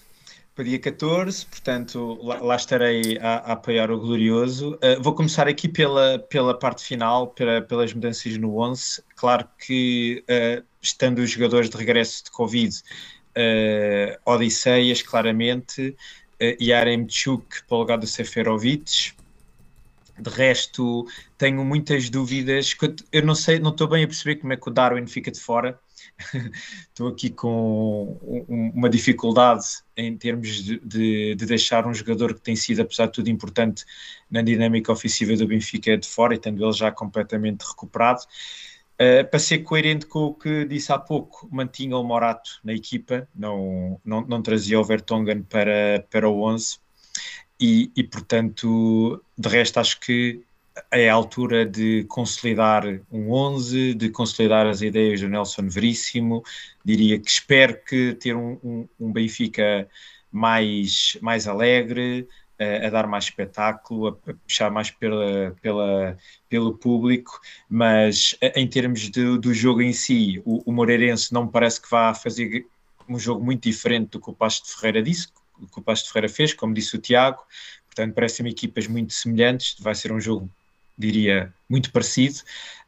para dia 14, portanto lá, lá estarei a, a apoiar o Glorioso. Uh, vou começar aqui pela, pela parte final, pela- pelas mudanças no 11. Claro que, uh, estando os jogadores de regresso de Covid, uh, Odisseias, claramente, uh, Yaremchuk para o lugar do Seferovic. De resto, tenho muitas dúvidas. eu- não sei, não estou bem a perceber como é que o Darwin fica de fora. Estou aqui com um- uma dificuldade em termos de, de- de deixar um jogador que tem sido, apesar de tudo, importante na dinâmica ofensiva do Benfica de fora e tendo ele já completamente recuperado. Uh, para ser coerente com o que disse há pouco, mantinha o Morato na equipa, não, não, não trazia o Vertonghen para, para o 11 e, e, portanto, de resto, acho que é a altura de consolidar um 11, de consolidar as ideias do Nelson Veríssimo. Diria que espero que ter um, um, um Benfica mais, mais alegre, a, dar mais espetáculo, a, puxar mais pela, pela, pelo público, mas em termos de- do jogo em si, o, o Moreirense não me parece que vá fazer um jogo muito diferente do que o Pasto de Ferreira disse, o que o Pasto de Ferreira fez, como disse o Tiago, portanto parecem-me equipas muito semelhantes, vai ser um jogo, diria, muito parecido,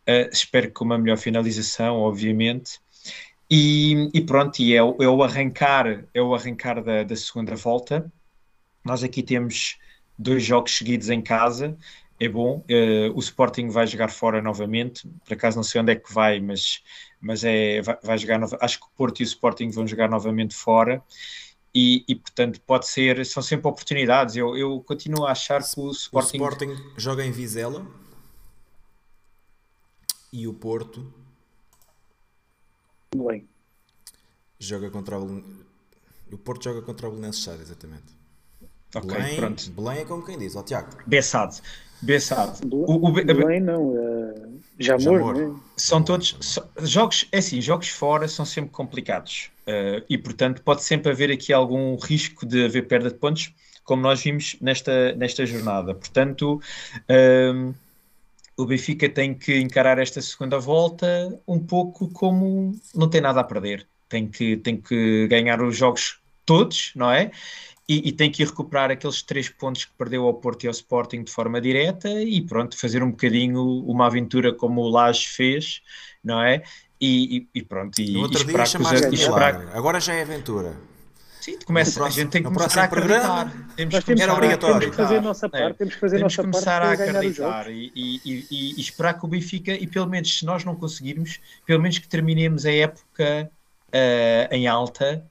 Uh, espero que com uma melhor finalização, obviamente, e, e pronto, e é, é o arrancar, é o arrancar da, da segunda volta, nós aqui temos dois jogos seguidos em casa, é bom. Eh, o Sporting vai jogar fora novamente, por acaso não sei onde é que vai, mas, mas é, vai, vai jogar. nova- Acho que o Porto e o Sporting vão jogar novamente fora. E, e, portanto pode ser, são sempre oportunidades. Eu, eu continuo a achar que o O Sporting, Sporting joga em Vizela e o Porto Bem, joga contra o o Porto joga contra o Belenenses Sá, exatamente. Ok, Belém, pronto. Belém é como quem diz, ó Tiago. Bessado, Bessado. Bel- O, o, Be- Belém não, eh, Jamor, Jamor. não é? são todos so- jogos, é assim, jogos fora são sempre complicados eh, e portanto pode sempre haver aqui algum risco de haver perda de pontos, como nós vimos nesta, nesta jornada. Portanto, ehm, o Benfica tem que encarar esta segunda volta um pouco como não tem nada a perder. Tem que, tem que ganhar os jogos todos, não é? E, e tem que ir recuperar aqueles três pontos que perdeu ao Porto e ao Sporting de forma direta e pronto, fazer um bocadinho uma aventura como o Laje fez, não é? E, e- e pronto, e, No e outro esperar que os- e esperar- agora já é aventura. Sim, começa, próximo- a gente tem que começar a acreditar. Temos que Era começar a obrigatório. temos que fazer a nossa É, parte, temos que fazer a Temos nossa que parte começar a acreditar e, e- e- e- esperar que o Benfica, e pelo menos se nós não conseguirmos, pelo menos que terminemos a época eh, em alta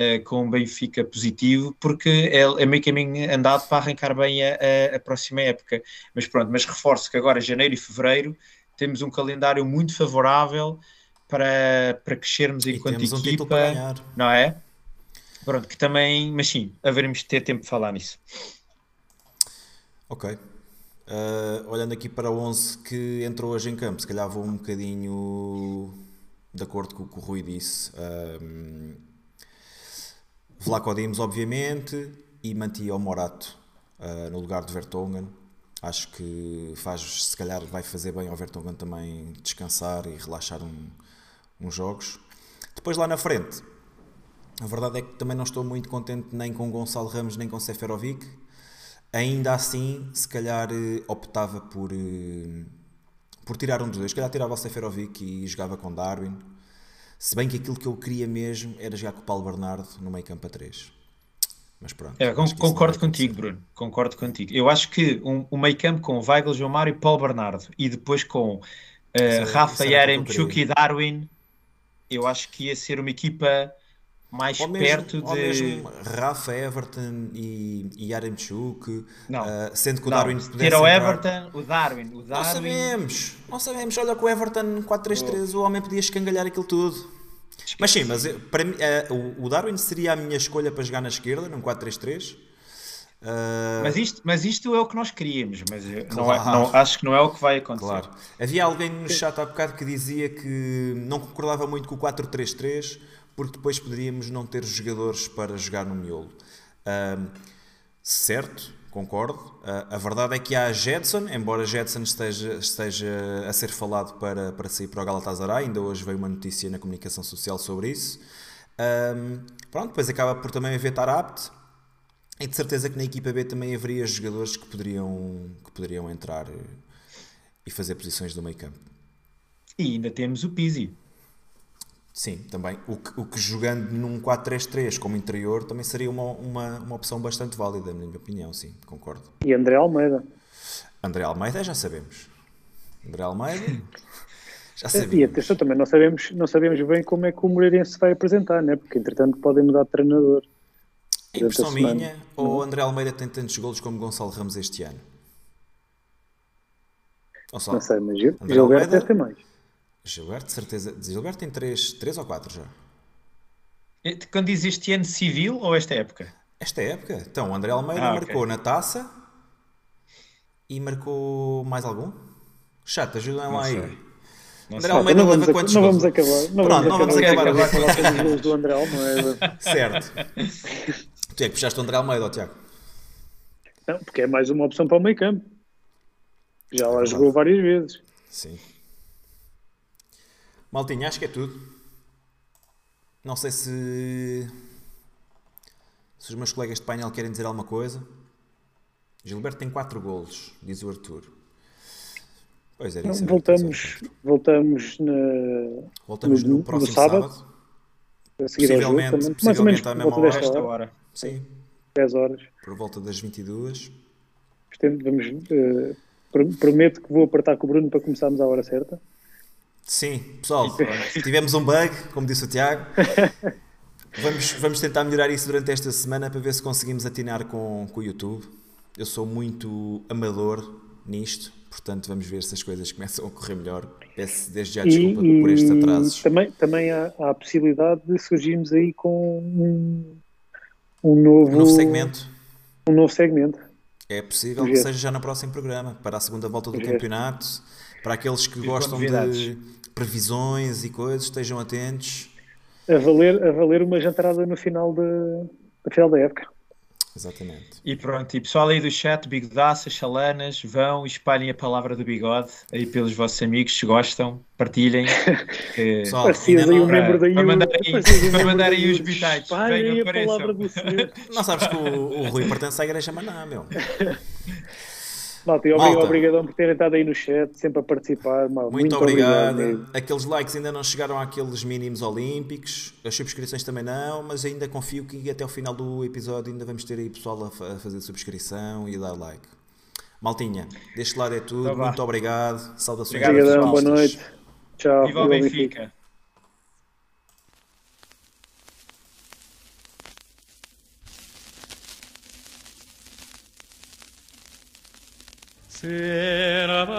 eh, com um Benfica positivo, porque é, é meio caminho andado para arrancar bem a, a- a próxima época. Mas pronto, mas reforço que agora janeiro e fevereiro temos um calendário muito favorável para, para crescermos E enquanto temos um título para equipa, ganhar. não é? Pronto, que também, mas sim, haveremos de ter tempo de falar nisso. Ok. Uh, olhando aqui para o 11 que entrou hoje em campo, se calhar vou um bocadinho de acordo com o que o Rui disse. Um, Vlaco Dimos, obviamente, e mantia o Morato uh, no lugar de Vertonghen. Acho que faz, se calhar vai fazer bem ao Vertonghen também descansar e relaxar um, uns jogos. Depois lá na frente, a verdade é que também não estou muito contente nem com Gonçalo Ramos nem com Seferovic. Ainda assim, se calhar eh, optava por, eh, por tirar um dos dois. Se calhar tirava o Seferovic e jogava com Darwin. Se bem que aquilo que eu queria mesmo era jogar com o Paulo Bernardo no meio campo a 3. Mas pronto. É, concordo contigo. Bruno. Concordo contigo. Eu acho que um, um meio campo com Weigl, João Mário e Paulo Bernardo e depois com é- Rafa Yaremchuk e Darwin, eu acho que ia ser uma equipa mais mesmo, perto ou de. mesmo Rafa, Everton e, e Yaremchuk, Não. ah, sendo que o Não, Darwin se pudesse tira o entrar- Everton, o Darwin. O Não Darwin sabemos, não sabemos. Olha que o Everton 4-3-3, o homem podia escangalhar aquilo tudo. Mas sim, mas eu- para mim, eh, o- Darwin seria a minha escolha para jogar na esquerda, num 4-3-3. Ah, Mas isto, mas isto é o que nós queríamos, mas eu não é- Claro. não- acho que não é o que vai acontecer. Claro. Havia alguém no chat há bocado que dizia que não concordava muito com o 4-3-3 porque depois poderíamos não ter jogadores para jogar no miolo. Certo, concordo. Ah, a verdade é que há Jetson, embora Jetson esteja, esteja a ser falado para, para sair para o Galatasaray, ainda hoje veio uma notícia na comunicação social sobre isso. Pronto, depois acaba por também haver Tarabt. E de certeza que na equipa B também haveria jogadores que poderiam, que poderiam entrar eh, e fazer posições do meio campo. E ainda temos o Pizzi. Sim, também. O que, o que jogando num 4-3-3 como interior também seria uma, uma, uma opção bastante válida, na minha opinião, sim, concordo. E André Almeida. André Almeida já sabemos. André Almeida já E sabemos. atenção, também não sabemos, não sabemos bem como é que o Moreirense vai apresentar, né? porque entretanto podem mudar de treinador. A impressão durante a semana. minha, ou o André Almeida tem tantos golos como Gonçalo Ramos este ano? Não sei, mas Gilberto deve ter mais. Gilberto, de certeza. Gilberto tem 3, três ou 4 já. E Quando diz este ano civil ou esta época? Esta época. Então, o André Almeida Ah, marcou na taça e marcou mais algum? Chato, ajudem lá sei. aí. Não André sei. Almeida não vamos, leva quantos não gols? vamos acabar. Não Pronto, não vamos acabar a agora. falar gols do André Almeida. Certo. tu é que puxaste o André Almeida, ó, Tiago. Não, porque é mais uma opção para o meio campo. Já lá verdade. jogou várias vezes. Sim. Maltinha, acho que é tudo. Não sei se. Se os meus colegas de painel querem dizer alguma coisa. Gilberto tem 4 golos, diz o Arthur. Pois é, isso. é voltamos voltamos na, Voltamos no, no- próximo sábado. sábado. a seguir ao jogo Possivelmente- possivelmente à mesma hora. Esta hora. Sim, 10 horas. por volta das 22. Portanto, vamos, pr- prometo que vou apertar com o Bruno para começarmos à hora certa. Sim, pessoal, tivemos um bug, como disse o Tiago. Vamos, vamos tentar melhorar isso durante esta semana para ver se conseguimos atinar com, com o YouTube. Eu sou muito amador nisto, portanto vamos ver se as coisas começam a correr melhor. Peço desde já desculpa e, por estes e atrasos. também, também há, há a possibilidade de surgirmos aí com um, um novo, Um novo segmento. um novo segmento. É possível que seja já na próxima programa, para a segunda volta do Projeto. campeonato, para aqueles que com gostam de. Previsões e coisas, estejam atentos. A valer, a valer uma jantarada no final, de, no final da época. Exatamente. E pronto, e pessoal aí do chat, bigodaças, chalanas, vão e espalhem a palavra do bigode aí pelos vossos amigos, se gostam, partilhem. que- Pessoal, Parecias aí um membro da para mandar aí- para mandar da aí os bitites. Espalhem Venham, a apareçam. palavra do Senhor. Não sabes que o, o Rui pertence à igreja Maná, meu. Malta, e Malta. obrigadão por terem estado aí no chat, sempre a participar. mal. Muito, obrigado. mesmo. Aqueles likes ainda não chegaram àqueles mínimos olímpicos, as subscrições também não, mas ainda confio que até o final do episódio ainda vamos ter aí pessoal a, fa- a fazer subscrição e a dar like. Maltinha, deste lado é tudo. Vá. Muito obrigado. Saudações Obrigado, Obrigadão, boa noite. Tchau. Viva o Benfica! Sin of